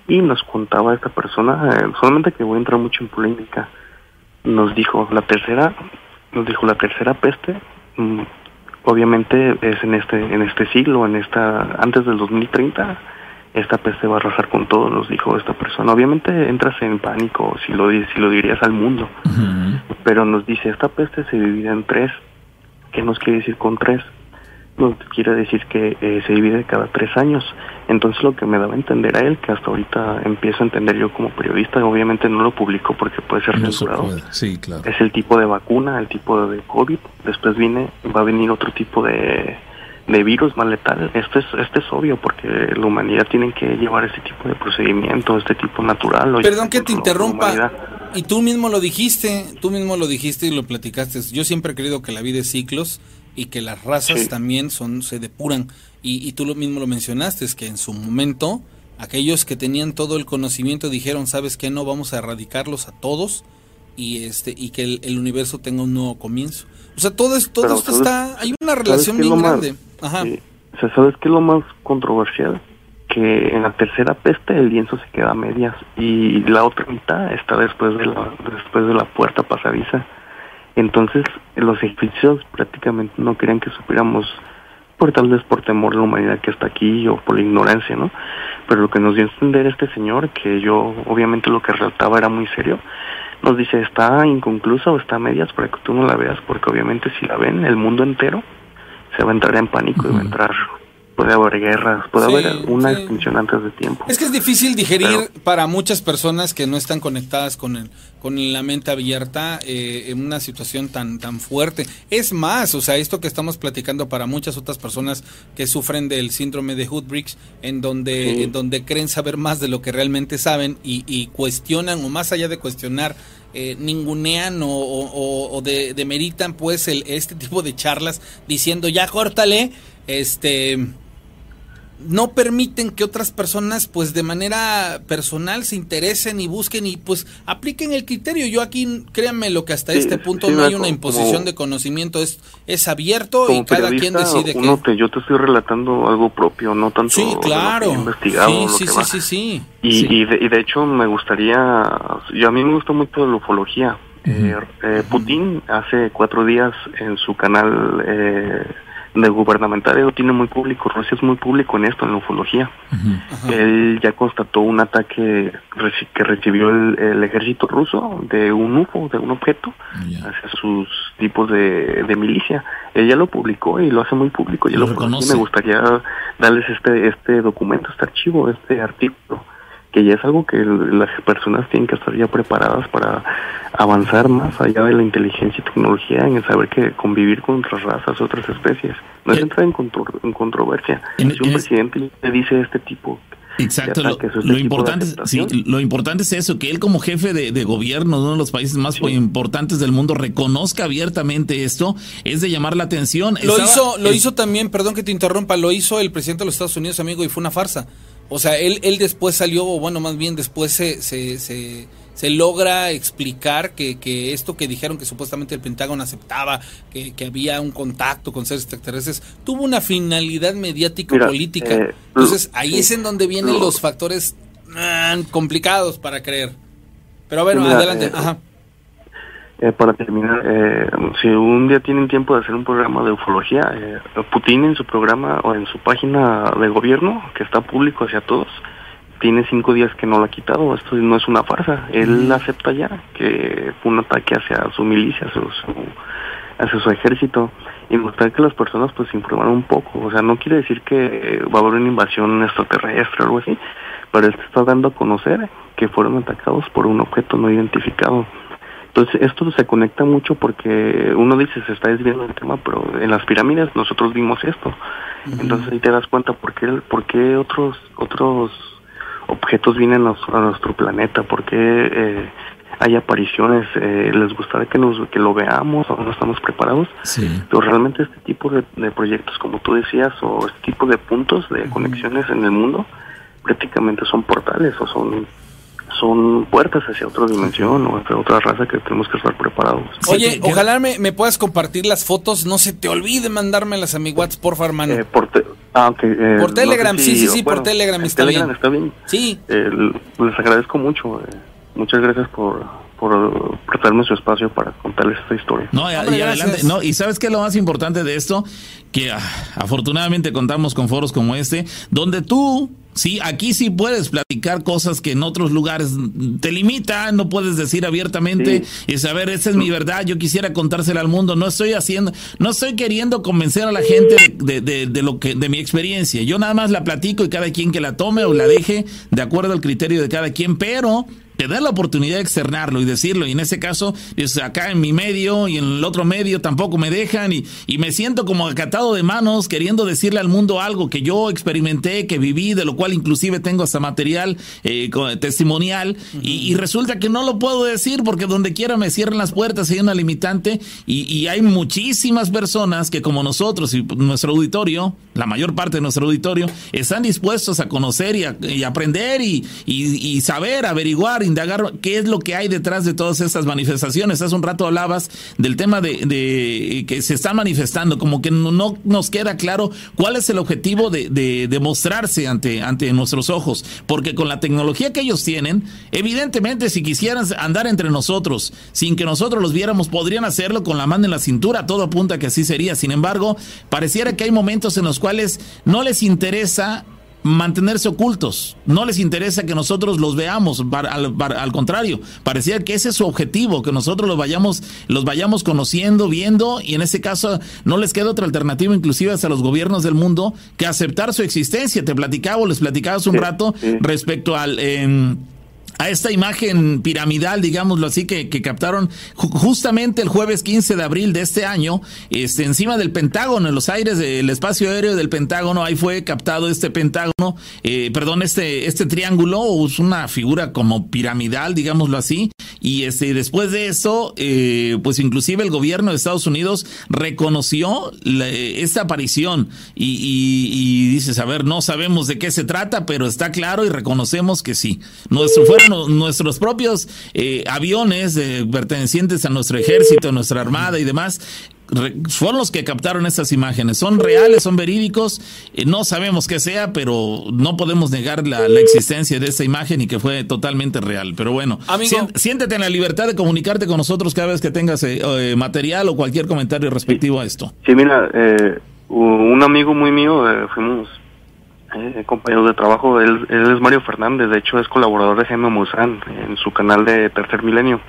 Y nos contaba esta persona, eh, solamente que voy a entrar mucho en polémica, nos dijo, la tercera, nos dijo, la tercera peste, mm, obviamente es en este, en este siglo, en esta, antes del 2030, esta peste va a arrasar con todo, nos dijo esta persona. Obviamente entras en pánico si lo, si lo dirías al mundo, pero nos dice, esta peste se divide en tres. ¿Qué nos quiere decir con tres? Nos quiere decir que eh, se divide cada tres años. Entonces lo que me daba a entender a él, que hasta ahorita empiezo a entender yo como periodista, obviamente no lo publico porque puede ser censurado. Sí, claro. Es el tipo de vacuna, el tipo de COVID. Después viene, va a venir otro tipo de de virus más letal. Esto es, esto es obvio porque la humanidad tiene que llevar este tipo de procedimiento, este tipo natural. Perdón que te interrumpa. Y tú mismo lo dijiste, tú mismo lo dijiste y lo platicaste. Yo siempre he creído que la vida es ciclos y que las razas también son se depuran. Y, y tú lo mismo lo mencionaste, es que en su momento aquellos que tenían todo el conocimiento dijeron, ¿sabes qué? No, vamos a erradicarlos a todos y este y que el, universo tenga un nuevo comienzo. O sea, todo, es, todo esto está... Hay una relación bien grande. Ajá. ¿Sabes qué es lo más controversial? Que en la tercera peste el lienzo se queda a medias y la otra mitad está después de la, después de la puerta pasadiza. Entonces los egipcios prácticamente no querían que supiéramos por tal vez por temor a la humanidad que está aquí o por la ignorancia, ¿no? Pero lo que nos dio a entender este señor, que yo obviamente lo que relataba era muy serio, nos dice está inconclusa o está a medias para que tú no la veas, porque obviamente si la ven el mundo entero se va a entrar en pánico y va a entrar puede haber guerras, puede haber una extinción antes de tiempo. Es que es difícil digerir para muchas personas que no están conectadas con el, con la mente abierta eh, en una situación tan tan fuerte. Es más, o sea, esto que estamos platicando para muchas otras personas que sufren del síndrome de Hoodbricks, en donde en donde creen saber más de lo que realmente saben y, y cuestionan o más allá de cuestionar eh, ningunean o, o, demeritan pues el, este tipo de charlas diciendo ya córtale, este no permiten que otras personas pues de manera personal se interesen y busquen y pues apliquen el criterio. Yo aquí, créanme lo que hasta este punto no hay una imposición de conocimiento, es, es abierto y cada quien decide que... yo te estoy relatando algo propio, no tanto sí, claro. investigado. Sí, sí, sí, sí, Y, y, de, hecho me gustaría, yo a mí me gusta mucho la ufología. Eh, eh, Putin hace cuatro días en su canal... Eh, de gubernamental lo tiene muy público, Rusia es muy público en esto, en la ufología. Él ya constató un ataque que recibió el, ejército ruso de un UFO, de un objeto, hacia sus tipos de, milicia. Él ya lo publicó y lo hace muy público. Yo lo, Me gustaría darles este, este documento, este archivo, este artículo que ya es algo que las personas tienen que estar ya preparadas para avanzar más allá de la inteligencia y tecnología en el saber que convivir con otras razas, otras especies. No es entrar en, en controversia. si un presidente le dice este tipo Exacto, lo, este importante, es, sí, lo importante es eso, que él como jefe de, gobierno de uno de los países más importantes del mundo reconozca abiertamente esto, es de llamar la atención. Lo hizo, lo hizo también, perdón que te interrumpa, lo hizo el presidente de los Estados Unidos, amigo, y fue una farsa. O sea, él, él después salió, bueno, más bien después se, se, se, logra explicar que, que, esto que dijeron que supuestamente el Pentágono aceptaba, que, que había un contacto con seres extraterrestres, tuvo una finalidad mediático-política. Eh, Entonces, ahí es en donde vienen los factores ah, complicados para creer. Pero bueno, adelante. Eh, Ajá. Eh, para terminar, eh, si un día tienen tiempo de hacer un programa de ufología, eh, Putin en su programa o en su página de gobierno, que está público hacia todos, tiene cinco días que no lo ha quitado. Esto no es una farsa. Él acepta ya que fue un ataque hacia su milicia, hacia su, hacia su ejército. Y me gustaría que las personas pues se informaran un poco. O sea, no quiere decir que va a haber una invasión extraterrestre o algo así, pero él está dando a conocer que fueron atacados por un objeto no identificado entonces, esto se conecta mucho porque uno dice, se está desviando el tema, pero en las pirámides nosotros vimos esto. Entonces ahí te das cuenta por qué, por qué otros, otros objetos vienen a, nuestro planeta, por qué eh, hay apariciones, eh, les gustaría que, nos, que lo veamos o no estamos preparados. Pero realmente este tipo de, proyectos, como tú decías, o este tipo de puntos de conexiones en el mundo, prácticamente son portales o son son puertas hacia otra dimensión o hacia otra raza que tenemos que estar preparados. Oye, ojalá me, me, puedas compartir las fotos, no se te olvide mandármelas a mi WhatsApp, porfa, hermano. Eh, por, ah, eh, por Telegram, sí, sí, sí, por Telegram está Telegram está bien. Sí. Eh, les agradezco mucho. muchas gracias por, por prestarme su espacio para contarles esta historia. No, y, adelante. No, y sabes qué es lo más importante de esto, que ah, afortunadamente contamos con foros como este, donde tú Sí, aquí sí puedes platicar cosas que en otros lugares te limitan, no puedes decir abiertamente y saber, esa es mi verdad, yo quisiera contársela al mundo, no estoy haciendo, no estoy queriendo convencer a la gente de, de, de, lo que, de mi experiencia, yo nada más la platico y cada quien que la tome o la deje de acuerdo al criterio de cada quien, pero te da la oportunidad de externarlo y decirlo. Y en ese caso, es acá en mi medio y en el otro medio tampoco me dejan y, y, me siento como acatado de manos queriendo decirle al mundo algo que yo experimenté, que viví, de lo cual inclusive tengo hasta material eh, testimonial y, resulta que no lo puedo decir porque donde quiera me cierran las puertas, hay una limitante y, y hay muchísimas personas que como nosotros y nuestro auditorio, la mayor parte de nuestro auditorio, están dispuestos a conocer y, y aprender y, y saber, averiguar indagar qué es lo que hay detrás de todas estas manifestaciones. Hace un rato hablabas del tema de, que se está manifestando, como que no, nos queda claro cuál es el objetivo de, de, mostrarse ante, ante nuestros ojos, porque con la tecnología que ellos tienen, evidentemente si quisieran andar entre nosotros sin que nosotros los viéramos, podrían hacerlo con la mano en la cintura, todo apunta que así sería. Sin embargo, pareciera que hay momentos en los cuales no les interesa mantenerse ocultos. No les interesa que nosotros los veamos, al, contrario, parecía que ese es su objetivo, que nosotros los vayamos, los vayamos conociendo, viendo, y en ese caso no les queda otra alternativa, inclusive hasta los gobiernos del mundo, que aceptar su existencia. Te platicaba, les platicaba hace un rato respecto al... Em, a esta imagen piramidal, digámoslo así, que, captaron justamente el jueves 15 de abril de este año, este, encima del Pentágono, en los aires del espacio aéreo del Pentágono, ahí fue captado este Pentágono, eh, perdón, este, este triángulo, es una figura como piramidal, digámoslo así, y este, después de eso, eh, pues inclusive el gobierno de Estados Unidos reconoció esta aparición y, y, dices, a ver, no sabemos de qué se trata, pero está claro y reconocemos que sí. Nuestro, nuestros propios eh, aviones eh, pertenecientes a nuestro ejército, a nuestra armada y demás, fueron los que captaron estas imágenes. Son reales, son verídicos. Eh, no sabemos qué sea, pero no podemos negar la, existencia de esta imagen y que fue totalmente real. Pero bueno, siéntete en la libertad de comunicarte con nosotros cada vez que tengas eh, eh, material o cualquier comentario respectivo a esto. Sí, mira, un amigo muy mío, fuimos compañeros de trabajo, él, es Mario Fernández, de hecho es colaborador de Jaime Musán en su canal de Tercer Milenio.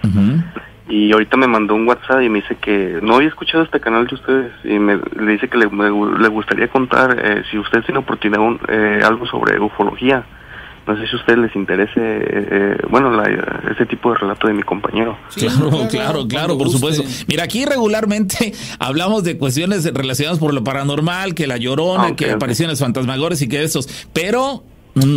Y ahorita me mandó un WhatsApp y me dice que no había escuchado este canal de ustedes y me, le dice que le, le gustaría contar eh, si ustedes tienen oportunidad eh, algo sobre ufología. No sé si a ustedes les interese, eh, bueno, la, ese tipo de relato de mi compañero. claro, (laughs) claro, claro, por supuesto. Mira, aquí regularmente (laughs) hablamos de cuestiones relacionadas por lo paranormal, que la llorona, ah, que apariciones fantasmagores y que esos, pero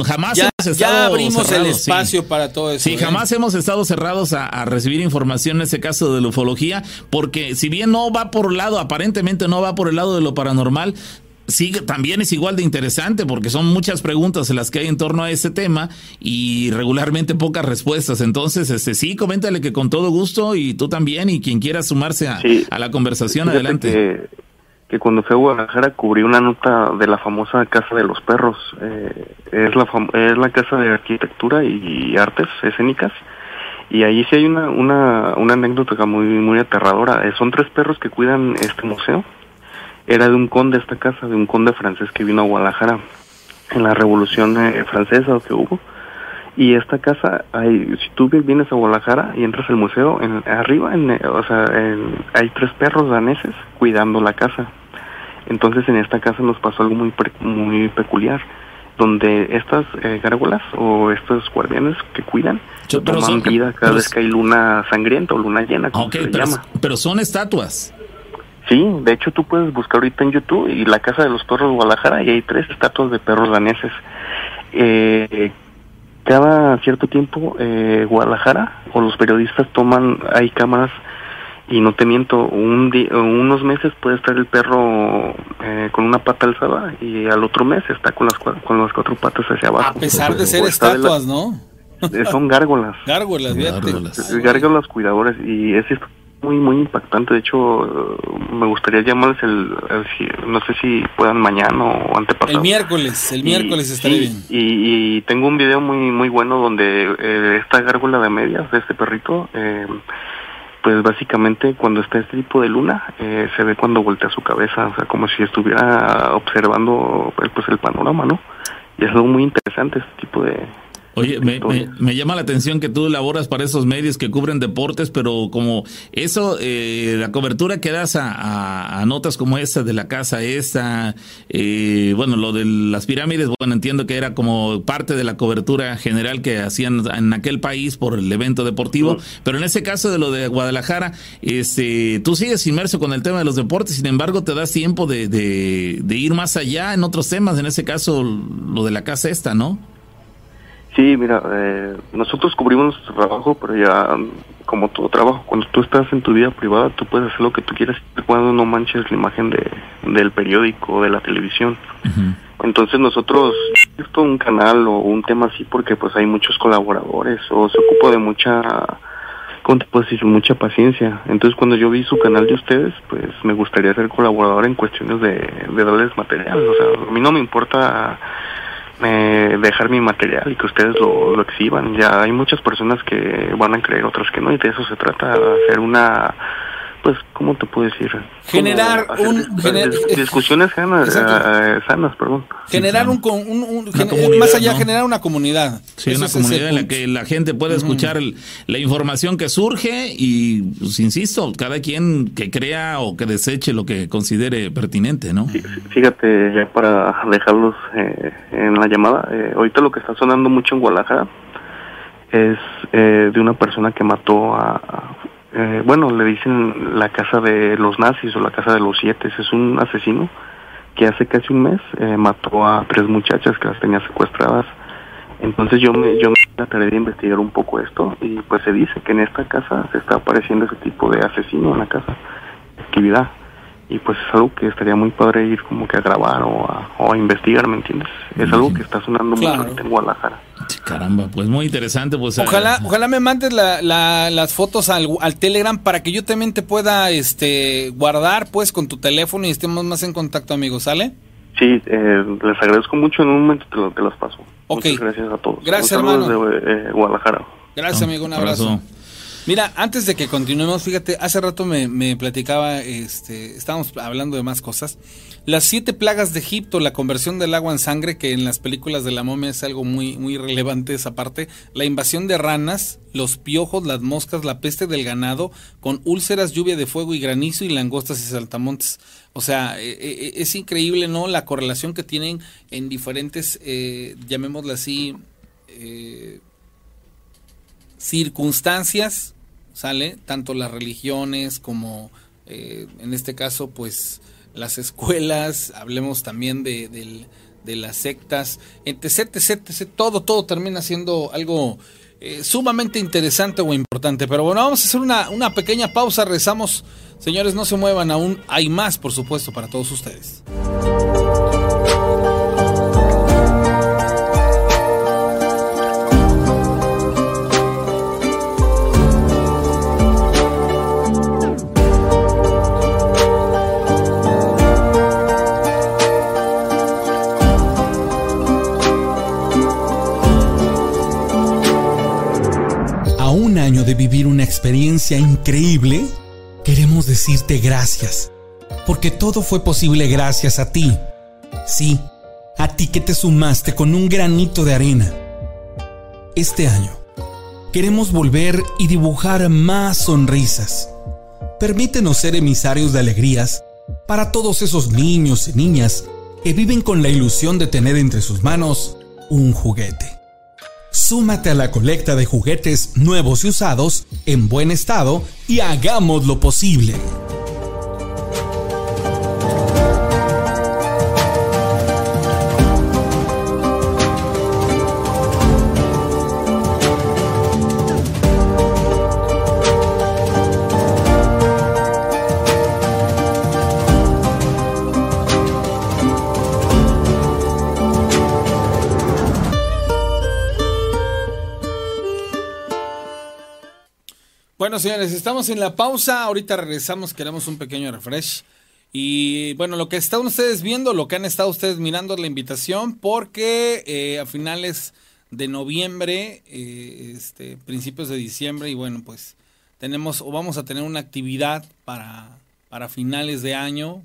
jamás ya, hemos estado ya abrimos el espacio para todo eso. Sí, ¿eh? jamás hemos estado cerrados a, recibir información en ese caso de la ufología, porque si bien no va por el lado, aparentemente no va por el lado de lo paranormal, sí, también es igual de interesante porque son muchas preguntas las que hay en torno a ese tema y regularmente pocas respuestas. Entonces, este sí, coméntale que con todo gusto y tú también y quien quiera sumarse a, la conversación, adelante que cuando fui a Guadalajara cubrí una nota de la famosa Casa de los Perros. Eh, es, la es la Casa de Arquitectura y Artes Escénicas. Y ahí sí hay una, una, una anécdota muy, muy aterradora. Eh, son tres perros que cuidan este museo. Era de un conde esta casa, de un conde francés que vino a Guadalajara en la Revolución eh, Francesa que hubo. Y esta casa, hay, si tú vienes a Guadalajara y entras al museo, en, arriba, en, o sea, hay tres perros daneses cuidando la casa. Entonces en esta casa nos pasó algo muy muy peculiar, donde estas eh, gárgolas o estos guardianes que cuidan toman vida cada vez que hay luna sangrienta o luna llena, como se pero, llama. Pero son estatuas. Sí, de hecho tú puedes buscar ahorita en YouTube y la casa de los perros de Guadalajara y hay tres estatuas de perros daneses. Eh, cada cierto tiempo eh, Guadalajara o los periodistas toman, hay cámaras y no te miento, un unos meses puede estar el perro eh, con una pata alzada y al otro mes está con las, con las cuatro patas hacia abajo. A pesar de ser estatuas, ¿no? Eh, son gárgolas. (laughs) gárgolas, gárgolas. Gárgolas cuidadores y es muy, muy impactante. De hecho, me gustaría llamarles el, no sé si puedan mañana o antepasado. El miércoles, el miércoles estaría bien. Y, tengo un video muy, muy bueno donde eh, esta gárgola de medias de este perrito, eh, pues básicamente cuando está este tipo de luna eh, se ve cuando voltea su cabeza, o sea, como si estuviera observando pues el panorama, ¿no? Y es algo muy interesante este tipo de, Oye, me, me, llama la atención que tú laboras para esos medios que cubren deportes, pero como eso, eh, la cobertura que das a, notas como esta de la casa esta, eh, bueno, lo de las pirámides, bueno, entiendo que era como parte de la cobertura general que hacían en aquel país por el evento deportivo, pero en ese caso de lo de Guadalajara, este, tú sigues inmerso con el tema de los deportes, sin embargo te das tiempo de, de, de ir más allá en otros temas, en ese caso lo de la casa esta, ¿no? Sí, mira, eh, nosotros cubrimos nuestro trabajo, pero ya como todo trabajo, cuando tú estás en tu vida privada, tú puedes hacer lo que tú quieras cuando no manches la imagen de, del periódico o de la televisión. Entonces nosotros, esto un canal o un tema así porque pues hay muchos colaboradores o se ocupa de mucha, ¿cómo te puedo decir? Mucha paciencia. Entonces cuando yo vi su canal de ustedes, pues me gustaría ser colaborador en cuestiones de, de darles material. O sea, a mí no me importa eh, dejar mi material y que ustedes lo, lo, exhiban. Ya hay muchas personas que van a creer, otras que no, y de eso se trata, hacer una pues, ¿cómo te puedo decir? Generar un... discusiones sanas, eh, sanas, perdón. Generar un, más allá, generar una comunidad. Sí, una comunidad en la que la gente pueda escuchar la información que surge y, pues, insisto, cada quien que crea o que deseche lo que considere pertinente, ¿no? fíjate, ya para dejarlos eh, en la llamada, eh, ahorita lo que está sonando mucho en Guadalajara es de una persona que mató a eh, bueno, le dicen la casa de los nazis o la casa de los siete. Es un asesino que hace casi un mes eh, mató a tres muchachas que las tenía secuestradas. Entonces yo me, yo me trataré de investigar un poco esto y pues se dice que en esta casa se está apareciendo ese tipo de asesino en la casa, actividad. Y pues es algo que estaría muy padre ir como que a grabar o a, o a investigar, ¿me entiendes? Es algo que está sonando mucho en Guadalajara. Caramba, pues muy interesante. Pues, ojalá, eh, ojalá me mandes las fotos al, Telegram para que yo también te pueda este, guardar pues con tu teléfono y estemos más en contacto, amigos, ¿sale? Sí, eh, les agradezco mucho. En un momento te, las paso. Muchas gracias a todos. Gracias, hermano. De, eh, Guadalajara. Gracias, amigo. Un abrazo. Mira, antes de que continuemos, fíjate, hace rato me, me platicaba, este, estábamos hablando de más cosas. Las siete plagas de Egipto, la conversión del agua en sangre, que en las películas de la momia es algo muy, muy relevante esa parte. La invasión de ranas, los piojos, las moscas, la peste del ganado, con úlceras, lluvia de fuego y granizo y langostas y saltamontes. O sea, e, e, e, es increíble, ¿no? La correlación que tienen en diferentes, eh, llamémoslo así, eh, circunstancias, ¿sale? Tanto las religiones como, eh, en este caso, pues las escuelas, hablemos también de, de las sectas, etc, etc, todo, todo termina siendo algo eh, sumamente interesante o importante. Pero bueno, vamos a hacer una, una pequeña pausa, rezamos. Señores, no se muevan aún, hay más, por supuesto, para todos ustedes. Vivir una experiencia increíble, queremos decirte gracias, porque todo fue posible gracias a ti. Sí, a ti que te sumaste con un granito de arena. Este año, queremos volver y dibujar más sonrisas. Permítenos ser emisarios de alegrías para todos esos niños y niñas que viven con la ilusión de tener entre sus manos un juguete. Súmate a la colecta de juguetes nuevos y usados en buen estado y hagamos lo posible. Bueno, señores, estamos en la pausa. Ahorita regresamos, queremos un pequeño refresh. Y bueno, lo que están ustedes viendo, lo que han estado ustedes mirando es la invitación, porque eh, a finales de noviembre, eh, este, principios de diciembre, y bueno, pues tenemos o vamos a tener una actividad para, para finales de año.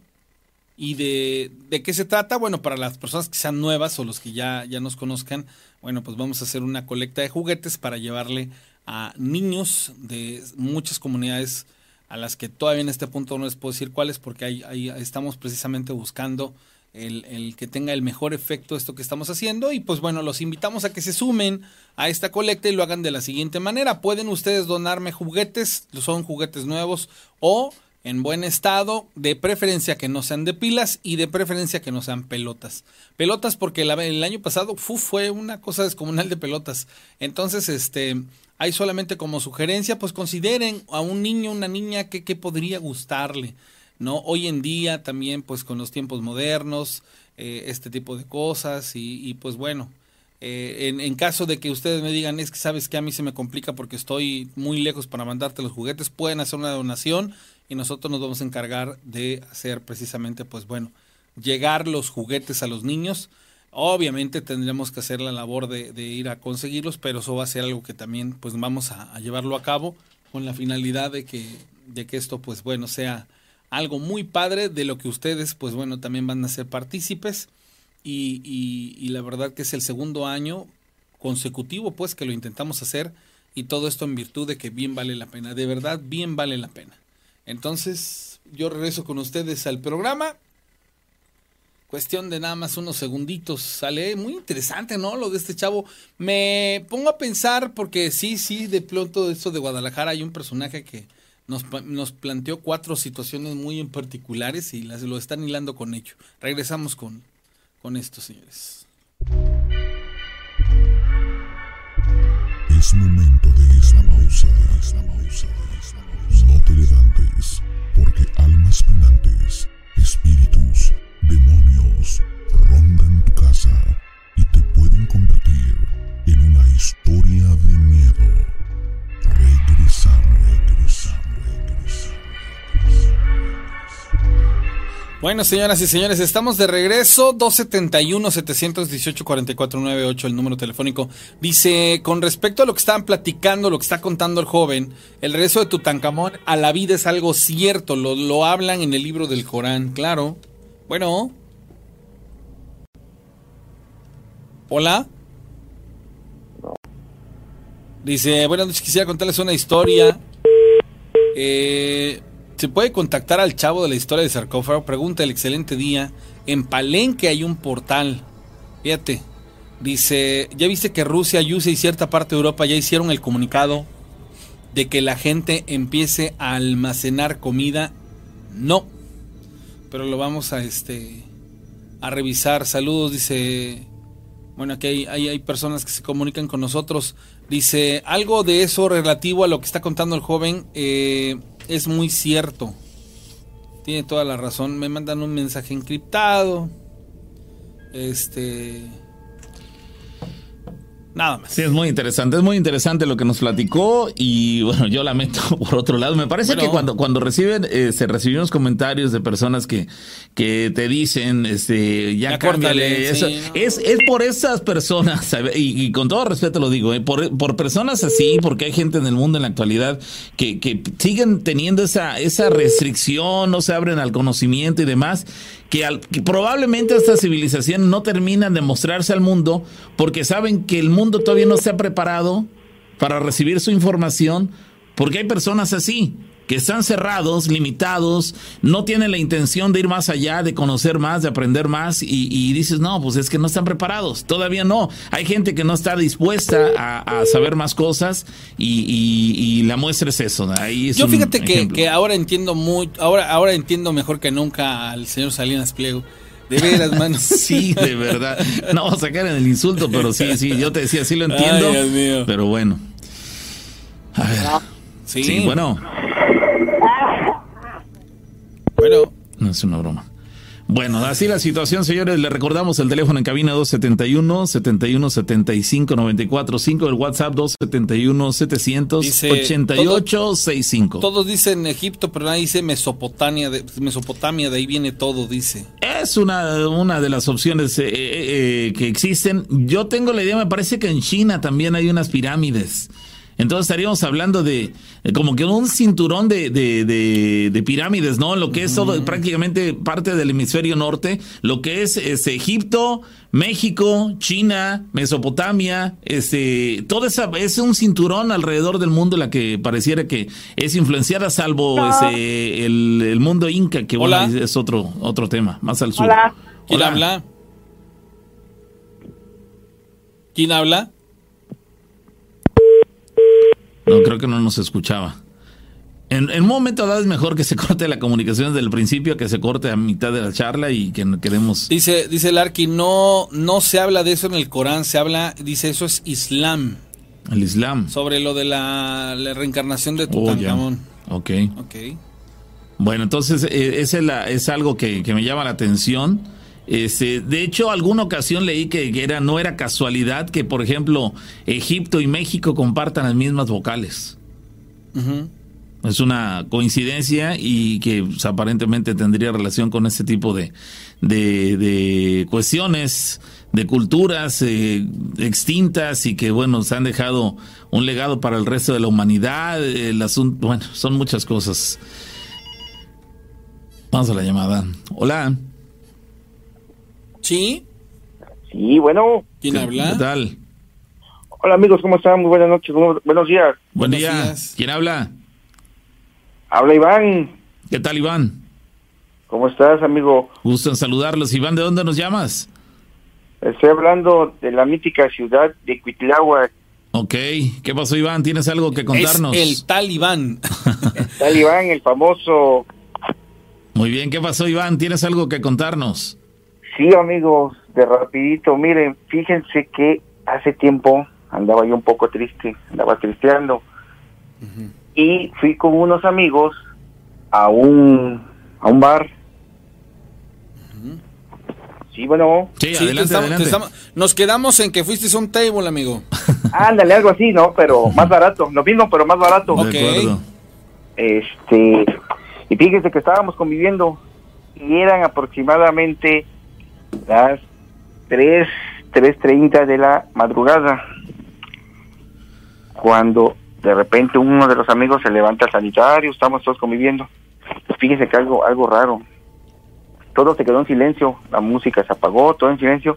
¿Y de, de qué se trata? Bueno, para las personas que sean nuevas o los que ya, ya nos conozcan, bueno, pues vamos a hacer una colecta de juguetes para llevarle a niños de muchas comunidades a las que todavía en este punto no les puedo decir cuáles porque ahí, estamos precisamente buscando el, que tenga el mejor efecto esto que estamos haciendo y pues bueno, los invitamos a que se sumen a esta colecta y lo hagan de la siguiente manera. Pueden ustedes donarme juguetes, son juguetes nuevos o en buen estado, de preferencia que no sean de pilas y de preferencia que no sean pelotas. Pelotas porque el, año pasado fue una cosa descomunal de pelotas. Entonces, este, hay solamente como sugerencia, pues consideren a un niño, una niña que, podría gustarle, ¿no? Hoy en día también, pues con los tiempos modernos, eh, este tipo de cosas y, pues bueno, eh, en, caso de que ustedes me digan, es que sabes que a mí se me complica porque estoy muy lejos para mandarte los juguetes, pueden hacer una donación y nosotros nos vamos a encargar de hacer precisamente, pues bueno, llegar los juguetes a los niños Obviamente tendremos que hacer la labor de, ir a conseguirlos, pero eso va a ser algo que también pues vamos a, llevarlo a cabo con la finalidad de que, de que esto, pues bueno, sea algo muy padre de lo que ustedes, pues bueno, también van a ser partícipes. Y, y, la verdad que es el segundo año consecutivo, pues, que lo intentamos hacer. Y todo esto en virtud de que bien vale la pena. De verdad, bien vale la pena. Entonces, yo regreso con ustedes al programa. Cuestión de nada más unos segunditos. Sale muy interesante, ¿no? Lo de este chavo. Me pongo a pensar, porque sí, sí, de pronto esto de Guadalajara hay un personaje que nos, nos planteó cuatro situaciones muy en particulares y las lo están hilando con hecho. Regresamos con, con esto, señores. Es momento de esta pausa, esta pausa, No te levantes, porque almas penantes, espíritus, demonios, rondan tu casa y te pueden convertir en una historia de miedo. Regresamos. Bueno, señoras y señores, estamos de regreso. 271-718-4498, el número telefónico. Dice, con respecto a lo que estaban platicando, lo que está contando el joven, el regreso de Tutankamón a la vida es algo cierto. Lo, lo hablan en el libro del Corán, claro. Bueno. Hola. Dice, bueno, quisiera contarles una historia. Eh, se puede contactar al chavo de la historia de sarcófago. Pregunta el excelente día. En Palenque hay un portal. Fíjate. Dice, ya viste que Rusia, USA y cierta parte de Europa ya hicieron el comunicado de que la gente empiece a almacenar comida. No. Pero lo vamos a este a revisar. Saludos, dice. Bueno, aquí hay, hay, hay personas que se comunican con nosotros. Dice, algo de eso relativo a lo que está contando el joven eh, es muy cierto. Tiene toda la razón. Me mandan un mensaje encriptado. Este Nada más. Sí, es muy interesante, es muy interesante lo que nos platicó y (laughs) bueno, yo lamento (laughs) por otro lado. Me parece que cuando, cuando reciben, eh, se reciben unos comentarios de personas que, que te dicen, este, ya, cámbiale, eso. es, es por esas personas, (laughs) y, con todo respeto lo digo, eh, por, por personas así, porque hay gente en el mundo en la actualidad que, que siguen teniendo esa, esa restricción, no se abren al conocimiento y demás, que, probablemente esta civilización no terminan de mostrarse al mundo porque saben que el mundo todavía no se ha preparado para recibir su información, porque hay personas así que están cerrados, limitados, no tienen la intención de ir más allá, de conocer más, de aprender más, y, dices, no, pues es que no están preparados, todavía no. Hay gente que no está dispuesta a, saber más cosas y, la muestra es eso. Ahí Yo fíjate que, ahora entiendo muy, ahora, ahora entiendo mejor que nunca al señor Salinas Pliego. De veras, mano. (laughs) sí, de verdad. No vamos a caer en el insulto, pero sí, sí, yo te decía, sí lo entiendo. Pero bueno. A ver. sí bueno. Bueno. No es una broma. Bueno, así la situación, señores. Le recordamos el teléfono en cabina 271 71 75 94 5, el WhatsApp 271 788 65. Todos dicen Egipto, pero nadie dice Mesopotamia, de, Mesopotamia, de ahí viene todo, dice. Es una, una de las opciones eh, eh, eh, que existen. Yo tengo la idea, me parece que en China también hay unas pirámides. Entonces estaríamos hablando de como que un cinturón de, de, pirámides, ¿no? Lo que es todo, prácticamente parte del hemisferio norte, lo que es, es Egipto, México, China, Mesopotamia, este, todo esa es un cinturón alrededor del mundo la que pareciera que es influenciada, salvo ese, el, mundo inca, que bueno, es otro, otro tema, más al sur. Hola. ¿Quién habla? ¿Quién habla? No, creo que no nos escuchaba. En, un momento dado es mejor que se (laughs) corte la comunicación desde el principio, que se corte a mitad de la charla y que queremos... Dice, dice el Arqui, no, no se habla de eso en el Corán, se habla, dice, eso es Islam. El Islam. Sobre lo de la, reencarnación de oh, Tutankamón. ok. Bueno, entonces eh, es, es algo que, me llama la atención. Este, de hecho, alguna ocasión leí que, era, no era casualidad que, por ejemplo, Egipto y México compartan las mismas vocales. Es una coincidencia y que pues, aparentemente tendría relación con este tipo de, de, cuestiones de culturas eh, extintas y que, bueno, se han dejado un legado para el resto de la humanidad. El asunto, bueno, son muchas cosas. Vamos a la llamada. Hola. ¿Sí? Sí, bueno. ¿Quién habla? ¿Qué tal? Hola amigos, ¿cómo están? Muy buenas noches, buenos días. Buen Buenos día. días. ¿Quién habla? Habla Iván. ¿Qué tal, Iván? ¿Cómo estás, amigo? Gusto en saludarlos. Iván, ¿de dónde nos llamas? Estoy hablando de la mítica ciudad de Cuitláhuac. Ok. ¿Qué pasó, Iván? ¿Tienes algo que contarnos? Es el talibán. El Iván, el famoso. Muy bien. ¿Qué pasó, Iván? ¿Tienes algo que contarnos? Sí, amigos, de rapidito. Miren, fíjense que hace tiempo andaba yo un poco triste, andaba tristeando. Y fui con unos amigos a un, a un bar. Sí, bueno, Sí, Sí, te adelante, estamos- te adelante. estamos- nos quedamos en que fuiste a un table, amigo. (laughs) ándale, algo así, ¿no? Pero más barato, lo mismo, pero más barato. Ok. Este, y fíjense que estábamos conviviendo y eran aproximadamente las 3, 3.30 de la madrugada. Cuando de repente uno de los amigos se levanta sanitario, estamos todos conviviendo. Fíjense que algo, algo raro. Todo se quedó en silencio, la música se apagó, todo en silencio.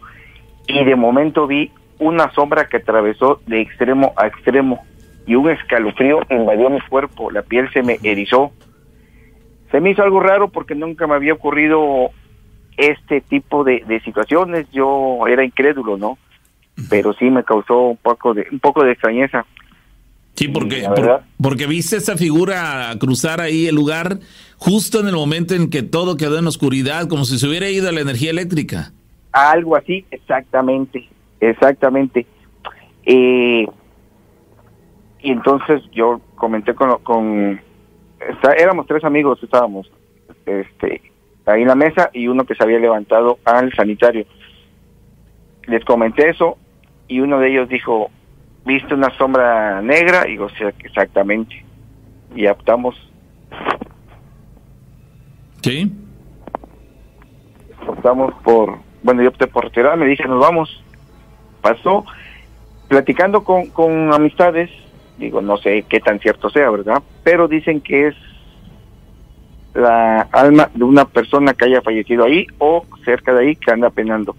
Y de momento vi una sombra que atravesó de extremo a extremo y un escalofrío invadió mi cuerpo, la piel se me erizó. Se me hizo algo raro porque nunca me había ocurrido este tipo de, de situaciones, yo era incrédulo, ¿no? Pero sí me causó un poco de un poco de extrañeza. Sí, porque, por- porque viste esa figura cruzar ahí el lugar justo en el momento en que todo quedó en oscuridad, como si se hubiera ido la energía eléctrica. Algo así, exactamente, exactamente. Eh, y entonces yo comenté con, con está- éramos tres amigos, estábamos este, ahí en la mesa y uno que se había levantado al sanitario. Les comenté eso y uno de ellos dijo, ¿viste una sombra negra? Y digo, sí, exactamente. Y optamos, Sí. optamos por, bueno, yo opté por retirarme, dije, nos vamos. Pasó, platicando con, con amistades, digo, no sé qué tan cierto sea, ¿verdad? Pero dicen que es la alma de una persona que haya fallecido ahí o cerca de ahí que anda penando.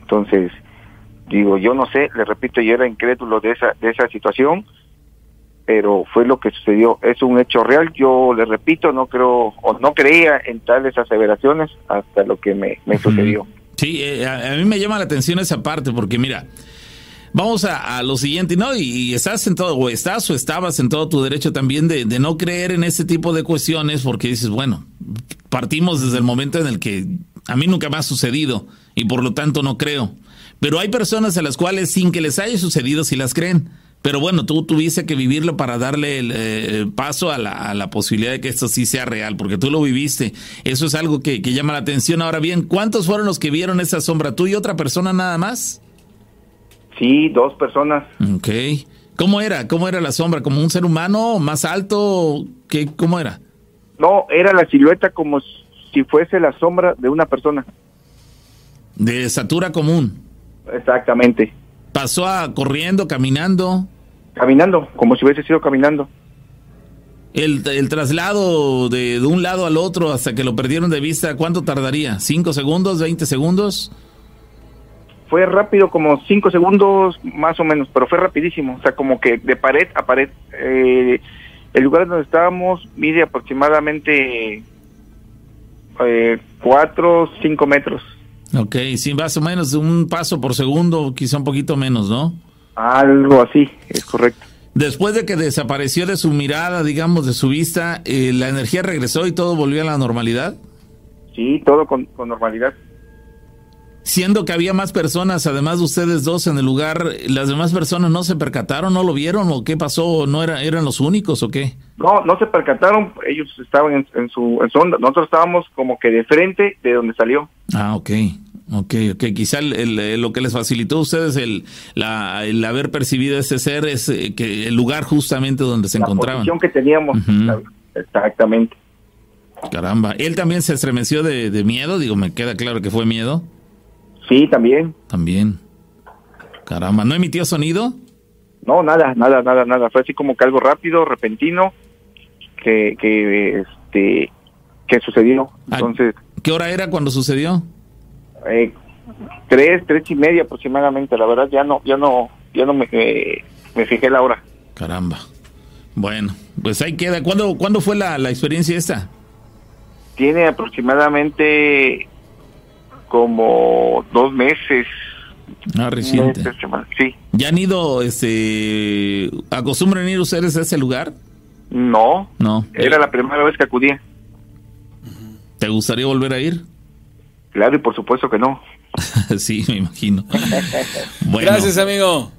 Entonces, digo, yo no sé, le repito, yo era incrédulo de esa, de esa situación, pero fue lo que sucedió, es un hecho real, yo le repito, no creo o no creía en tales aseveraciones hasta lo que me, me sucedió. Sí, eh, a, a mí me llama la atención esa parte, porque mira, vamos a, a lo siguiente, ¿no? Y, estás en todo, o estás o estabas en todo tu derecho también de, de no creer en ese tipo de cuestiones, porque dices, bueno, partimos desde el momento en el que a mí nunca me ha sucedido y por lo tanto no creo. Pero hay personas a las cuales sin que les haya sucedido sí las creen. Pero bueno, tú tuviste que vivirlo para darle el eh, paso a la, a la posibilidad de que esto sí sea real, porque tú lo viviste. Eso es algo que, que llama la atención. Ahora bien, ¿cuántos fueron los que vieron esa sombra? ¿Tú y otra persona nada más? Sí, dos personas. Ok. ¿Cómo era? ¿Cómo era la sombra? ¿Como un ser humano más alto? ¿Qué, ¿Cómo era? No, era la silueta como si fuese la sombra de una persona. De estatura común. Exactamente. ¿Pasó a corriendo, caminando? Caminando, como si hubiese sido caminando. El, el traslado de, de un lado al otro hasta que lo perdieron de vista, ¿cuánto tardaría? ¿Cinco segundos? ¿20 segundos? Fue rápido, como cinco segundos más o menos, pero fue rapidísimo. O sea, como que de pared a pared. Eh, el lugar donde estábamos mide aproximadamente eh, cuatro, cinco metros. Ok, sí, más o menos un paso por segundo, quizá un poquito menos, ¿no? Algo así, es correcto. Después de que desapareció de su mirada, digamos, de su vista, eh, ¿la energía regresó y todo volvió a la normalidad? Sí, todo con, con normalidad. Siendo que había más personas, además de ustedes dos en el lugar, ¿las demás personas no se percataron, no lo vieron o qué pasó? ¿No era, eran los únicos o qué? No, no se percataron, ellos estaban en, en su, en su onda. Nosotros estábamos como que de frente de donde salió. Ah, ok. Ok, ok. Quizá el- el- lo que les facilitó a ustedes el, la- el haber percibido ese ser es eh, que el lugar justamente donde se la encontraban. posición que teníamos. Exactamente. Caramba. ¿Él también se estremeció de, de miedo? Digo, me queda claro que fue miedo. Sí, también. También. Caramba, ¿no emitió sonido? No, nada, nada, nada, nada. Fue así como que algo rápido, repentino, que, que, este, que sucedió. Ah, Entonces, ¿Qué hora era cuando sucedió? eh, tres, tres y media aproximadamente. La verdad, ya no, ya no, ya no me, eh, me fijé la hora. Caramba. Bueno, pues ahí queda. ¿Cuándo, ¿cuándo fue la, la experiencia esta? Tiene aproximadamente como dos meses. Ah, reciente. meses, Sí, ¿Ya han ido, este, acostumbran ir ustedes a ese lugar? no, No. era la primera vez que acudía. ¿Te gustaría volver a ir? Claro, y por supuesto que no. (laughs) sí, me imagino. (laughs) Bueno, Gracias, amigo.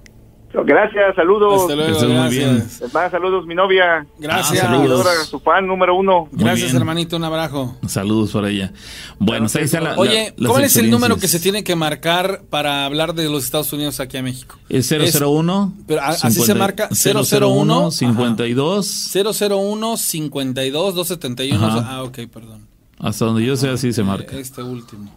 Gracias, saludos. Hasta luego, muy bien. gracias. Es más, saludos, mi novia. Gracias. Ah, saludos. Seguidora, su fan número uno. Muy Gracias, bien. hermanito, un abrazo. Saludos para ella. Bueno, ahí está la, Oye, la- ¿cuál es el número que se tiene que marcar para hablar de los Estados Unidos aquí a México? Es 001. pero a- así se marca, 001 001, 52. 001 52 271. Ajá. Ah, ok, perdón. Hasta donde yo sé, así se marca. Este último.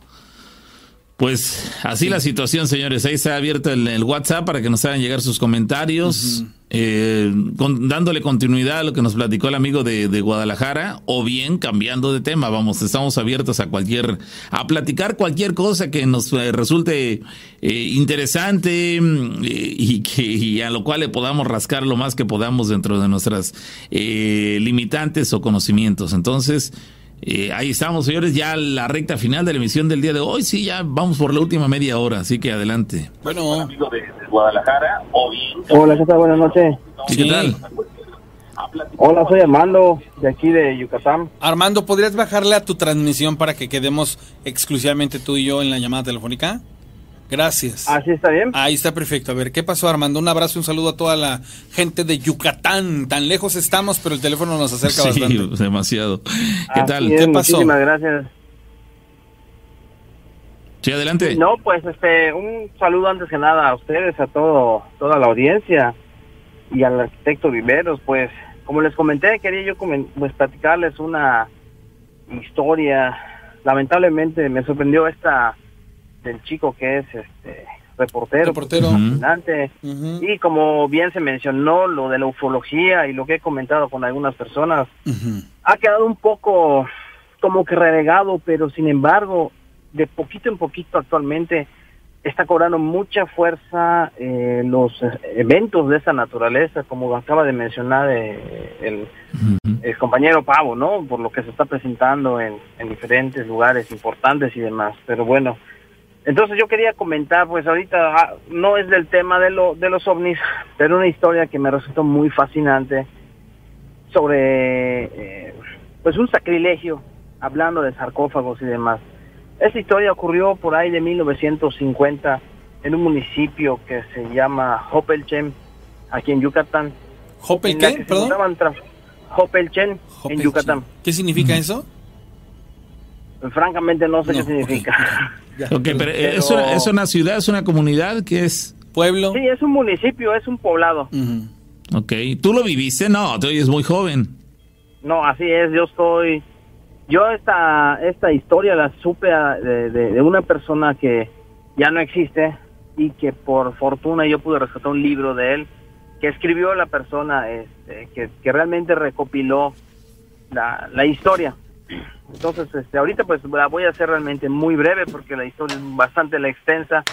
Pues así la situación, señores. Ahí está abierto el, el WhatsApp para que nos hagan llegar sus comentarios, eh, con- dándole continuidad a lo que nos platicó el amigo de, de Guadalajara, o bien cambiando de tema. Vamos, estamos abiertos a cualquier, a platicar cualquier cosa que nos eh, resulte eh, interesante eh, y que y a lo cual le podamos rascar lo más que podamos dentro de nuestras eh, limitantes o conocimientos. Entonces. Eh, ahí estamos, señores, ya la recta final de la emisión del día de hoy. Sí, ya vamos por la última media hora, así que adelante. Bueno, Hola, ¿qué tal? Buenas noches. Sí, ¿Qué tal? Hola, soy Armando, de aquí de Yucatán. Armando, ¿podrías bajarle a tu transmisión para que quedemos exclusivamente tú y yo en la llamada telefónica? Gracias. ¿Así está bien? Ahí está perfecto. A ver, ¿qué pasó, Armando? Un abrazo, un saludo a toda la gente de Yucatán. Tan lejos estamos, pero el teléfono nos acerca Sí, bastante. (laughs) demasiado. ¿Qué Así tal? es, ¿Qué pasó? Muchísimas gracias. Sí, adelante. No, pues este, un saludo antes que nada a ustedes, a todo, toda la audiencia y al arquitecto Viveros. Pues, como les comenté, quería yo pues platicarles una historia. Lamentablemente me sorprendió esta del chico que es este reportero, Reportero. Ujú, Y como bien se mencionó, lo de la ufología y lo que he comentado con algunas personas, ha quedado un poco como que relegado, pero sin embargo, de poquito en poquito actualmente está cobrando mucha fuerza eh, los eh, eventos de esa naturaleza, como acaba de mencionar eh, el, el compañero Pavo, ¿no? Por lo que se está presentando en, en diferentes lugares importantes y demás. Pero bueno, entonces yo quería comentar, pues ahorita ah, no es del tema de, lo, de los ovnis, pero una historia que me resultó muy fascinante sobre, eh, pues un sacrilegio, hablando de sarcófagos y demás. Esta historia ocurrió por ahí de 1950 en un municipio que se llama Hopelchem, aquí en Yucatán. ¿Hopel en la qué? que se Perdón. Hopelchen, en Hopelchen. Yucatán. ¿Qué significa eso? Francamente no sé No, qué significa. (laughs) Ya. Ok, pero, eh, ¿es, una, ¿es una ciudad, es una comunidad? ¿Qué es? Pueblo. Sí, es un municipio, es un poblado. Ujú. Ok, ¿tú lo viviste? No, tú eres muy joven. No, así es, yo estoy... Yo esta, esta historia la supe a- de, de- de una persona que ya no existe y que por fortuna yo pude rescatar un libro de él que escribió la persona este, que, que realmente recopiló la, la historia. Entonces, este, ahorita pues la voy a hacer realmente muy breve porque la historia es bastante la extensa.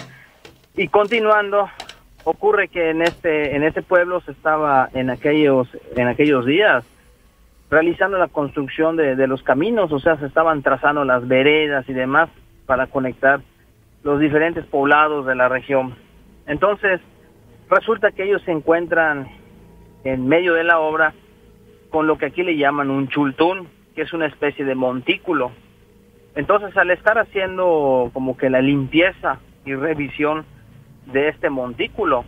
Y continuando, ocurre que en este en este pueblo se estaba en aquellos en aquellos días realizando la construcción de, de los caminos, o sea, se estaban trazando las veredas y demás para conectar los diferentes poblados de la región. Entonces, resulta que ellos se encuentran en medio de la obra con lo que aquí le llaman un chultún, que es una especie de montículo. Entonces, al estar haciendo como que la limpieza y revisión de este montículo,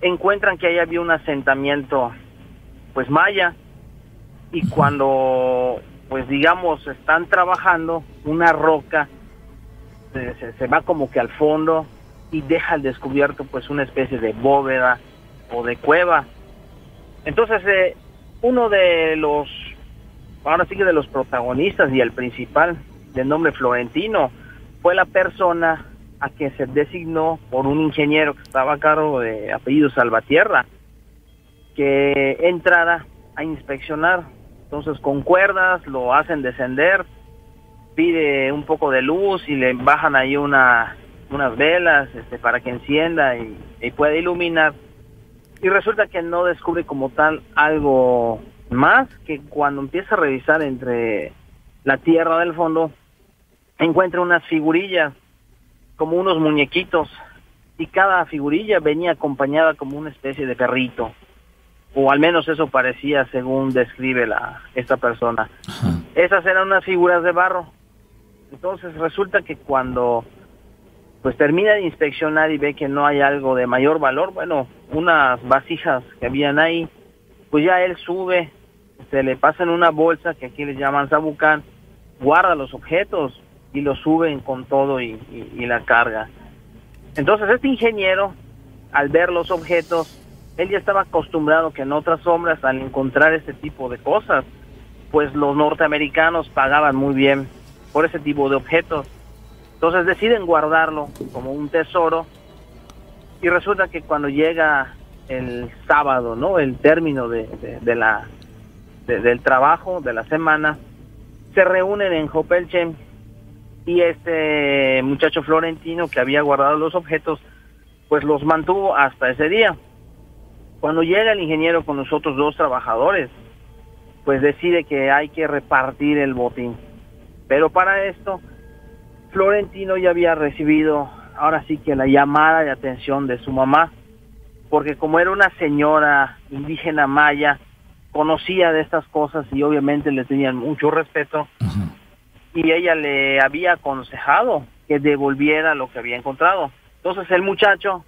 encuentran que ahí había un asentamiento pues maya. Y cuando pues digamos están trabajando una roca se, va como que al fondo y deja al descubierto pues una especie de bóveda o de cueva. Entonces eh, uno de los ahora sí que de los protagonistas y el principal de nombre Florentino fue la persona a que se designó por un ingeniero que estaba a cargo de apellido Salvatierra que entrara a inspeccionar. Entonces con cuerdas lo hacen descender, pide un poco de luz y le bajan ahí una, unas velas este, para que encienda y, y pueda iluminar. Y resulta que no descubre como tal algo más que cuando empieza a revisar entre la tierra del fondo, encuentra unas figurillas, como unos muñequitos, y cada figurilla venía acompañada como una especie de perrito o al menos eso parecía según describe la esta persona. Esas eran unas figuras de barro. Entonces resulta que cuando pues termina de inspeccionar y ve que no hay algo de mayor valor, bueno, unas vasijas que habían ahí, pues ya él sube, se le pasa en una bolsa que aquí le llaman sabucán, guarda los objetos y los suben con todo y, y la carga. Entonces este ingeniero, al ver los objetos, él ya estaba acostumbrado que en otras sombras al encontrar este tipo de cosas, pues los norteamericanos pagaban muy bien por ese tipo de objetos. Entonces deciden guardarlo como un tesoro y resulta que cuando llega el sábado, ¿no? El término de, de, la del trabajo de la semana, se reúnen en Hopelchen y este muchacho florentino que había guardado los objetos, pues los mantuvo hasta ese día. Cuando llega el ingeniero con los otros dos trabajadores, pues decide que hay que repartir el botín. Pero para esto, Florentino ya había recibido ahora sí que la llamada de atención de su mamá, porque como era una señora indígena maya, conocía de estas cosas y obviamente le tenían mucho respeto, y ella le había aconsejado que devolviera lo que había encontrado. Entonces el muchacho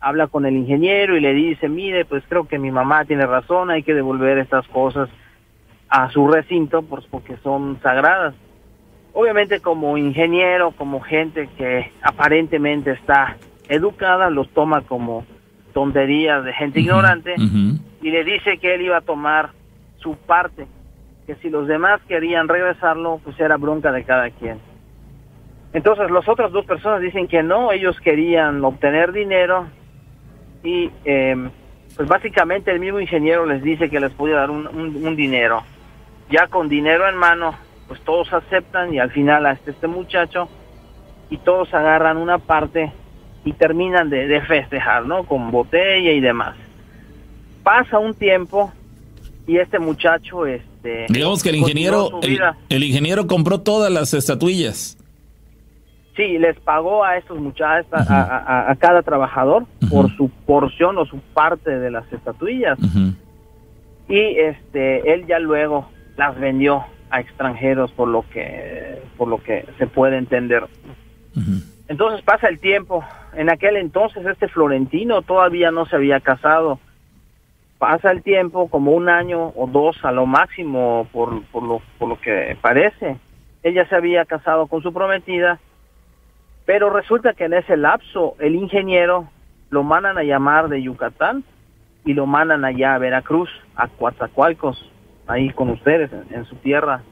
habla con el ingeniero y le dice, mire, pues creo que mi mamá tiene razón, hay que devolver estas cosas a su recinto pues porque son sagradas. Obviamente como ingeniero, como gente que aparentemente está educada, los toma como tonterías de gente ignorante y le dice que él iba a tomar su parte, que si los demás querían regresarlo, pues era bronca de cada quien. Entonces las otras dos personas dicen que no, ellos querían obtener dinero y eh, pues básicamente el mismo ingeniero les dice que les puede dar un, un, dinero. Ya con dinero en mano, pues todos aceptan y al final hasta este muchacho y todos agarran una parte y terminan de, de, festejar, ¿no? Con botella y demás. Pasa un tiempo y este muchacho, este... Digamos que el ingeniero, el, el, ingeniero compró todas las estatuillas. Sí, les pagó a estos muchachos, a, cada trabajador por su porción o su parte de las estatuillas. Y este, él ya luego las vendió a extranjeros por lo que, por lo que se puede entender. Entonces pasa el tiempo. En aquel entonces este Florentino todavía no se había casado. Pasa el tiempo, como un año o dos a lo máximo, por, por, lo, por lo que parece. Ella se había casado con su prometida pero resulta que en ese lapso el ingeniero lo mandan a llamar de Yucatán y lo mandan allá a Veracruz, a Coatzacoalcos, ahí con ustedes, en, su tierra.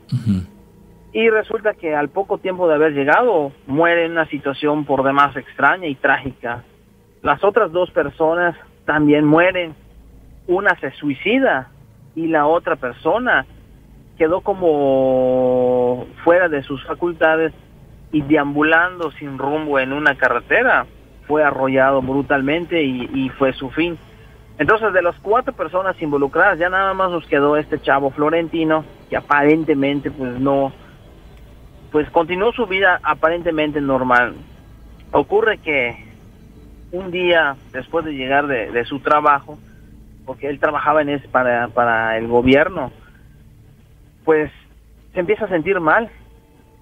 Y resulta que al poco tiempo de haber llegado, muere en una situación por demás extraña y trágica. Las otras dos personas también mueren. Una se suicida y la otra persona quedó como fuera de sus facultades y deambulando sin rumbo en una carretera fue arrollado brutalmente y, fue su fin. Entonces, de las cuatro personas involucradas, ya nada más nos quedó este chavo florentino, que aparentemente, pues no, pues continuó su vida aparentemente normal. Ocurre que un día después de llegar de, su trabajo, porque él trabajaba en ese para, para el gobierno, pues se empieza a sentir mal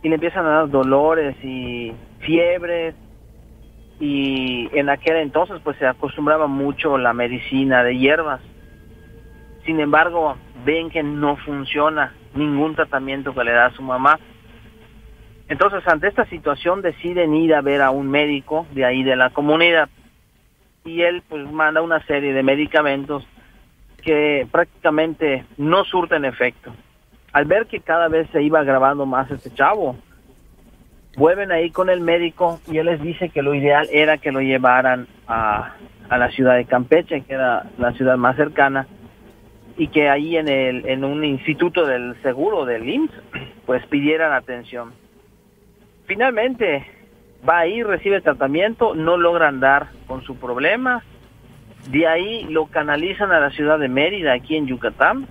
y le empiezan a dar dolores y fiebres y en aquel entonces pues se acostumbraba mucho la medicina de hierbas. Sin embargo, ven que no funciona ningún tratamiento que le da a su mamá. Entonces, ante esta situación deciden ir a ver a un médico de ahí de la comunidad y él pues manda una serie de medicamentos que prácticamente no surten efecto al ver que cada vez se iba grabando más este chavo, Vuelven ahí con el médico y él les dice que lo ideal era que lo llevaran a, a la ciudad de Campeche, que era la ciudad más cercana, y que ahí en, el, en un instituto del seguro del IMSS, pues pidieran atención. Finalmente va ahí, recibe tratamiento, no logra andar con su problema, de ahí lo canalizan a la ciudad de Mérida, aquí en Yucatán,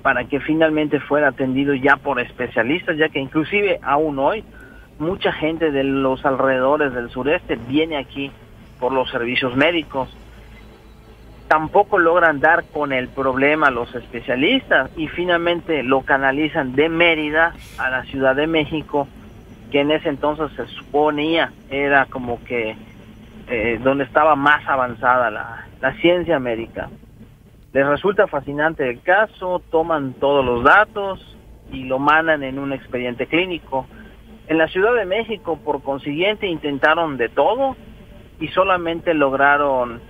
para que finalmente fuera atendido ya por especialistas, ya que inclusive aún hoy mucha gente de los alrededores del sureste viene aquí por los servicios médicos. Tampoco logran dar con el problema los especialistas y finalmente lo canalizan de Mérida a la Ciudad de México, que en ese entonces se suponía era como que eh, donde estaba más avanzada la, la ciencia médica. Les resulta fascinante el caso, toman todos los datos y lo mandan en un expediente clínico. En la Ciudad de México, por consiguiente, intentaron de todo y solamente lograron,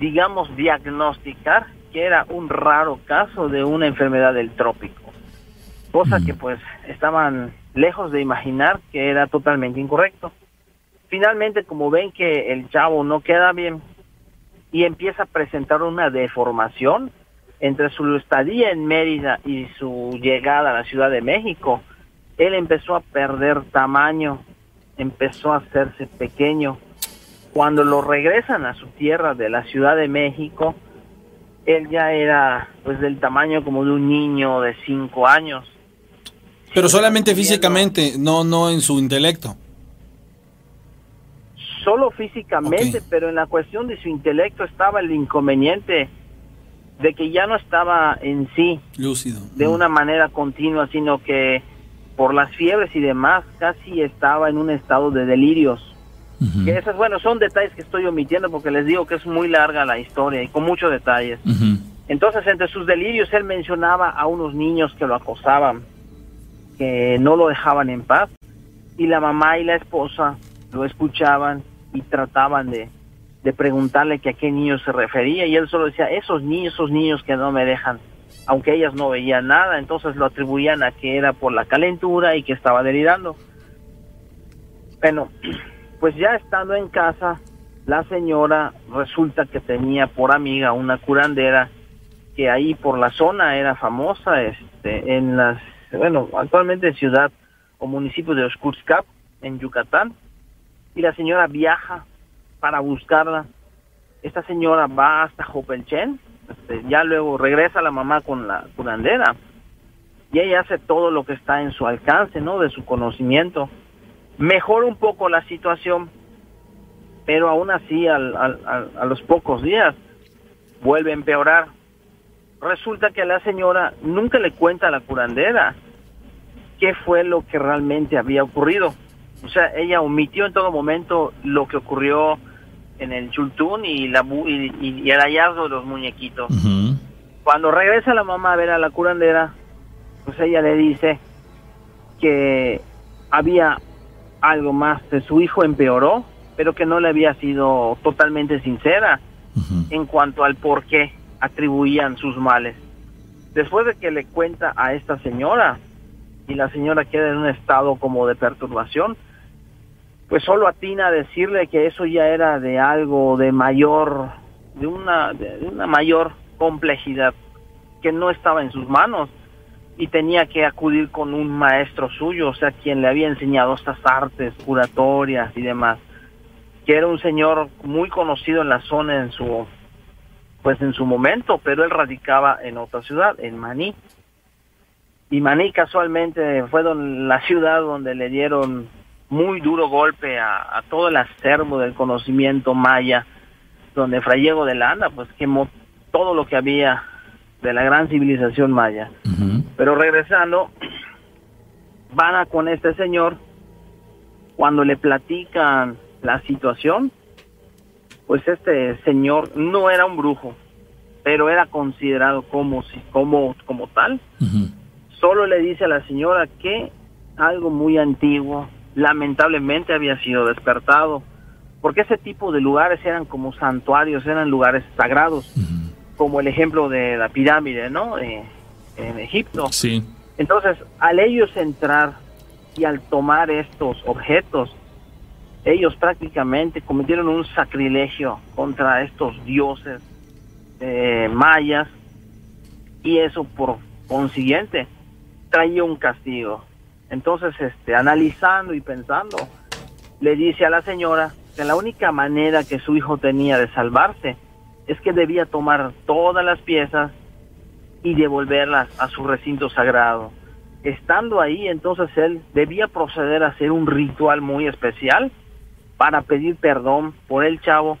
digamos, diagnosticar que era un raro caso de una enfermedad del trópico, cosa que pues estaban lejos de imaginar que era totalmente incorrecto. Finalmente, como ven que el chavo no queda bien y empieza a presentar una deformación entre su estadía en Mérida y su llegada a la Ciudad de México, él empezó a perder tamaño, empezó a hacerse pequeño. Cuando lo regresan a su tierra de la Ciudad de México, él ya era pues del tamaño como de un niño de cinco años. Pero solamente físicamente, no, no en su intelecto. Solo físicamente, pero en la cuestión de su intelecto estaba el inconveniente de que ya no estaba en sí lúcido de una manera continua, sino que por las fiebres y demás casi estaba en un estado de delirios. Que esas, bueno, son detalles que estoy omitiendo porque les digo que es muy larga la historia y con muchos detalles. Entonces, entre sus delirios, él mencionaba a unos niños que lo acosaban, que no lo dejaban en paz, y la mamá y la esposa lo escuchaban y trataban de, de preguntarle que a qué niños se refería, y él solo decía, esos niños, esos niños que no me dejan, aunque ellas no veían nada, entonces lo atribuían a que era por la calentura y que estaba delirando. Bueno, (clears throat) pues ya estando en casa, la señora resulta que tenía por amiga una curandera que ahí por la zona era famosa, este, en las, bueno, actualmente ciudad o municipio de Oscurscap, en Yucatán, y la señora viaja para buscarla. Esta señora va hasta Jopelchen, este, ya luego regresa la mamá con la curandera y ella hace todo lo que está en su alcance, ¿no? De su conocimiento. Mejora un poco la situación, pero aún así al, a los pocos días vuelve a empeorar. Resulta que la señora nunca le cuenta a la curandera qué fue lo que realmente había ocurrido. O sea, ella omitió en todo momento lo que ocurrió en el chultún y, la, y, el hallazgo de los muñequitos. Cuando regresa la mamá a ver a la curandera, pues ella le dice que había algo más, de su hijo empeoró, pero que no le había sido totalmente sincera en cuanto al por qué atribuían sus males. Después de que le cuenta a esta señora, y la señora queda en un estado como de perturbación, pues solo atina a decirle que eso ya era de algo de mayor, de una, de una mayor complejidad que no estaba en sus manos y tenía que acudir con un maestro suyo, o sea, quien le había enseñado estas artes curatorias y demás, que era un señor muy conocido en la zona en su pues en su momento, pero él radicaba en otra ciudad, en Maní. Y Maní casualmente fue la ciudad donde le dieron muy duro golpe a, todo el acervo del conocimiento maya, donde Fray Diego de Landa pues quemó todo lo que había de la gran civilización maya. Pero regresando, van a con este señor, cuando le platican la situación, pues este señor no era un brujo, pero era considerado como, como, como tal. Solo le dice a la señora que algo muy antiguo, lamentablemente había sido despertado, porque ese tipo de lugares eran como santuarios, eran lugares sagrados, como el ejemplo de la pirámide, ¿no? Eh, en Egipto. Sí. Entonces, al ellos entrar Y al tomar estos objetos, ellos prácticamente cometieron un sacrilegio contra estos dioses eh, mayas y eso por consiguiente traía un castigo. Entonces, este, analizando y pensando, le dice a la señora que la única manera que su hijo tenía de salvarse es que debía tomar todas las piezas y devolverlas a su recinto sagrado. Estando ahí, entonces él debía proceder a hacer un ritual muy especial para pedir perdón por el chavo,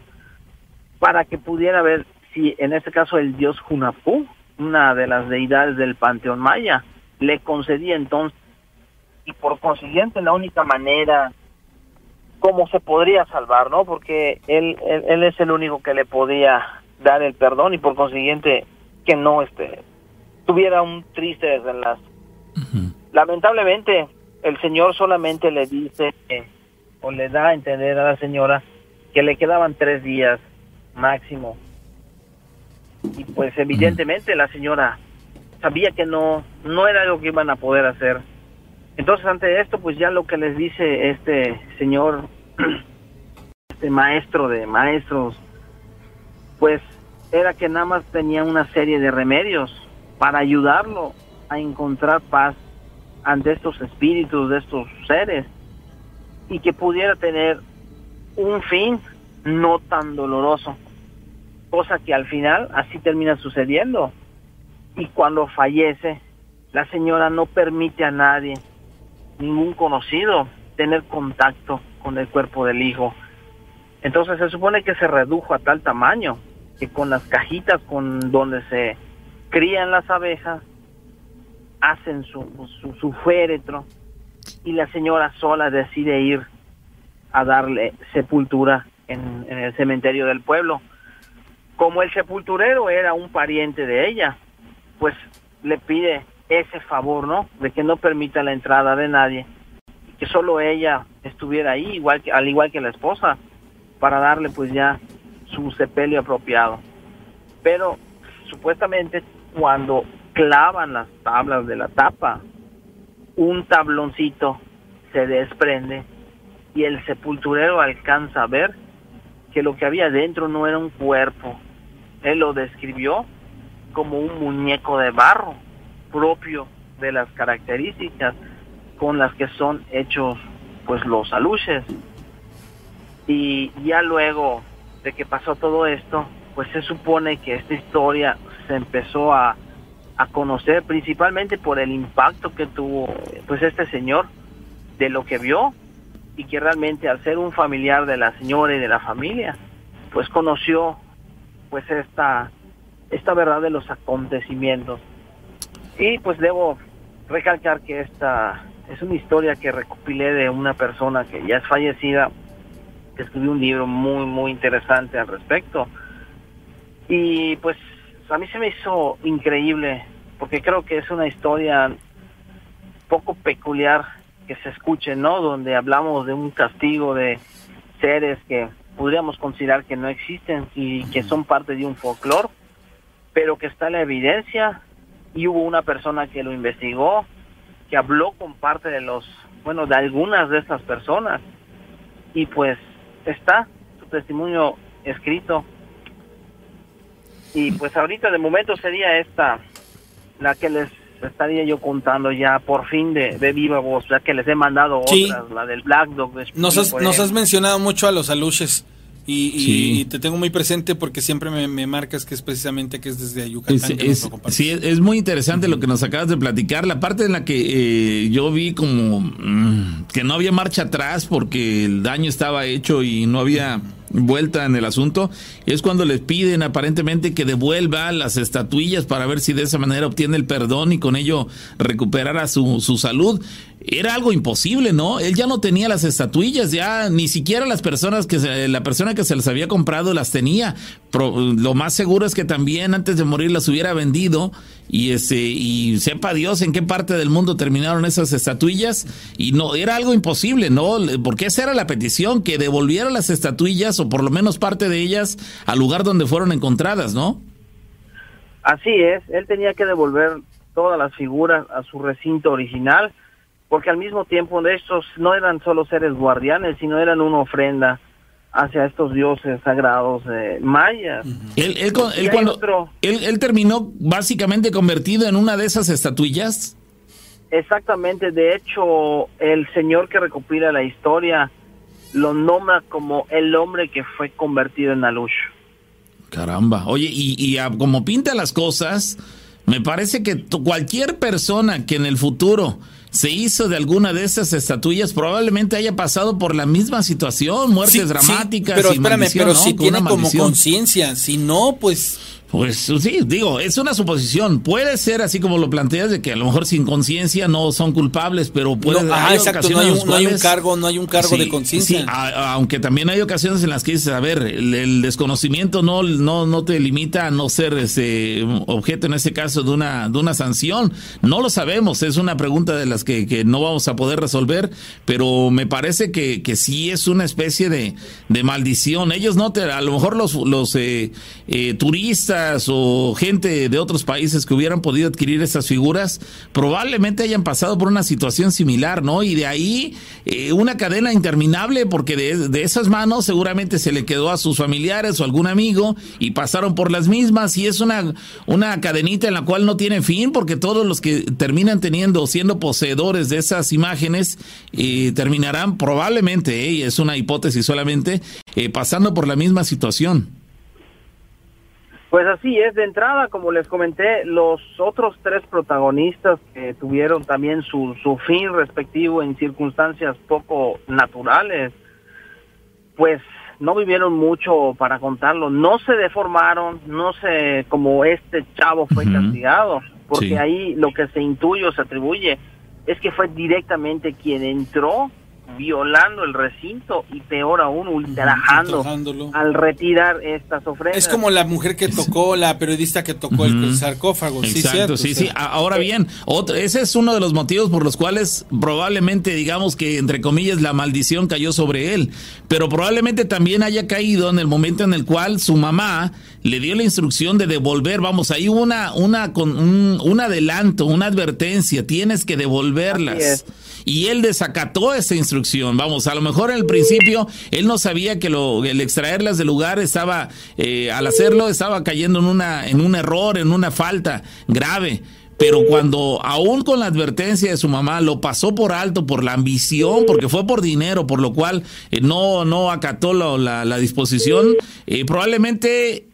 para que pudiera ver si en este caso el dios Junapú, una de las deidades del panteón maya, le concedía entonces, y por consiguiente la única manera como se podría salvar, ¿no? Porque él, él, es el único que le podía dar el perdón y por consiguiente que no este tuviera un triste desenlace. Lamentablemente, el Señor solamente le dice o le da a entender a la señora que le quedaban tres días máximo. Y pues evidentemente la señora sabía que no, no era algo que iban a poder hacer. Entonces ante esto pues ya lo que les dice este señor, (clears throat) este maestro de maestros, pues era que nada más tenía una serie de remedios para ayudarlo a encontrar paz ante estos espíritus de estos seres y que pudiera tener un fin no tan doloroso, cosa que al final así termina sucediendo. Y cuando fallece, la señora no permite a nadie, ningún conocido, tener contacto con el cuerpo del hijo. Entonces se supone que se redujo a tal tamaño que con las cajitas con donde se crían las abejas hacen su, su, su féretro y la señora sola decide ir a darle sepultura en, el cementerio del pueblo. Como el sepulturero era un pariente de ella, pues le pide ese favor, ¿no? De que no permita la entrada de nadie, que solo ella estuviera ahí, igual que, al igual que la esposa, para darle pues ya su sepelio apropiado. Pero supuestamente cuando clavan las tablas de la tapa, un tabloncito se desprende y el sepulturero alcanza a ver que lo que había dentro no era un cuerpo. Él lo describió como un muñeco de barro propio de las características con las que son hechos pues los aluches. Y ya luego de que pasó todo esto, pues se supone que esta historia se empezó a, a conocer principalmente por el impacto que tuvo pues este señor de lo que vio y que realmente al ser un familiar de la señora y de la familia, pues conoció pues esta esta verdad de los acontecimientos. Y pues debo recalcar que esta es una historia que recopilé de una persona que ya es fallecida, que escribió un libro muy muy interesante al respecto. Y pues a mí se me hizo increíble porque creo que es una historia poco peculiar que se escuche, ¿no? Donde hablamos de un castigo de seres que podríamos considerar que no existen y que son parte de un folclore, pero que está la evidencia y hubo una persona que lo investigó, que habló con parte de los, bueno, de algunas de estas personas y pues está su testimonio escrito. Y pues ahorita de momento sería esta la que les estaría yo contando ya por fin de, de viva voz, ya que les he mandado otras, la del Black Dog. nos, has, nos has mencionado mucho a los aluches. Y, te tengo muy presente porque siempre me, marcas que es precisamente que es desde Yucatán. sí, es muy interesante lo que nos acabas de platicar. La parte en la que eh, yo vi como mm, que no había marcha atrás porque el daño estaba hecho y no había vuelta en el asunto, es cuando les piden aparentemente que devuelva las estatuillas para ver si de esa manera obtiene el perdón y con ello recuperara su, su salud. Era algo imposible, ¿no? Él ya no tenía las estatuillas, ya ni siquiera las personas que se, la persona que se las había comprado las tenía. lo más seguro es que también antes de morir las hubiera vendido y ese y sepa Dios en qué parte del mundo terminaron esas estatuillas y no era algo imposible, ¿no? Porque esa era la petición que devolviera las estatuillas o por lo menos parte de ellas al lugar donde fueron encontradas, ¿no? Así es, él tenía que devolver todas las figuras a su recinto original porque al mismo tiempo de estos no eran solo seres guardianes, sino eran una ofrenda hacia estos dioses sagrados eh, mayas. Él, él, cuando, él, terminó básicamente convertido en una de esas estatuillas. Exactamente, de hecho, el señor que recopila la historia lo nombra como el hombre que fue convertido en Alush. Caramba, oye, y, y como pinta las cosas, me parece que cualquier persona que en el futuro se hizo de alguna de esas estatuillas, probablemente haya pasado por la misma situación, muertes dramáticas. pero espérame, pero si tiene como conciencia, si no, pues pues sí, digo, es una suposición. Puede ser así como lo planteas, de que a lo mejor sin conciencia no son culpables, pero puede no, hay exacto, no hay, un, no hay, un, cargo, no hay un cargo de conciencia. Sí, aunque también hay ocasiones en las que dices, a ver, el, desconocimiento no, no, no te limita a no ser ese objeto, en ese caso, de una, de una sanción. No lo sabemos, es una pregunta de las que, que no vamos a poder resolver, pero me parece que, que sí es una especie de, de maldición. Ellos no te, a lo mejor los, los eh, eh, turistas, o gente de otros países que hubieran podido adquirir esas figuras probablemente hayan pasado por una situación similar, ¿no? Y de ahí eh, una cadena interminable porque de, esas manos seguramente se le quedó a sus familiares o algún amigo y pasaron por las mismas y es una, una cadenita en la cual no tiene fin porque todos los que terminan teniendo, siendo poseedores de esas imágenes, eh, terminarán probablemente, y eh, es una hipótesis solamente, pasando por la misma situación. Pues así es, de entrada, como les comenté, los otros tres protagonistas que tuvieron también su, su fin respectivo en circunstancias poco naturales, pues no vivieron mucho para contarlo, no se deformaron, no se, como este chavo fue castigado, porque ahí lo que se intuye o se atribuye es que fue directamente quien entró violando el recinto y peor aún ultrajando al retirar estas ofrendas. Es como la mujer que tocó, la periodista que tocó el sarcófago. Exacto, sí, sí, Ahora bien, otro, ese es uno de los motivos por los cuales probablemente digamos que entre comillas la maldición cayó sobre él, pero probablemente también haya caído en el momento en el cual su mamá le dio la instrucción de devolver, vamos, hay una, una, con un, un adelanto, una advertencia, tienes que devolverlas y él desacató esa instrucción. Vamos, a lo mejor en el principio él no sabía que lo, el extraerlas del lugar estaba, eh, al hacerlo, estaba cayendo en, una, en un error, en una falta grave. Pero cuando, aún con la advertencia de su mamá, lo pasó por alto por la ambición, porque fue por dinero, por lo cual eh, no, no acató la, la, disposición, eh, probablemente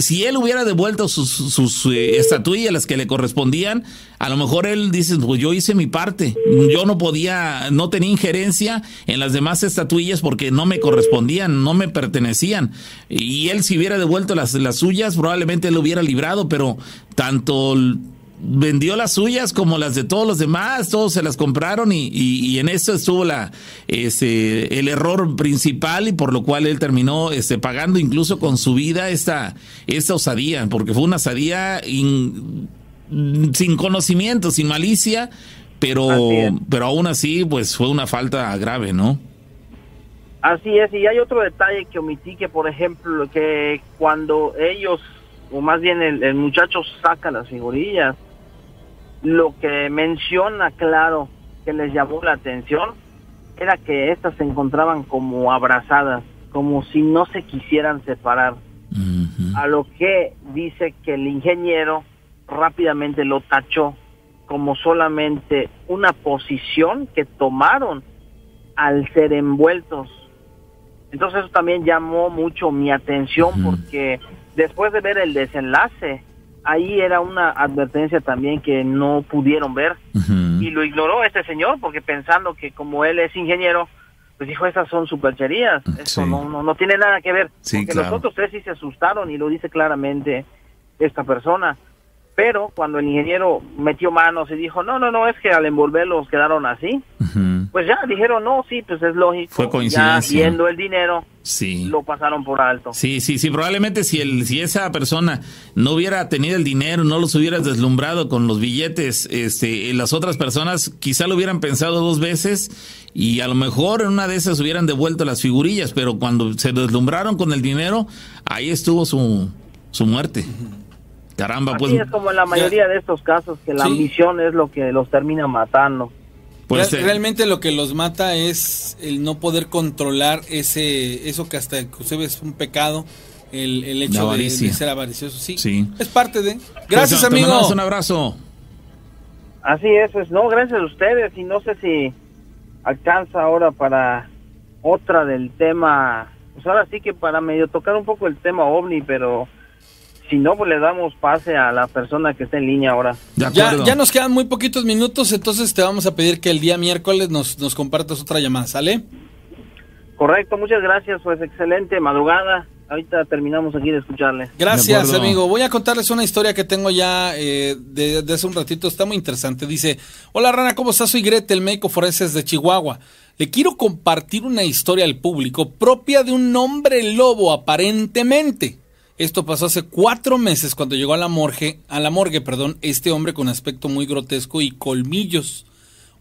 si él hubiera devuelto sus, sus eh, estatuillas, las que le correspondían, a lo mejor él dice, pues yo hice mi parte, yo no podía, no tenía injerencia en las demás estatuillas porque no me correspondían, no me pertenecían. Y él si hubiera devuelto las, las suyas, probablemente lo hubiera librado, pero tanto vendió las suyas como las de todos los demás, todos se las compraron y, y, en eso estuvo la ese, el error principal y por lo cual él terminó este, pagando incluso con su vida esta, esta osadía, porque fue una osadía sin conocimiento, sin malicia, pero, pero aún así pues fue una falta grave, ¿no? Así es, y hay otro detalle que omití, que por ejemplo, que cuando ellos, o más bien el, el muchacho saca las figurillas, lo que menciona claro que les llamó la atención era que estas se encontraban como abrazadas, como si no se quisieran separar. A lo que dice que el ingeniero rápidamente lo tachó como solamente una posición que tomaron al ser envueltos. Entonces eso también llamó mucho mi atención porque después de ver el desenlace, ahí era una advertencia también que no pudieron ver. Y lo ignoró este señor porque pensando que como él es ingeniero, pues dijo, estas son supercherías, eso no, no, tiene nada que ver, porque los otros tres sí se asustaron y lo dice claramente esta persona. Pero cuando el ingeniero metió manos y dijo, no, no, no, es que al envolverlos quedaron así, pues ya dijeron, no, sí, pues es lógico. Fue coincidencia. Ya viendo el dinero, sí. lo pasaron por alto. Sí, sí, sí, probablemente si, el, si esa persona no hubiera tenido el dinero, no los hubiera deslumbrado con los billetes, este, las otras personas quizá lo hubieran pensado dos veces y a lo mejor en una de esas hubieran devuelto las figurillas, pero cuando se deslumbraron con el dinero, ahí estuvo su, su muerte. Caramba, pues. es como en la mayoría de estos casos, que la ambición es lo que los termina matando. Pues realmente lo que los mata es el no poder controlar ese eso que hasta inclusive es un pecado, el, el hecho de, ser avaricioso. Sí, sí, es parte de. Gracias, pues, amigo. Un abrazo. Así es, pues no, gracias a ustedes y no sé si alcanza ahora para otra del tema, pues ahora sí que para medio tocar un poco el tema ovni, pero si no, pues le damos pase a la persona que está en línea ahora. Ya, ya, nos quedan muy poquitos minutos, entonces te vamos a pedir que el día miércoles nos, nos compartas otra llamada, ¿sale? Correcto, muchas gracias, pues excelente madrugada. Ahorita terminamos aquí de escucharle. Gracias, amigo. Voy a contarles una historia que tengo ya eh, de, hace un ratito. Está muy interesante. Dice, hola Rana, ¿cómo estás? Soy Gretel, médico forense de Chihuahua. Le quiero compartir una historia al público propia de un hombre lobo, aparentemente. Esto pasó hace cuatro meses cuando llegó a la morgue, a la morgue, perdón, este hombre con aspecto muy grotesco y colmillos.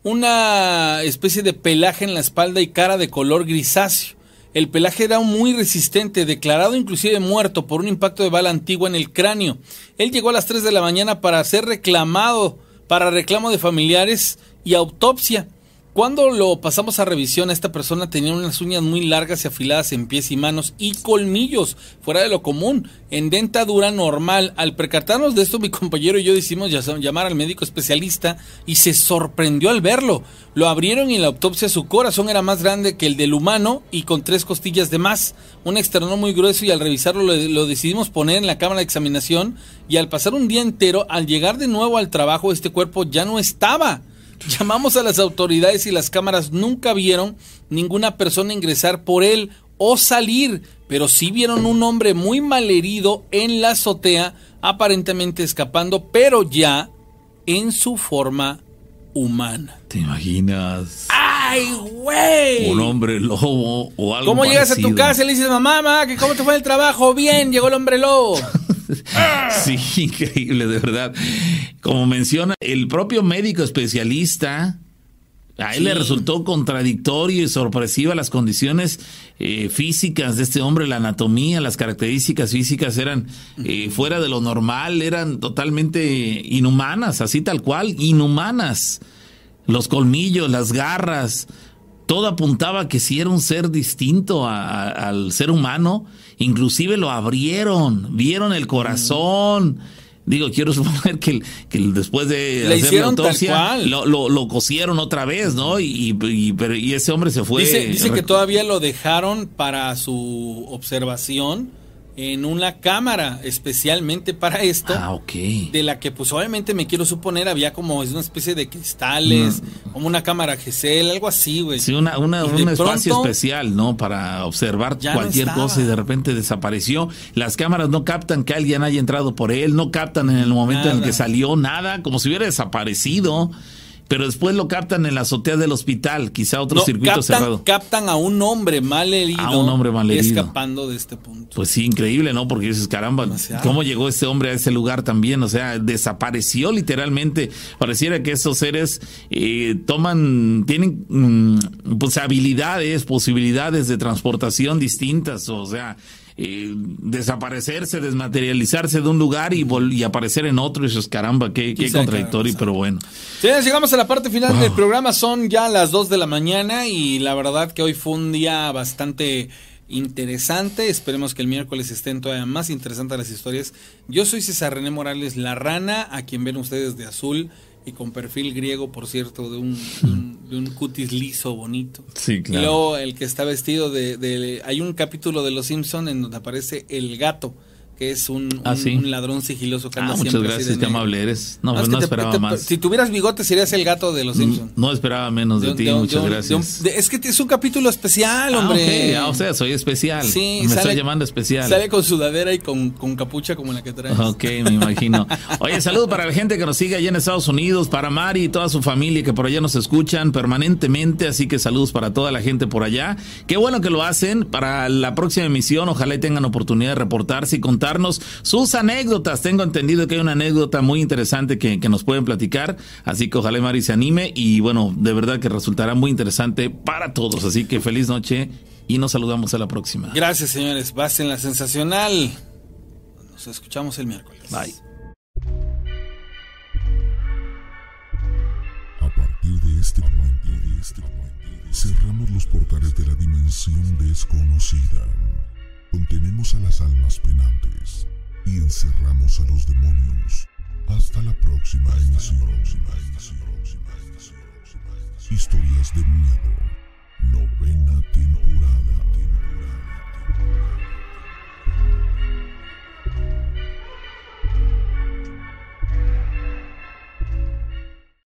Una especie de pelaje en la espalda y cara de color grisáceo. El pelaje era muy resistente, declarado inclusive muerto por un impacto de bala antigua en el cráneo. Él llegó a las 3 de la mañana para ser reclamado, para reclamo de familiares y autopsia. Cuando lo pasamos a revisión, esta persona tenía unas uñas muy largas y afiladas en pies y manos y colmillos, fuera de lo común, en dentadura normal. Al percatarnos de esto, mi (laughs) compañero y yo decidimos llamar al médico especialista y se sorprendió al verlo. Lo abrieron y en la autopsia su corazón era más grande que el del humano y con tres costillas de más. Un externo muy grueso y al revisarlo lo, lo decidimos poner en la cámara de examinación y al pasar un día entero, al llegar de nuevo al trabajo, este cuerpo ya no estaba. (laughs) Llamamos a las autoridades y las cámaras nunca vieron ninguna persona ingresar por él o salir, pero sí vieron un hombre muy malherido en la azotea, aparentemente escapando, pero ya en su forma humana. ¿Te imaginas? ¡Ay, güey! Un hombre lobo o algo ¿Cómo llegas a tu casa y le dices, mamá, mamá, ¿cómo te fue el trabajo? Bien, llegó el hombre lobo. (laughs) (laughs) sí, increíble, de verdad. Como menciona, el propio médico especialista, a él le resultó contradictorio y sorpresiva las condiciones eh, físicas de este hombre, la anatomía, las características físicas eran eh, fuera de lo normal, eran totalmente inhumanas, así tal cual, inhumanas. Los colmillos, las garras, todo apuntaba que si era un ser distinto al ser humano Inclusive lo abrieron, vieron el corazón. Digo, quiero (laughs) suponer que, que después de Le hacer la autopsia lo, lo, cosieron otra vez, ¿no? Y, y, ese hombre se fue. Dice, dice que todavía lo dejaron para su observación en una cámara especialmente para esto. Ah. De la que pues obviamente me quiero suponer había como es una especie de cristales, como una cámara GESEL, algo así, güey. Sí, una, una un espacio especial, ¿no? Para observar cualquier cosa y de repente desapareció. Las cámaras no captan que alguien haya entrado por él, no captan en el momento en el que salió nada, como si hubiera desaparecido pero después lo captan en la azotea del hospital, quizá otro circuito cerrado. Captan a un hombre mal herido. A un hombre mal herido. Escapando de este punto. Pues sí, increíble, ¿no? Porque dices, caramba, ¿cómo llegó este hombre a ese lugar también? O sea, desapareció literalmente. Pareciera que esos seres eh, toman, tienen mm, pues habilidades, posibilidades de transportación distintas. O sea, eh, desaparecerse, desmaterializarse de un lugar y, y aparecer en otro. Y eso es caramba, qué, contradictorio, pero bueno. llegamos a la parte final del programa. Son ya las 2 de la mañana y la verdad que hoy fue un día bastante interesante. Esperemos que el miércoles estén todavía más interesantes las historias. Yo soy César René Morales, la rana, a quien ven ustedes de azul y con perfil griego, por cierto, de un, de un, cutis liso, bonito. Sí, claro. Y luego el que está vestido de, de... Hay un capítulo de Los Simpson en donde aparece el gato que es un, ah, un, ladrón sigiloso que anda ah, muchas gracias, qué amable eres. No, pues no esperaba más. Si tuvieras bigote serías el gato de los Simpsons. No, esperaba menos de, ti, muchas gracias. es que es un capítulo especial, hombre. Ah, o sea, soy especial. Sí, me sale, llamando especial. Sale con sudadera y con, con, capucha como la que traes. Ok, me imagino. Oye, saludo para la gente que nos sigue allá en Estados Unidos, para Mari y toda su familia que por allá nos escuchan permanentemente, así que saludos para toda la gente por allá. Qué bueno que lo hacen para la próxima emisión, ojalá y tengan oportunidad de reportarse y contarnos sus anécdotas. Tengo entendido que hay una anécdota muy interesante que, nos pueden platicar, así que ojalá Mari se anime y bueno, de verdad que resultará muy interesante para todos. Así que feliz noche y nos saludamos a la próxima. Gracias, señores. en la sensacional. Nos escuchamos el miércoles. Bye. A partir de este momento cerramos los portales de la dimensión desconocida. Contenemos a las almas penantes y encerramos a los demonios. Hasta la próxima emisión. Historias de miedo. Novena temporada. temporada, temporada.